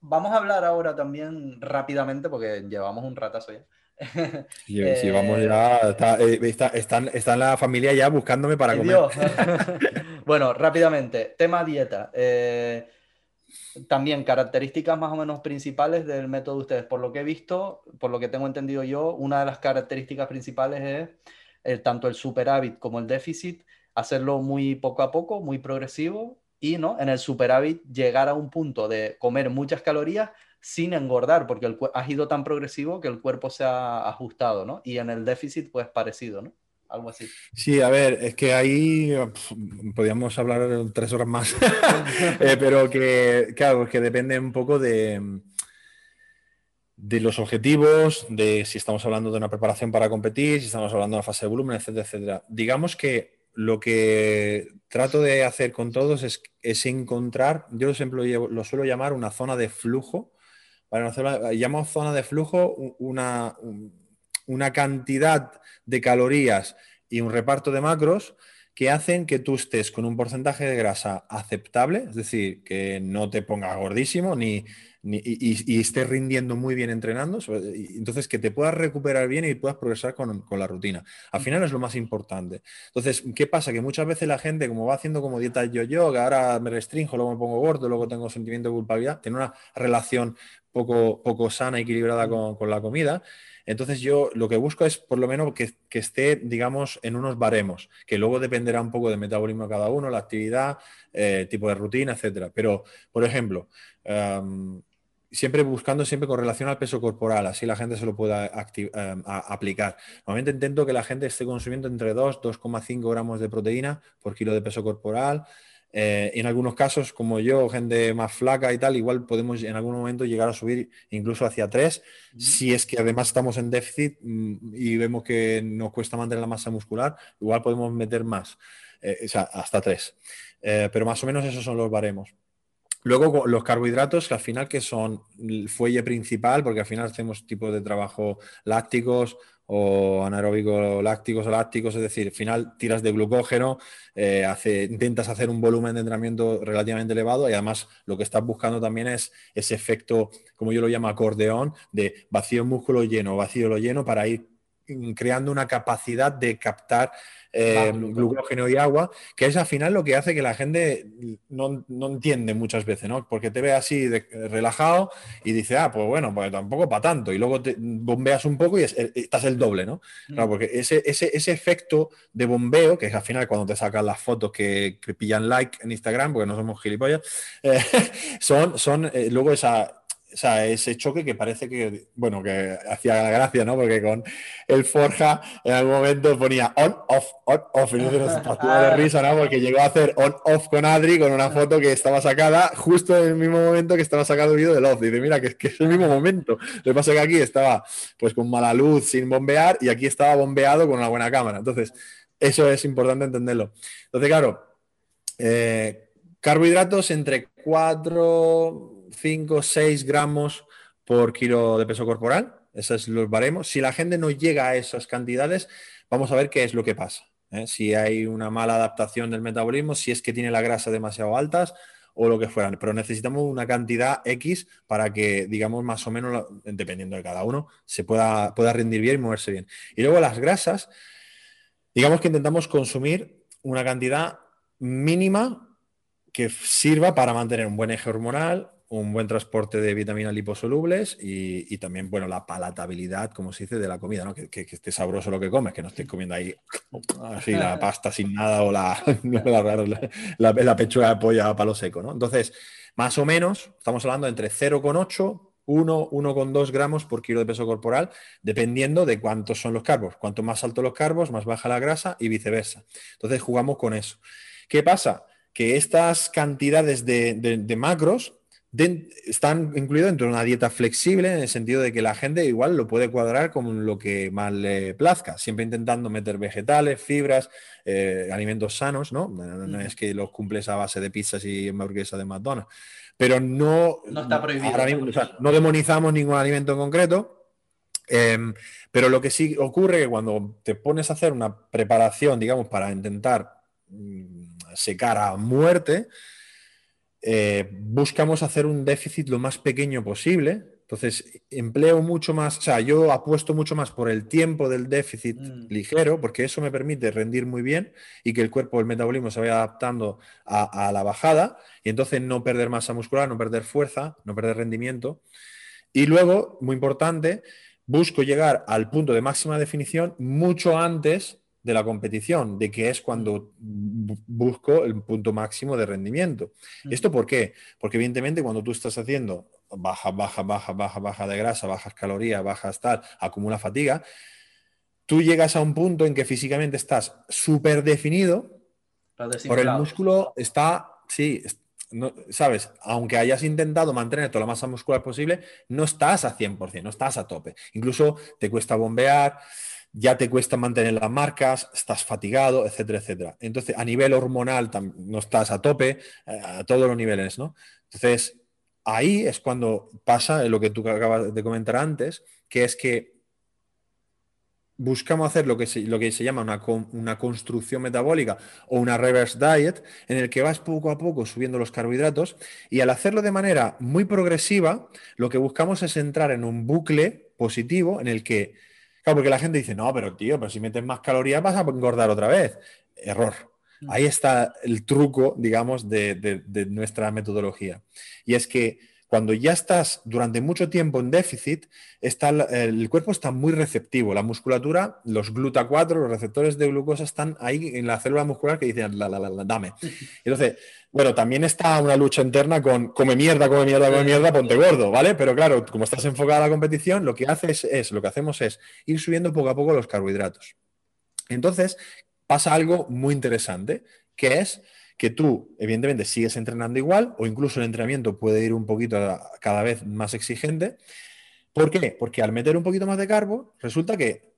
vamos a hablar ahora también rápidamente, porque llevamos un ratazo ya. Sí, vamos ya, eh, está, está, en la familia ya buscándome para comer. bueno, rápidamente, tema dieta. Eh, también características más o menos principales del método de ustedes. Por lo que he visto, por lo que tengo entendido yo, una de las características principales es el, tanto el superávit como el déficit, hacerlo muy poco a poco, muy progresivo y ¿no? en el superávit llegar a un punto de comer muchas calorías sin engordar, porque el, has ido tan progresivo que el cuerpo se ha ajustado, ¿no? Y en el déficit, pues parecido, ¿no? Algo así. Sí, a ver, es que ahí podríamos hablar tres horas más, eh, pero que, claro, que depende un poco de, de los objetivos, de si estamos hablando de una preparación para competir, si estamos hablando de una fase de volumen, etcétera, etcétera. Digamos que lo que trato de hacer con todos es, es encontrar, yo siempre lo, lo, suelo llamar una zona de flujo. Para llamo zona de flujo una, una cantidad de calorías y un reparto de macros que hacen que tú estés con un porcentaje de grasa aceptable, es decir, que no te pongas gordísimo ni, y, estés rindiendo muy bien entrenando, entonces que te puedas recuperar bien y puedas progresar con, la rutina. Al final es lo más importante. Entonces, ¿qué pasa? Que muchas veces la gente, como va haciendo como dieta yo-yo, que ahora me restringo, luego me pongo gordo, luego tengo sentimiento de culpabilidad, tiene una relación poco, poco sana, equilibrada con, con la comida. Entonces yo lo que busco es por lo menos que, esté, digamos, en unos baremos, que luego dependerá un poco del metabolismo de cada uno, la actividad, eh, tipo de rutina, etcétera. Pero, por ejemplo, siempre buscando siempre con relación al peso corporal, así la gente se lo pueda aplicar. Normalmente intento que la gente esté consumiendo entre 2, 2,5 gramos de proteína por kilo de peso corporal. Eh, en algunos casos, como yo, gente más flaca y tal, igual podemos en algún momento llegar a subir incluso hacia 3, si es que además estamos en déficit mm, y vemos que nos cuesta mantener la masa muscular, igual podemos meter más, eh, o sea, hasta 3. Eh, pero más o menos esos son los baremos. Luego los carbohidratos, que al final que son el fuelle principal, porque al final hacemos tipos de trabajo lácticos, o anaeróbicos lácticos o lácticos, es decir, al final tiras de glucógeno, eh, intentas hacer un volumen de entrenamiento relativamente elevado y además lo que estás buscando también es ese efecto, como yo lo llamo acordeón, de vacío músculo lleno, vacío lo lleno para ir creando una capacidad de captar eh, glucógeno y agua, que es al final lo que hace que la gente no, entiende muchas veces, ¿no? Porque te ve así relajado y dice, ah, pues bueno, pues tampoco para tanto, y luego te bombeas un poco y estás el doble, ¿no? Claro, mm. porque ese, ese, efecto de bombeo, que es al final cuando te sacan las fotos que, pillan like en Instagram, porque no somos gilipollas, eh, son, son eh, luego esa, o sea, ese choque que parece que, bueno, que hacía la gracia, ¿no? Porque con el Forja en algún momento ponía on, off, on, off, y nos partía de risa, ¿no? Porque llegó a hacer on, off con Adri con una foto que estaba sacada justo en el mismo momento que estaba sacado el vídeo del off. Dice, mira, que, que es el mismo momento. Lo que pasa es que aquí estaba pues con mala luz, sin bombear, y aquí estaba bombeado con una buena cámara. Entonces, eso es importante entenderlo. Entonces, claro, eh, carbohidratos entre 4 5, 6 gramos por kilo de peso corporal. Esos los baremos. Si la gente no llega a esas cantidades, vamos a ver qué es lo que pasa. ¿eh? Si hay una mala adaptación del metabolismo, si es que tiene la grasa demasiado altas o lo que fuera. Pero necesitamos una cantidad X para que, digamos, más o menos, dependiendo de cada uno, se pueda, pueda rendir bien y moverse bien. Y luego las grasas, digamos que intentamos consumir una cantidad mínima que sirva para mantener un buen eje hormonal, un buen transporte de vitaminas liposolubles y, también, bueno, la palatabilidad, como se dice, de la comida, ¿no? Que, esté sabroso lo que comes, que no estés comiendo ahí así la pasta sin nada o la, la, pechuga de pollo a palo seco, ¿no? Entonces, más o menos, estamos hablando entre 0,8 1, 1,2 gramos por kilo de peso corporal, dependiendo de cuántos son los carbos. Cuanto más altos los carbos, más baja la grasa y viceversa. Entonces jugamos con eso. ¿Qué pasa? Que estas cantidades de macros están incluidos dentro de una dieta flexible en el sentido de que la gente igual lo puede cuadrar con lo que más le plazca, siempre intentando meter vegetales, fibras, eh, alimentos sanos, ¿no? No, es que los cumples a base de pizzas y hamburguesas de McDonald's, pero no, no está prohibido. no demonizamos ningún alimento en concreto, em, pero lo que sí ocurre es que cuando te pones a hacer una preparación, digamos, para intentar mm, secar a muerte, eh, buscamos hacer un déficit lo más pequeño posible Entonces, empleo mucho más, o sea, yo apuesto mucho más por el tiempo del déficit Mm. ligero, porque eso me permite rendir muy bien y que el cuerpo, el metabolismo se vaya adaptando a, a la bajada y entonces no perder masa muscular, no perder fuerza, no perder rendimiento. Y luego, muy importante, busco llegar al punto de máxima definición mucho antes de la competición, de que es cuando bu- busco el punto máximo de rendimiento. ¿Esto por qué? Porque evidentemente cuando tú estás haciendo baja, baja, baja, baja, baja de grasa, bajas calorías, bajas tal, acumula fatiga, tú llegas a un punto en que físicamente estás súper definido, por el músculo está, sí, no- sabes, aunque hayas intentado mantener toda la masa muscular posible, no estás a 100%, no estás a tope. Incluso te cuesta bombear, ya te cuesta mantener las marcas, estás fatigado, etcétera, etcétera. Entonces, a nivel hormonal no estás a tope, eh, a todos los niveles, ¿no? Entonces, ahí es cuando pasa lo que tú acabas de comentar antes, que es que buscamos hacer lo que se, lo que se llama una, una construcción metabólica o una reverse diet, en el que vas poco a poco subiendo los carbohidratos y al hacerlo de manera muy progresiva, lo que buscamos es entrar en un bucle positivo en el que, claro, porque la gente dice, no, pero tío, pero si metes más calorías vas a engordar otra vez. Error. Mm. Ahí está el truco, digamos, de, de- de nuestra metodología. Y es que cuando ya estás durante mucho tiempo en déficit, está, el- cuerpo está muy receptivo. La musculatura, los GLUTA4, los receptores de glucosa están ahí en la célula muscular que dicen, la, la, la, la, dame. Entonces, bueno, también está una lucha interna con come mierda, come mierda, come mierda, ponte gordo, ¿vale? Pero claro, como estás enfocada a la competición, lo que haces es, lo que hacemos es ir subiendo poco a poco los carbohidratos. Entonces, pasa algo muy interesante, que es que tú, evidentemente, sigues entrenando igual o incluso el entrenamiento puede ir un poquito cada vez más exigente. ¿Por qué? Porque al meter un poquito más de carbo, resulta que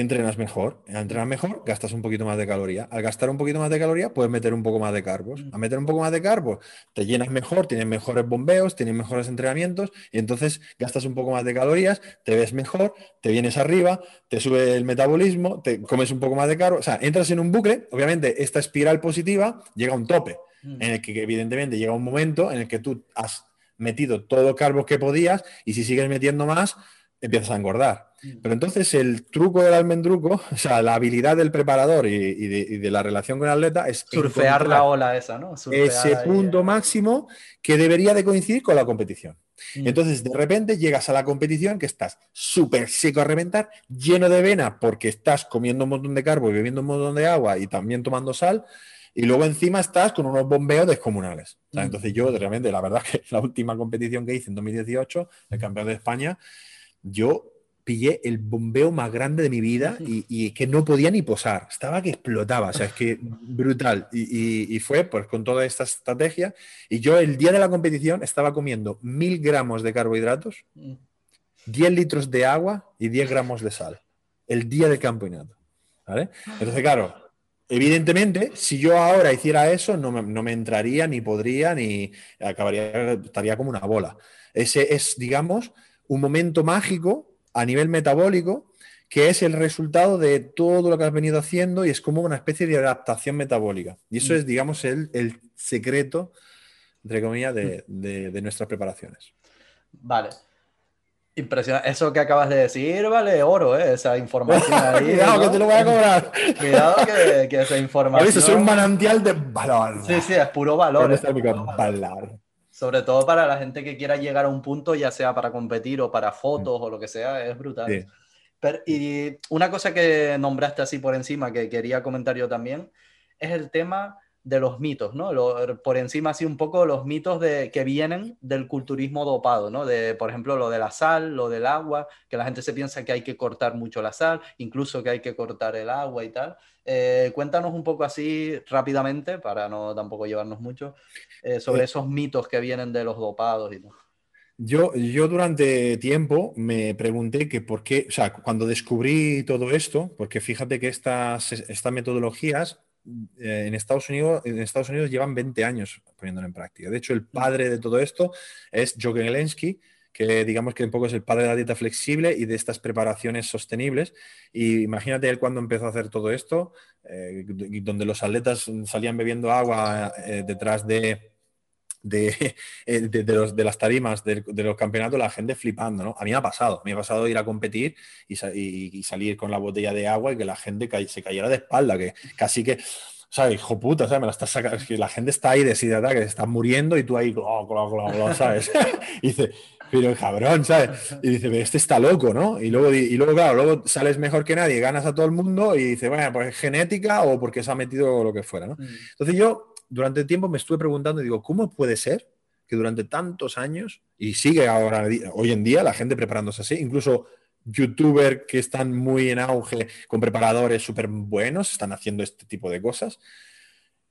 entrenas mejor. Al entrenar mejor, gastas un poquito más de caloría. Al gastar un poquito más de caloría, puedes meter un poco más de carbos. Mm. A meter un poco más de carbos, te llenas mejor, tienes mejores bombeos, tienes mejores entrenamientos y entonces gastas un poco más de calorías, te ves mejor, te vienes arriba, te sube el metabolismo, te comes un poco más de carbo. O sea, entras en un bucle. Obviamente, esta espiral positiva llega a un tope Mm. en el que evidentemente llega un momento en el que tú has metido todo carbo que podías y si sigues metiendo más, empiezas a engordar. Mm. Pero entonces el truco del almendruco, o sea, la habilidad del preparador y, y de, y de la relación con el atleta es Surfear la ola esa, ¿no? Surfear ese ahí, punto eh. máximo que debería de coincidir con la competición. Mm. Entonces, de repente llegas a la competición que estás súper seco a reventar, lleno de vena porque estás comiendo un montón de carbo y bebiendo un montón de agua y también tomando sal, y luego encima estás con unos bombeos descomunales. O sea, Mm. Entonces, yo realmente, la verdad que la última competición que hice en 2018, el campeón de España, yo pillé el bombeo más grande de mi vida y, y que no podía ni posar, estaba que explotaba, o sea, es que brutal. Y, y- y fue pues con toda esta estrategia. Y yo el día de la competición estaba comiendo mil gramos de carbohidratos, Mm. 10 litros de agua y 10 gramos de sal. El día del campeonato. ¿vale? Entonces, claro, evidentemente, si yo ahora hiciera eso, no me, no me entraría, ni podría, ni acabaría, estaría como una bola. Ese es, digamos, un momento mágico a nivel metabólico que es el resultado de todo lo que has venido haciendo y es como una especie de adaptación metabólica. Y eso Mm. es, digamos, el, el secreto, entre comillas, de, de- de nuestras preparaciones. Vale. Impresionante. Eso que acabas de decir vale oro, ¿eh? Esa información ahí. Cuidado, ¿no? que te lo voy a cobrar. Cuidado que, que esa A información. veces soy un manantial de valor. Sí, sí, es puro valor. ¿Dónde es puro valor. valor? Sobre todo para la gente que quiera llegar a un punto, ya sea para competir o para fotos o lo que sea, es brutal. Sí. Pero- y una cosa que nombraste así por encima, que quería comentar yo también, es el tema de los mitos, ¿no? Lo- por encima así un poco los mitos de, que vienen del culturismo dopado, ¿no? De, por ejemplo, lo de la sal, lo del agua, que la gente se piensa que hay que cortar mucho la sal, incluso que hay que cortar el agua y tal. Eh, cuéntanos un poco así rápidamente, para no tampoco llevarnos mucho, eh, sobre Eh. esos mitos que vienen de los dopados y tal. Yo, yo durante tiempo me pregunté que por qué, o sea, cuando descubrí todo esto, porque fíjate que estas, estas metodologías eh, en, Estados Unidos, llevan 20 años poniéndolo en práctica. De hecho, el padre de todo esto es Joe Gelensky, que digamos que un poco es el padre de la dieta flexible y de estas preparaciones sostenibles. Y imagínate él cuando empezó a hacer todo esto, eh, donde los atletas salían bebiendo agua eh, detrás de de, eh, de, las tarimas de, los campeonatos, la gente flipando, ¿no? A mí me ha pasado, me ha pasado ir a competir y, salir con la botella de agua y que la gente se cayera de espalda, que casi que, ¿sabes? Hijo puta, ¿sabes? Me la estás sacando, que la gente está ahí deshidratada, que se está muriendo y tú ahí, ¿sabes? y dice, pero cabrón, ¿sabes? Y dice, este está loco, ¿no? Y luego, y luego, claro, luego sales mejor que nadie, ganas a todo el mundo y dice, bueno, pues es genética o porque se ha metido lo que fuera, ¿no? Mm. Entonces yo durante el tiempo me estuve preguntando, digo, ¿cómo puede ser que durante tantos años, y sigue ahora, hoy en día, la gente preparándose así, incluso youtubers que están muy en auge con preparadores súper buenos, están haciendo este tipo de cosas.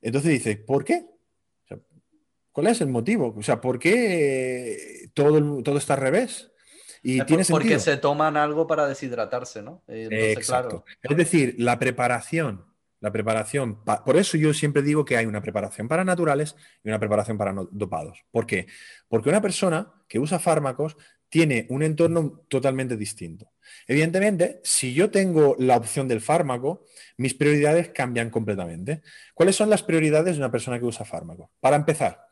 Entonces dice, ¿por qué? ¿Cuál es el motivo? O sea, ¿por qué todo, todo está al revés? Y tiene porque se toman algo para deshidratarse, ¿no? Exacto. Es decir, la preparación la preparación, por eso yo siempre digo que hay una preparación para naturales y una preparación para dopados. ¿Por qué? Porque una persona que usa fármacos tiene un entorno totalmente distinto. Evidentemente, si yo tengo la opción del fármaco, mis prioridades cambian completamente. ¿Cuáles son las prioridades de una persona que usa fármaco? Para empezar,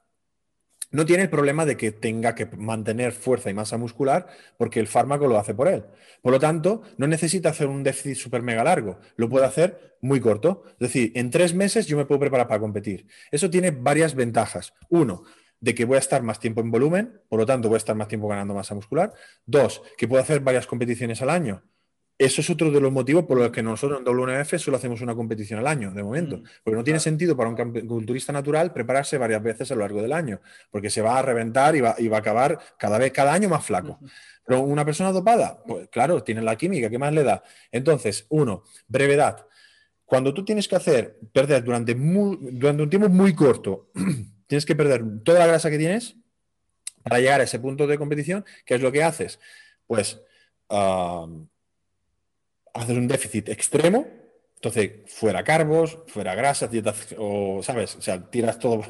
no tiene el problema de que tenga que mantener fuerza y masa muscular porque el fármaco lo hace por él. Por lo tanto, no necesita hacer un déficit súper mega largo, lo puede hacer muy corto. Es decir, en tres meses yo me puedo preparar para competir. Eso tiene varias ventajas. Uno, de que voy a estar más tiempo en volumen, por lo tanto voy a estar más tiempo ganando masa muscular. Dos, que puedo hacer varias competiciones al año. Eso es otro de los motivos por los que nosotros en WNF solo hacemos una competición al año, de momento. Mm, porque no tiene sentido para un culturista natural prepararse varias veces a lo largo del año, porque se va a reventar y va, a acabar cada vez, cada año más flaco. Pero una persona dopada, pues claro, tiene la química, ¿qué más le da? Entonces, uno, brevedad. Cuando tú tienes que hacer, perder durante, durante un tiempo muy corto, tienes que perder toda la grasa que tienes para llegar a ese punto de competición, ¿qué es lo que haces? Pues... Ah, haces un déficit extremo, entonces fuera carbos, fuera grasas, o, ¿sabes? O sea, tiras todo,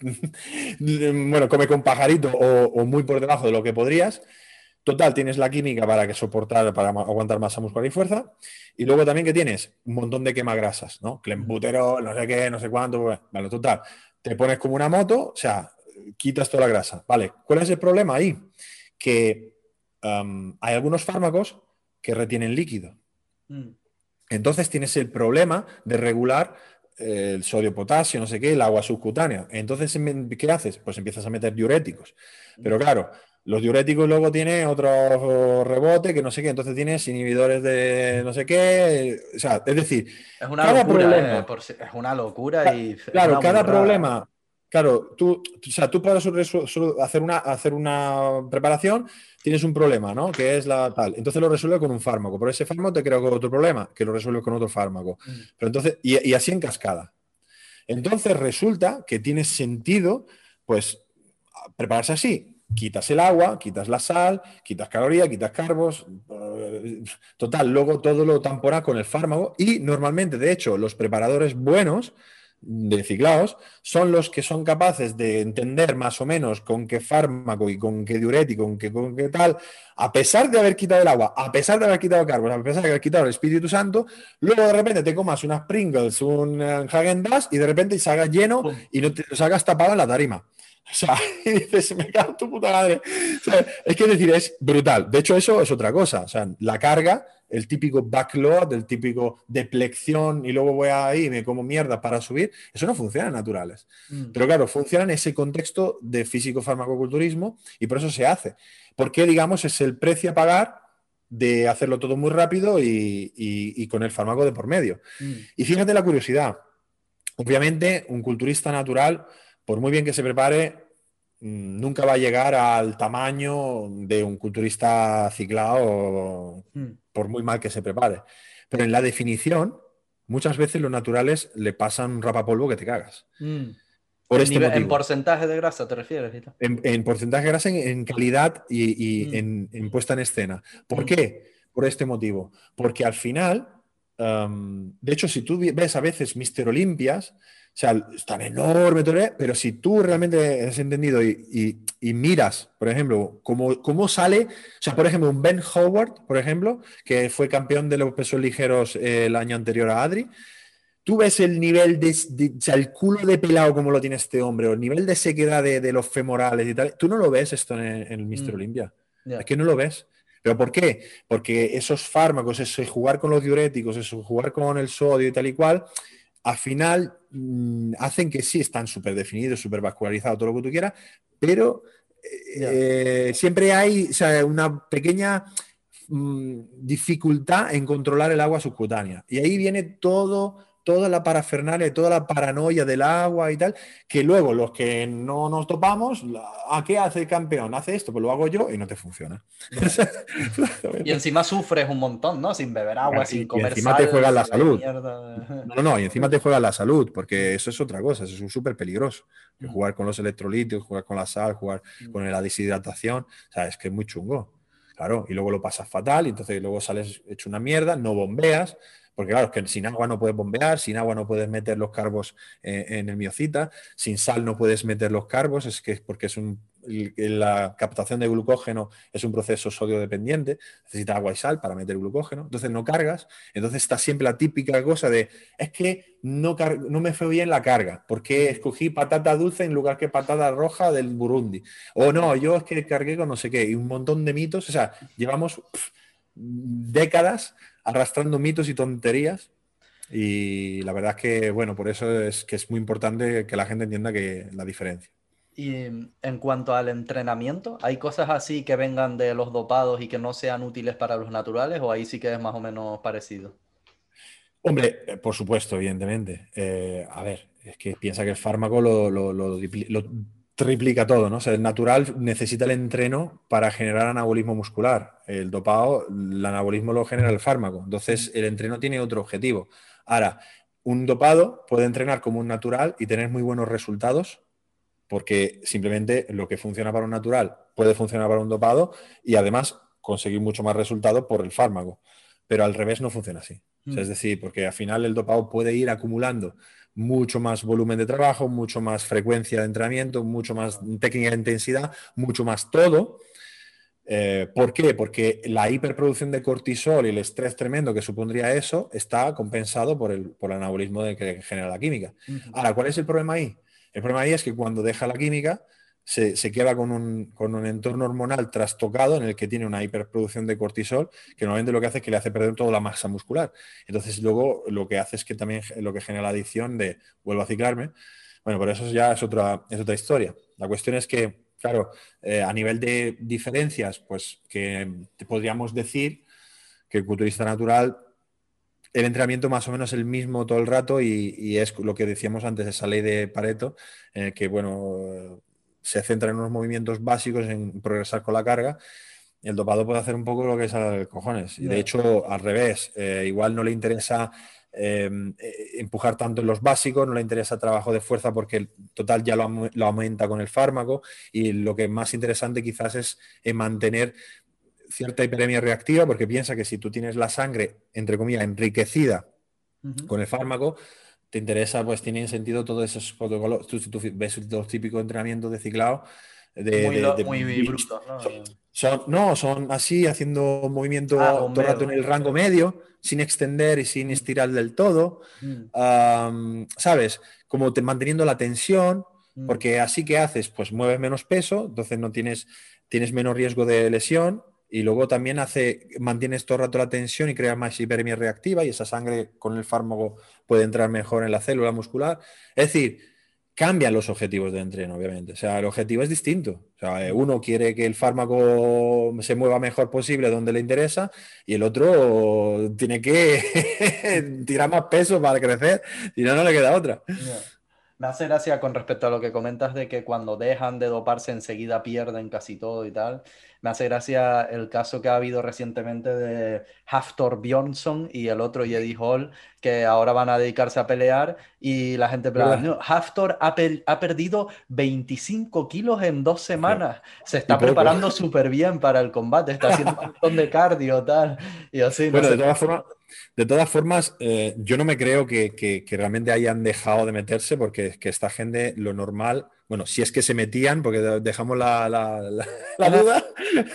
bueno, come con pajarito o, muy por debajo de lo que podrías. Total, tienes la química para que soportar, para aguantar masa muscular y fuerza. Y luego también que tienes un montón de quemagrasas, ¿no? Clemputero, no sé qué, no sé cuánto. Vale, total. Te pones como una moto, o sea, quitas toda la grasa. Vale, ¿cuál es el problema ahí? Que hay algunos fármacos que retienen líquido. Mm. Entonces tienes el problema de regular eh, el sodio, potasio, no sé qué, el agua subcutánea. Entonces, ¿qué haces? Pues empiezas a meter diuréticos. Pero mm. claro, los diuréticos luego tienen otro rebote que no sé qué, entonces tienes inhibidores de no sé qué. O sea, es decir, es una locura, eh, es una locura y. Claro, cada problema Claro, tú, o sea, tú para hacer una, hacer una preparación tienes un problema, ¿no? Que es la tal. Entonces lo resuelve con un fármaco. Por ese fármaco te crea otro problema, que lo resuelve con otro fármaco. Mm. Pero entonces, y, así en cascada. Entonces resulta que tiene sentido, pues, prepararse así. Quitas el agua, quitas la sal, quitas calorías, quitas carbos. Eh, total, luego todo lo tampona con el fármaco. Y normalmente, de hecho, los preparadores buenos de ciclados son los que son capaces de entender más o menos con qué fármaco y con qué diurético, con qué, con qué tal, a pesar de haber quitado el agua, a pesar de haber quitado carbón, a pesar de haber quitado el Espíritu Santo, luego de repente te comas unas Pringles, un eh, Hagen Dazs y de repente se haga lleno y no te lo hagas tapado en la tarima. O sea, y dices, me cago en tu puta madre. es que decir, es brutal. De hecho, eso es otra cosa. O sea, la carga el típico backload, el típico deplección y luego voy ahí y me como mierda para subir, eso no funciona en naturales. Mm. Pero claro, funciona en ese contexto de físico-farmacoculturismo y por eso se hace. Porque, digamos, es el precio a pagar de hacerlo todo muy rápido y, con el fármaco de por medio. Mm. Y fíjate la curiosidad. Obviamente, un culturista natural, por muy bien que se prepare, nunca va a llegar al tamaño de un culturista ciclado por muy mal que se prepare. Pero en la definición, muchas veces los naturales le pasan un rapapolvo que te cagas. Mm. Por este ¿En porcentaje de grasa te refieres? En, porcentaje de grasa, en, calidad y, mm. en, puesta en escena. ¿Por mm. qué? Por este motivo. Porque al final, de hecho, si tú ves a veces Mister Olimpias, sea, tan enorme, pero si tú realmente has entendido y, miras, por ejemplo, cómo, cómo, sale, o sea, por ejemplo, un Ben Howard, por ejemplo, que fue campeón de los pesos ligeros eh, el año anterior a Adri, tú ves el nivel de, o sea, el culo de pelado como lo tiene este hombre, o el nivel de sequedad de, los femorales y tal, tú no lo ves esto en, el Mister mm. Olympia. Es que no lo ves. ¿Pero por qué? Porque esos fármacos, eso jugar con los diuréticos, eso jugar con el sodio y tal y cual, al final mm, hacen que sí están súper definidos, súper vascularizados, todo lo que tú quieras, pero eh, siempre hay una pequeña mm, dificultad en controlar el agua subcutánea. Y ahí viene todo toda la parafernalia, toda la paranoia del agua y tal, que luego los que no nos topamos, ¿a qué hace el campeón? Hace esto, pues lo hago yo y no te funciona. y encima sufres un montón, ¿no? Sin beber agua, sin comer y encima te juegas la salud. No, no, y encima te juegas la salud, porque eso es otra cosa, eso es súper peligroso. Mm. Jugar con los electrolitos, jugar con la sal, jugar mm. con la deshidratación, o sea, es que es muy chungo. Claro, y luego lo pasas fatal, y entonces luego sales hecho una mierda, no bombeas, porque claro, es que sin agua no puedes bombear, sin agua no puedes meter los carbos eh, en el miocita, sin sal no puedes meter los carbos, es que porque es un, la captación de glucógeno es un proceso sodio dependiente, necesitas agua y sal para meter glucógeno, entonces no cargas, entonces está siempre la típica cosa de, es que no, no me fue bien la carga, porque escogí patata dulce en lugar que patata roja del Burundi, o no, yo es que cargué con no sé qué, y un montón de mitos, o sea, llevamos décadas arrastrando mitos y tonterías. Y la verdad es que, bueno, por eso es que es muy importante que la gente entienda que la diferencia. Y en cuanto al entrenamiento, ¿hay cosas así que vengan de los dopados y que no sean útiles para los naturales o ahí sí que es más o menos parecido? Hombre, eh, por supuesto, evidentemente. Eh, a ver, es que piensa que el fármaco lo, lo, lo, triplica todo, ¿no? O sea, el natural necesita el entreno para generar anabolismo muscular. El dopado, el anabolismo lo genera el fármaco. Entonces, el entreno tiene otro objetivo. Ahora, un dopado puede entrenar como un natural y tener muy buenos resultados porque simplemente lo que funciona para un natural puede funcionar para un dopado y además conseguir mucho más resultado por el fármaco. Pero al revés no funciona así. Mm. es decir, porque al final el dopado puede ir acumulando mucho más volumen de trabajo, mucho más frecuencia de entrenamiento, mucho más técnica de intensidad, mucho más todo. Eh, ¿Por qué? Porque la hiperproducción de cortisol y el estrés tremendo que supondría eso está compensado por el, por el anabolismo de que genera la química. Ahora, ¿cuál es el problema ahí? El problema ahí es que cuando deja la química, se, queda con un, entorno hormonal trastocado en el que tiene una hiperproducción de cortisol, que normalmente lo que hace es que le hace perder toda la masa muscular. Entonces luego lo que hace es que también lo que genera la adicción de vuelvo a ciclarme. Bueno, pero eso ya es otra, es otra historia. La cuestión es que, claro, eh, a nivel de diferencias, pues que podríamos decir que el culturista natural el entrenamiento más o menos el mismo todo el rato y, es lo que decíamos antes, esa ley de Pareto, eh, que bueno, se centra en unos movimientos básicos, en progresar con la carga. El dopado puede hacer un poco lo que es a cojones. Y de hecho, al revés, eh, igual no le interesa em, eh, empujar tanto en los básicos, no le interesa trabajo de fuerza porque el total ya lo, lo aumenta con el fármaco. Y lo que es más interesante quizás es mantener cierta hiperemia reactiva porque piensa que si tú tienes la sangre, entre comillas, enriquecida con el fármaco, te interesa, pues tienen sentido todos esos protocolos. Tú, tú ves los típicos entrenamientos de ciclado. De, muy, muy brutos, ¿no? Son, no, son así, haciendo movimiento ah, todo el rato en el rango medio, sin extender y sin estirar del todo. Mm. ¿Sabes? Como te, manteniendo la tensión, mm. porque así que haces, pues mueves menos peso, entonces no tienes, tienes menos riesgo de lesión y luego también hace, mantienes todo el rato la tensión y creas más hiperemia reactiva y esa sangre con el fármaco puede entrar mejor en la célula muscular. Es decir, cambian los objetivos de entreno, obviamente. O sea, el objetivo es distinto. O sea, uno quiere que el fármaco se mueva mejor posible donde le interesa y el otro tiene que tirar más peso para crecer, si no, no le queda otra. Me hace gracia con respecto a lo que comentas de que cuando dejan de doparse enseguida pierden casi todo y tal. Me hace gracia el caso que ha habido recientemente de Haftor Bjornsson y el otro Eddie Hall, que ahora van a dedicarse a pelear y la gente no, Haftor ha, ha, perdido 25 kilos en dos semanas. Se está preparando súper bien para el combate, está haciendo un montón de cardio tal. Y así, bueno, de todas formas de todas formas, eh, yo no me creo que, realmente hayan dejado de meterse porque que esta gente lo normal, bueno, si es que se metían, porque dejamos la, duda,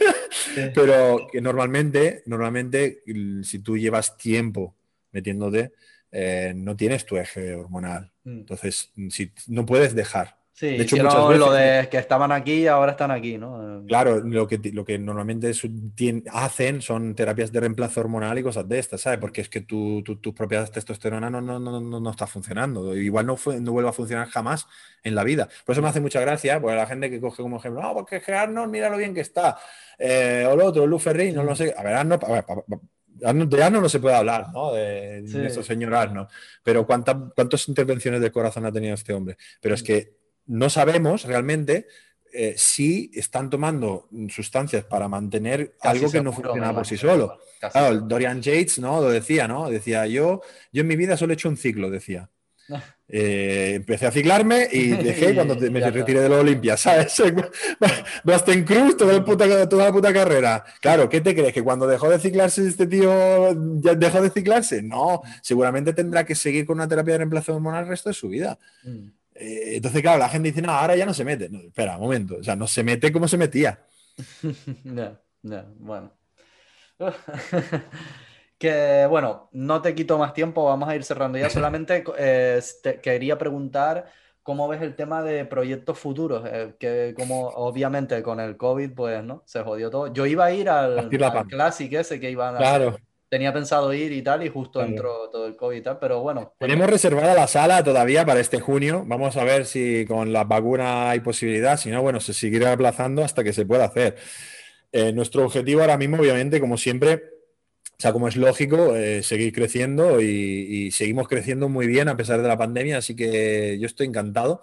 pero que normalmente, normalmente, si tú llevas tiempo metiéndote, eh, no tienes tu eje hormonal. Mm. Entonces, si, no puedes dejar. Sí, de hecho, muchas veces, lo de que estaban aquí y ahora están aquí, ¿no? Claro, lo que, lo que normalmente hacen son terapias de reemplazo hormonal y cosas de estas, ¿sabes? Porque es que tu, tu, tus propiedades testosterona no, no, no, no, está funcionando. Igual no, no vuelve a funcionar jamás en la vida. Por eso me hace mucha gracia, porque la gente que coge como ejemplo, no, porque Arnold, mira lo bien que está. Eh, o lo otro, Ferrín, no lo sé. A ver, Arnold, a ver, de no se puede hablar, ¿no? De, de señor Arno. Pero ¿cuántas intervenciones de corazón ha tenido este hombre? Pero es que no sabemos realmente eh, si están tomando sustancias para mantener algo que no funciona por sí solo. Claro, Dorian Yates, ¿no? Lo decía, ¿no? Decía, yo, yo en mi vida solo he hecho un ciclo, decía. Eh, empecé a ciclarme y dejé cuando me retiré de la Olimpia, ¿sabes? en Cruz toda, toda la puta carrera. Claro, ¿qué te crees? ¿Que cuando dejó de ciclarse este tío ya dejó de ciclarse? No, seguramente tendrá que seguir con una terapia de reemplazo hormonal el resto de su vida. Mm. Eh, entonces, claro, la gente dice, no, ahora ya no se mete. espera, un momento, o sea, no se mete como se metía. no, no, bueno. que bueno, no te quito más tiempo, vamos a ir cerrando ya. Solamente eh, quería preguntar cómo ves el tema de proyectos futuros, eh, que como obviamente con el COVID, pues, ¿no? Se jodió todo. Yo iba a ir al, al Classic ese que iban a... Claro tenía pensado ir y tal, y justo entró todo el COVID y tal, pero bueno. Tenemos reservada la sala todavía para este junio. Vamos a ver si con la vacuna hay posibilidad. Si no, bueno, se seguirá aplazando hasta que se pueda hacer. Eh, nuestro objetivo ahora mismo, obviamente, como siempre, o sea, como es lógico, eh, seguir creciendo y, seguimos creciendo muy bien a pesar de la pandemia, así que yo estoy encantado.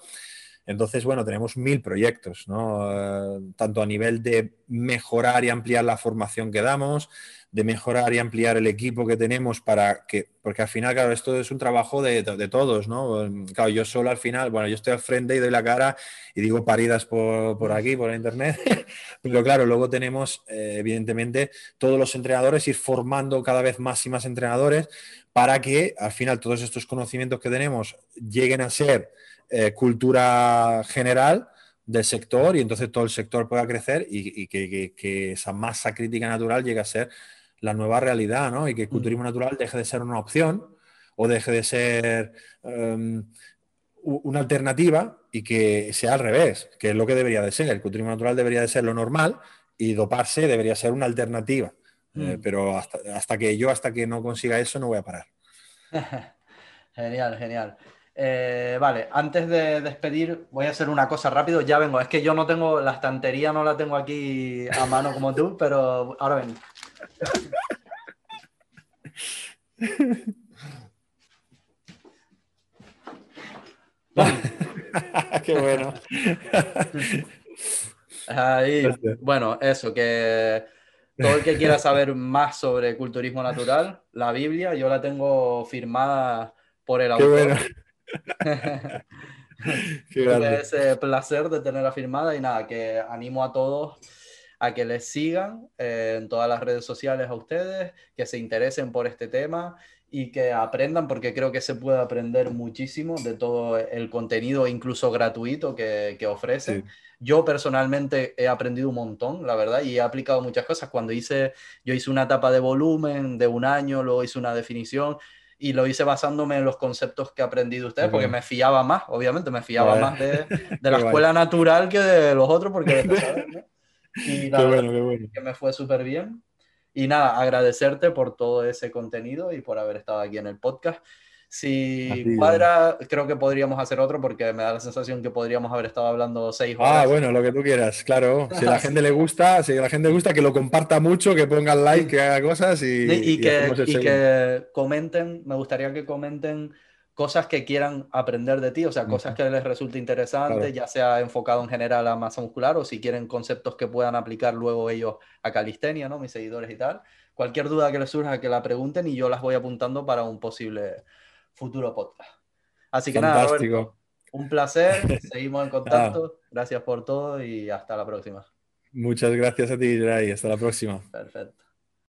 Entonces, bueno, tenemos mil proyectos, ¿no? Eh, tanto a nivel de mejorar y ampliar la formación que damos, de mejorar y ampliar el equipo que tenemos para que, porque al final, claro, esto es un trabajo de, todos, ¿no? Claro, yo solo al final, bueno, yo estoy al frente y doy la cara y digo paridas por, aquí, por internet, pero claro, luego tenemos, eh, evidentemente, todos los entrenadores ir formando cada vez más y más entrenadores para que al final todos estos conocimientos que tenemos lleguen a ser eh, cultura general del sector y entonces todo el sector pueda crecer y, que, esa masa crítica natural llegue a ser la nueva realidad, ¿no? Y que el mm. culturismo natural deje de ser una opción o deje de ser em, una alternativa y que sea al revés, que es lo que debería de ser. El culturismo natural debería de ser lo normal y doparse debería ser una alternativa. Eh, mm. pero hasta, hasta, que yo, hasta que no consiga eso, no voy a parar. genial, genial. Eh, vale, antes de despedir, voy a hacer una cosa rápido. Ya vengo. Es que yo no tengo la estantería, no la tengo aquí a mano como tú, pero ahora vengo. Qué bueno. Ahí, bueno, eso, que todo el que quiera saber más sobre culturismo natural, la Biblia, yo la tengo firmada por el autor. Qué ese placer de tenerla firmada y nada, que animo a todos a que les sigan eh, en todas las redes sociales a ustedes, que se interesen por este tema y que aprendan, porque creo que se puede aprender muchísimo de todo el contenido, incluso gratuito, que, que ofrecen. Yo personalmente he aprendido un montón, la verdad, y he aplicado muchas cosas. Cuando hice, yo hice una etapa de volumen de un año, luego hice una definición, y lo hice basándome en los conceptos que aprendí de ustedes, porque me fiaba más, obviamente, me fiaba más de, de la escuela natural que de los otros, porque Y que me fue súper bien. Y nada, agradecerte por todo ese contenido y por haber estado aquí en el podcast. Si cuadra, creo que podríamos hacer otro porque me da la sensación que podríamos haber estado hablando seis ah, horas. Ah, bueno, lo que tú quieras, claro. Si a la gente le gusta, si a la gente le gusta, que lo comparta mucho, que ponga like, que haga cosas y, y, que, y que comenten, me gustaría que comenten cosas que quieran aprender de ti, o sea, cosas que les resulte interesante, ya sea enfocado en general a masa muscular o si quieren conceptos que puedan aplicar luego ellos a calistenia, ¿no? Mis seguidores y tal. Cualquier duda que les surja, que la pregunten y yo las voy apuntando para un posible futuro podcast. Así que nada, un placer, seguimos en contacto, gracias por todo y hasta la próxima. Muchas gracias a ti, Ray, hasta la próxima. Perfecto.